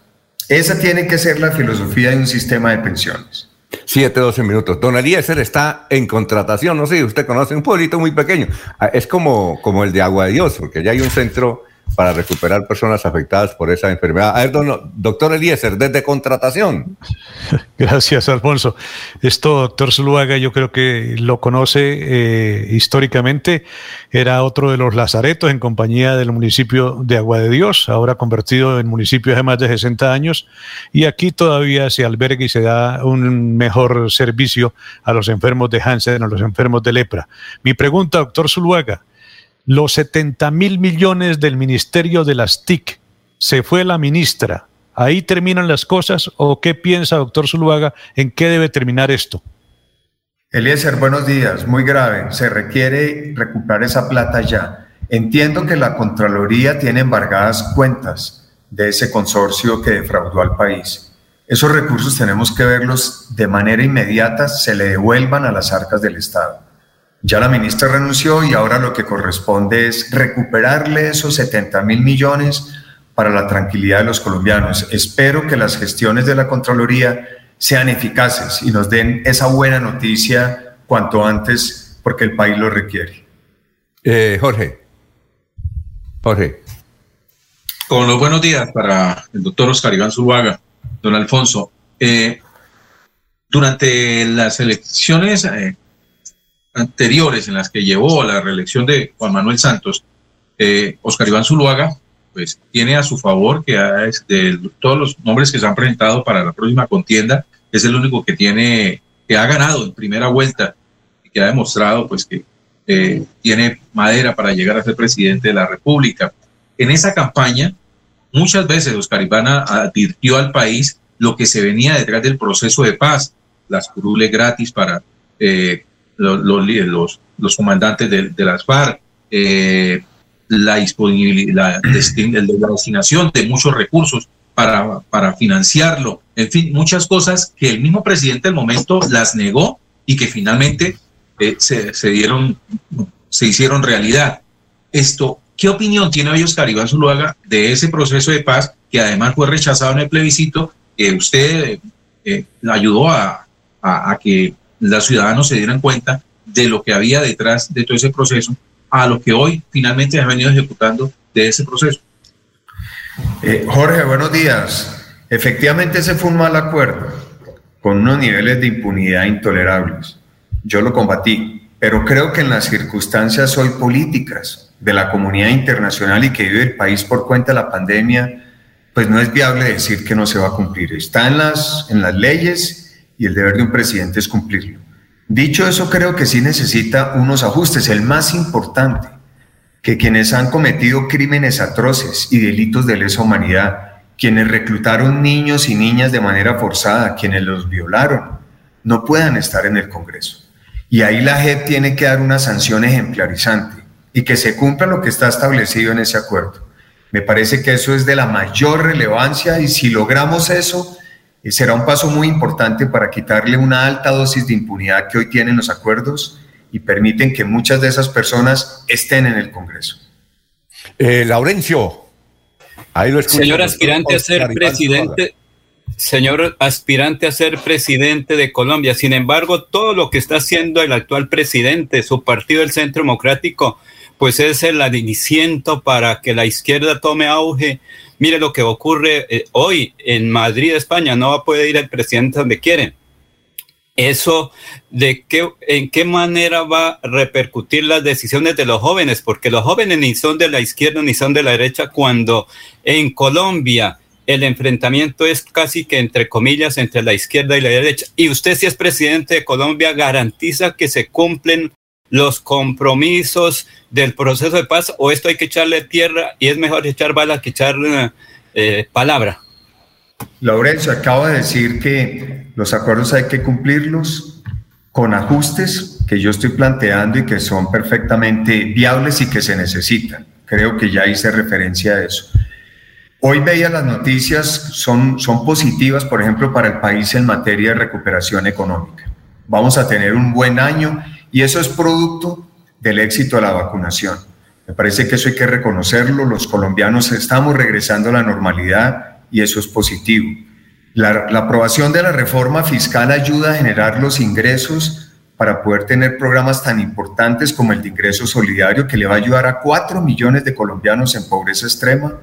Esa tiene que ser la filosofía de un sistema de pensiones. Siete, doce minutos. Don Eliezer está en contratación, no sé, usted conoce un pueblito muy pequeño. Ah, es como, como el de Agua de Dios, porque ya hay un centro para recuperar personas afectadas por esa enfermedad. A ver, doctor Eliezer, desde contratación. <laughs> Gracias, Alfonso. Esto, doctor Zuluaga, yo creo que lo conoce eh, históricamente. Era otro de los lazaretos en compañía del municipio de Agua de Dios, ahora convertido en municipio hace más de 60 años. Y aquí todavía se alberga y se da un mejor servicio a los enfermos de Hansen, a los enfermos de lepra. Mi pregunta, doctor Zuluaga los 70 mil millones del Ministerio de las TIC. Se fue la ministra. ¿Ahí terminan las cosas o qué piensa, doctor Zuluaga, en qué debe terminar esto? Eliezer, buenos días. Muy grave. Se requiere recuperar esa plata ya. Entiendo que la Contraloría tiene embargadas cuentas de ese consorcio que defraudó al país. Esos recursos tenemos que verlos de manera inmediata, se le devuelvan a las arcas del Estado. Ya la ministra renunció y ahora lo que corresponde es recuperarle esos 70 mil millones para la tranquilidad de los colombianos. Espero que las gestiones de la Contraloría sean eficaces y nos den esa buena noticia cuanto antes porque el país lo requiere. Eh, Jorge. Jorge. Con los buenos días para el doctor Oscar Iván Zuluaga, don Alfonso. Eh, durante las elecciones eh, anteriores en las que llevó a la reelección de Juan Manuel Santos, eh, Oscar Iván Zuluaga, pues tiene a su favor que de todos los nombres que se han presentado para la próxima contienda, es el único que tiene, que ha ganado en primera vuelta y que ha demostrado pues que eh, tiene madera para llegar a ser presidente de la República. En esa campaña, muchas veces Oscar Iván advirtió al país lo que se venía detrás del proceso de paz, las curules gratis para eh, los, los, los comandantes de, de, las FARC, eh, la disponibilidad, la, destinación de muchos recursos para, para financiarlo, en fin, muchas cosas que el mismo presidente del momento las negó y que finalmente eh, se, se, dieron, se hicieron realidad. Esto, ¿qué opinión tiene hoy Oscar Iván Zuluaga de ese proceso de paz que además fue rechazado en el plebiscito que usted eh, ayudó a, a, a que los ciudadanos se dieran cuenta de lo que había detrás de todo ese proceso a lo que hoy finalmente ha venido ejecutando de ese proceso. Eh, Jorge, buenos días. Efectivamente ese fue un mal acuerdo con unos niveles de impunidad intolerables. Yo lo combatí, pero creo que en las circunstancias hoy políticas de la comunidad internacional y que vive el país por cuenta de la pandemia, pues no es viable decir que no se va a cumplir. Está en las, en las leyes y el deber de un presidente es cumplirlo. Dicho eso, creo que sí necesita unos ajustes. El más importante, que quienes han cometido crímenes atroces y delitos de lesa humanidad, quienes reclutaron niños y niñas de manera forzada, quienes los violaron, no puedan estar en el Congreso. Y ahí la JEP tiene que dar una sanción ejemplarizante y que se cumpla lo que está establecido en ese acuerdo. Me parece que eso es de la mayor relevancia y si logramos eso, será un paso muy importante para quitarle una alta dosis de impunidad que hoy tienen los acuerdos y permiten que muchas de esas personas estén en el Congreso. Eh, Laurencio, ahí lo escucho. Señor aspirante a ser presidente, señor aspirante a ser presidente de Colombia. Sin embargo, todo lo que está haciendo el actual presidente, su partido, el Centro Democrático, pues es el aliciento para que la izquierda tome auge. Mire lo que ocurre eh, hoy en Madrid, España, no poder ir el presidente donde quiere. Eso de qué, en qué manera va a repercutir las decisiones de los jóvenes, porque los jóvenes ni son de la izquierda ni son de la derecha cuando en Colombia el enfrentamiento es casi que entre comillas entre la izquierda y la derecha. Y usted si es presidente de Colombia garantiza que se cumplen los compromisos del proceso de paz o esto hay que echarle tierra y es mejor echar bala que echar eh, palabra. Laurencio, acabo de decir que los acuerdos hay que cumplirlos con ajustes que yo estoy planteando y que son perfectamente viables y que se necesitan. Creo que ya hice referencia a eso. Hoy veía las noticias, son, son positivas, por ejemplo, para el país en materia de recuperación económica. Vamos a tener un buen año y eso es producto del éxito de la vacunación. Me parece que eso hay que reconocerlo. Los colombianos estamos regresando a la normalidad y eso es positivo. La, aprobación de la reforma fiscal ayuda a generar los ingresos para poder tener programas tan importantes como el de ingreso solidario que le va a ayudar a 4 millones de colombianos en pobreza extrema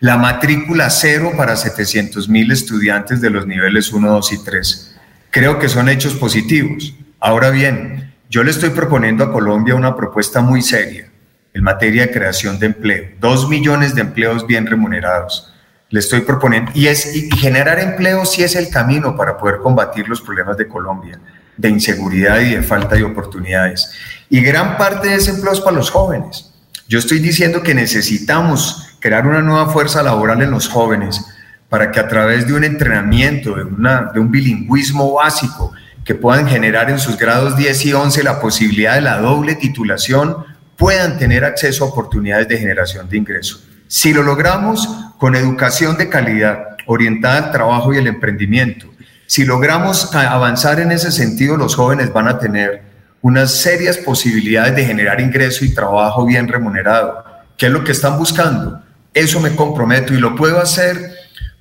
la matrícula cero para 700 mil estudiantes de los niveles 1, 2 y 3. Creo que son hechos positivos. Ahora bien, yo le estoy proponiendo a Colombia una propuesta muy seria en materia de creación de empleo. Dos millones de empleos bien remunerados. Le estoy proponiendo, y, es, y generar empleo sí es el camino para poder combatir los problemas de Colombia, de inseguridad y de falta de oportunidades. Y gran parte de ese empleo es para los jóvenes. Yo estoy diciendo que necesitamos crear una nueva fuerza laboral en los jóvenes para que a través de un entrenamiento, de, una, de un bilingüismo básico, que puedan generar en sus grados 10 y 11 la posibilidad de la doble titulación, puedan tener acceso a oportunidades de generación de ingresos. Si lo logramos con educación de calidad, orientada al trabajo y el emprendimiento, si logramos avanzar en ese sentido, los jóvenes van a tener unas serias posibilidades de generar ingreso y trabajo bien remunerado. ¿Qué es lo que están buscando? Eso me comprometo y lo puedo hacer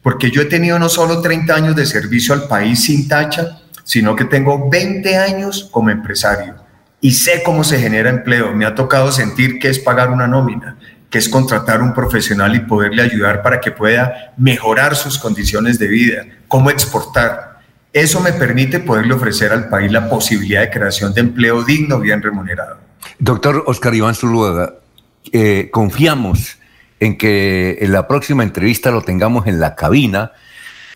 porque yo he tenido no solo 30 años de servicio al país sin tacha, sino que tengo 20 años como empresario y sé cómo se genera empleo. Me ha tocado sentir que es pagar una nómina, que es contratar un profesional y poderle ayudar para que pueda mejorar sus condiciones de vida, cómo exportar. Eso me permite poderle ofrecer al país la posibilidad de creación de empleo digno, bien remunerado. Doctor Oscar Iván Zuluaga, eh, confiamos en que en la próxima entrevista lo tengamos en la cabina,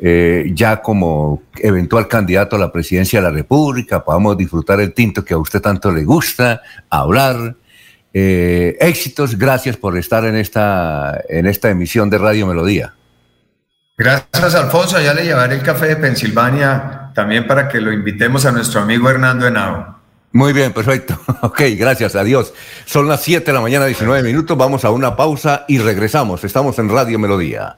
eh, ya como eventual candidato a la presidencia de la República, podamos disfrutar el tinto que a usted tanto le gusta, hablar. Eh, éxitos, gracias por estar en esta, en esta emisión de Radio Melodía. Gracias, Alfonso. Ya le llevaré el café de Pensilvania también para que lo invitemos a nuestro amigo Hernando Henao. Muy bien, perfecto. <laughs> Ok, gracias, adiós. Son las 7 de la mañana, 19 minutos. Vamos a una pausa y regresamos. Estamos en Radio Melodía.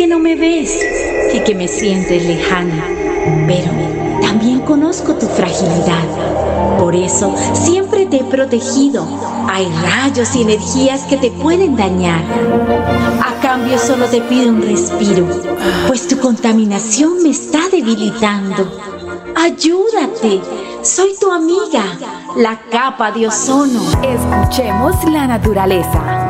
Que no me ves y que me sientes lejana, pero también conozco tu fragilidad. Por eso siempre te he protegido. Hay rayos y energías que te pueden dañar. A cambio solo te pido un respiro, pues tu contaminación me está debilitando. Ayúdate, soy tu amiga, la capa de ozono. Escuchemos la naturaleza.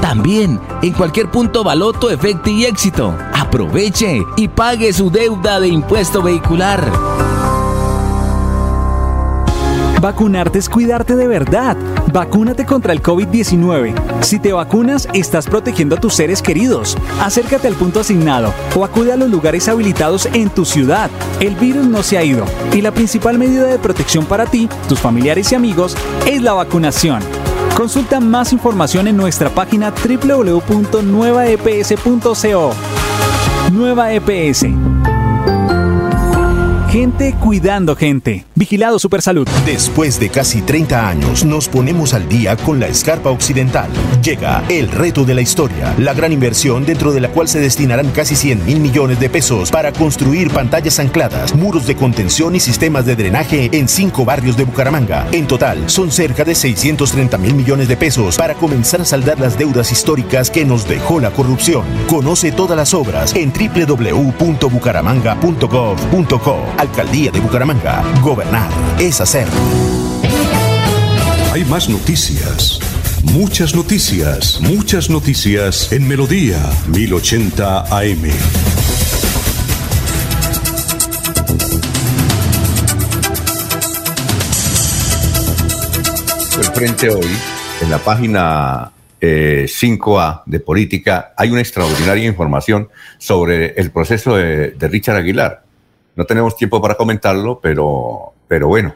También en cualquier punto Baloto, Efecto y Éxito. Aproveche y pague su deuda de impuesto vehicular. Vacunarte es cuidarte de verdad. Vacúnate contra el COVID-19. Si te vacunas, estás protegiendo a tus seres queridos. Acércate al punto asignado o acude a los lugares habilitados en tu ciudad. El virus no se ha ido y la principal medida de protección para ti, tus familiares y amigos es la vacunación. Consulta más información en nuestra página www.nuevaeps.co. Nueva EPS Gente cuidando gente. Vigilado Supersalud. Después de casi 30 años, nos ponemos al día con la escarpa occidental. Llega el reto de la historia, la gran inversión dentro de la cual se destinarán casi 100 mil millones de pesos para construir pantallas ancladas, muros de contención y sistemas de drenaje en cinco barrios de Bucaramanga. En total, son cerca de 630 mil millones de pesos para comenzar a saldar las deudas históricas que nos dejó la corrupción. Conoce todas las obras en www.bucaramanga.gov.co. Alcaldía de Bucaramanga. Gobernar es hacer. Hay más noticias. Muchas noticias, muchas noticias en Melodía 1080 AM. El frente hoy, en la página 5A de política, hay una extraordinaria información sobre el proceso de, de Richard Aguilar. No tenemos tiempo para comentarlo, pero, pero bueno.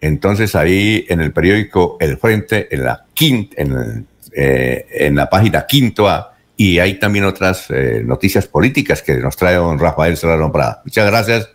Entonces ahí en el periódico El Frente, en la, quinta, eh, en la página quinto A, y hay también otras eh, noticias políticas que nos trae don Rafael Serrano Prada. Muchas gracias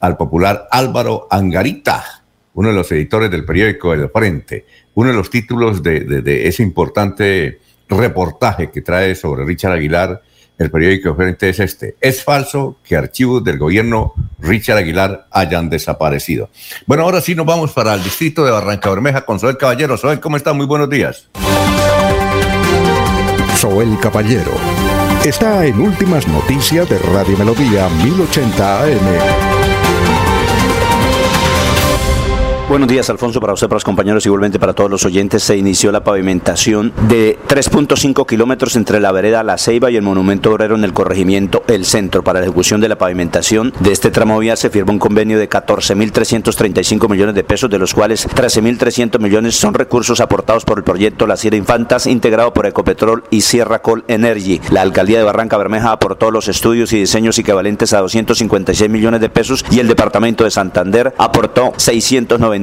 al popular Álvaro Angarita, uno de los editores del periódico El Frente, uno de los títulos de ese importante reportaje que trae sobre Richard Aguilar el periódico frente es este. Es falso que archivos del gobierno Richard Aguilar hayan desaparecido. Bueno, ahora sí nos vamos para el distrito de Barranca Bermeja con Soel Caballero. Soel, ¿cómo está? Muy buenos días. Soel Caballero está en Últimas Noticias de Radio Melodía 1080 AM. Buenos días, Alfonso, para usted, para los compañeros, igualmente para todos los oyentes. Se inició la pavimentación de 3.5 kilómetros entre la vereda La Ceiba y el Monumento Obrero en el corregimiento El Centro. Para la ejecución de la pavimentación de este tramo vía se firmó un convenio de 14.335 millones de pesos, de los cuales 13.300 millones son recursos aportados por el proyecto La Sierra Infantas, integrado por Ecopetrol y Sierra Col Energy. La alcaldía de Barranca Bermeja aportó los estudios y diseños equivalentes a 256 millones de pesos y el departamento de Santander aportó 690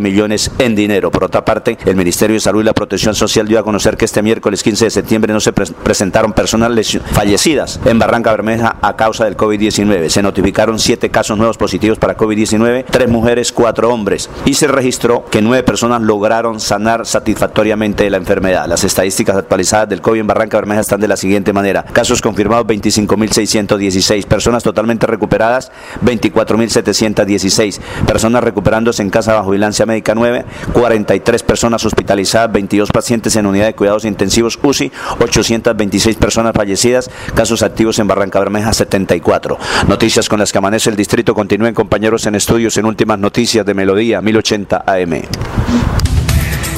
millones en dinero. Por otra parte, el Ministerio de Salud y la Protección Social dio a conocer que este miércoles 15 de septiembre no se pre presentaron personas fallecidas en Barranca Bermeja a causa del COVID-19. Se notificaron siete casos nuevos positivos para COVID-19, tres mujeres, cuatro hombres, y se registró que nueve personas lograron sanar satisfactoriamente de la enfermedad. Las estadísticas actualizadas del COVID en Barranca Bermeja están de la siguiente manera. Casos confirmados 25.616, personas totalmente recuperadas 24.716, personas recuperándose en casa bajo vigilancia médica 9, 43 personas hospitalizadas, 22 pacientes en unidad de cuidados intensivos UCI, 826 personas fallecidas, casos activos en Barranca Bermeja 74. Noticias con las que amanece el distrito. Continúen compañeros en estudios en últimas noticias de Melodía 1080 AM.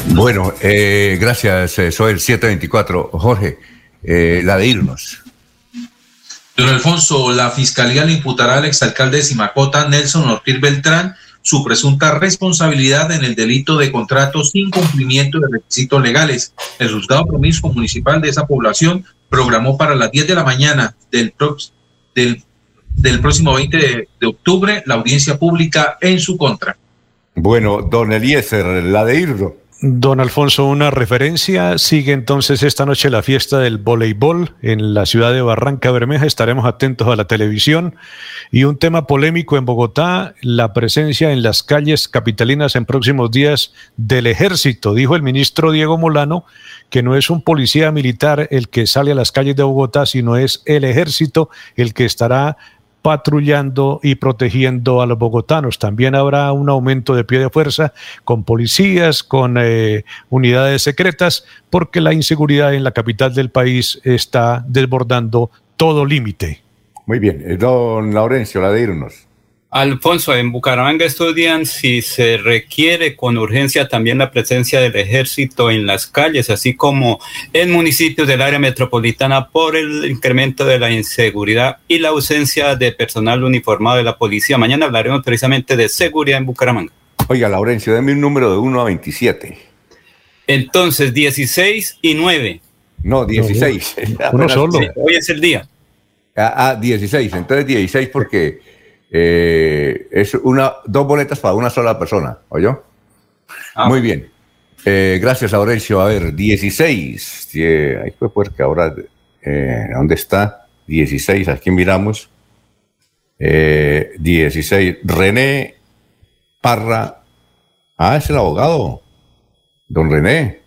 Bueno, eh, gracias, soy el 724. Jorge, eh, la de irnos. Don Alfonso, la fiscalía le imputará al exalcalde de Simacota, Nelson Ortiz Beltrán, su presunta responsabilidad en el delito de contrato sin cumplimiento de requisitos legales. El juzgado promiscuo municipal de esa población programó para las 10 de la mañana del, próximo 20 de, de, octubre la audiencia pública en su contra. Bueno, don Eliezer, la de Irro. Don Alfonso, una referencia. Sigue entonces esta noche la fiesta del voleibol en la ciudad de Barranca Bermeja. Estaremos atentos a la televisión. Y un tema polémico en Bogotá, la presencia en las calles capitalinas en próximos días del ejército. Dijo el ministro Diego Molano que no es un policía militar el que sale a las calles de Bogotá, sino es el ejército el que estará patrullando y protegiendo a los bogotanos. También habrá un aumento de pie de fuerza con policías, con eh, unidades secretas, porque la inseguridad en la capital del país está desbordando todo límite. Muy bien, eh, don Laurencio, la de irnos. Alfonso, en Bucaramanga estudian si se requiere con urgencia también la presencia del ejército en las calles, así como en municipios del área metropolitana por el incremento de la inseguridad y la ausencia de personal uniformado de la policía. Mañana hablaremos precisamente de seguridad en Bucaramanga. Oiga, Laurencio, déme un número de 1 a 27. Entonces, 16 y 9. No, 16. Uno <laughs> solo. hoy es el día. Ah, 16. Entonces 16 porque eh, es una, dos boletas para una sola persona, ¿oyó? Ah. Muy bien. Eh, gracias, Aurelio. A ver, 16. ahí fue porque ahora, eh, ¿dónde está? 16, aquí miramos. 16. René Parra. Ah, es el abogado. Don René.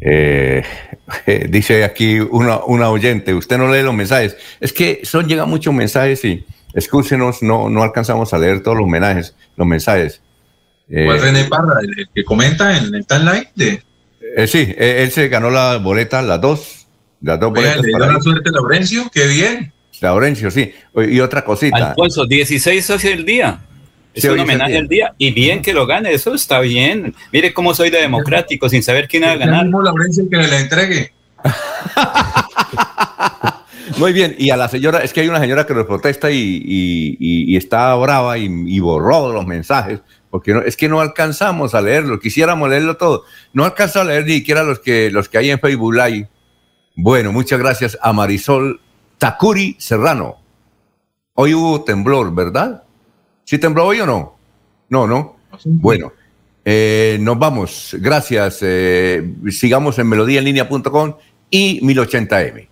<laughs> dice aquí una, una oyente, usted no lee los mensajes. Es que son, llegan muchos mensajes y Escúchenos, no, no alcanzamos a leer todos los mensajes. Los mensajes. ¿Cuál eh, René Parra, el, que comenta en el timeline? De... Eh, sí, eh, él, se ganó la boleta, las dos. Las dos boletas. Le dio la suerte a Laurencio, qué bien. Laurencio, sí. Y otra cosita. Alfonso, 16 es el día. Es un homenaje al día. Y bien que lo gane, eso está bien. Mire cómo soy de democrático, sin saber quién va a ganar. mismo Laurencio que le entregue. <laughs> Muy bien, y a la señora, es que hay una señora que nos protesta y, está brava y, borró los mensajes, porque es que no alcanzamos a leerlo, quisiéramos leerlo todo. No alcanzo a leer ni siquiera los que, los que hay en Facebook Live. Bueno, muchas gracias a Marisol Takuri Serrano. Hoy hubo temblor, ¿verdad? ¿Sí tembló hoy o no? No, no. Bueno, eh, nos vamos. Gracias. Eh, sigamos en melodíaenlínea.com y 1080m.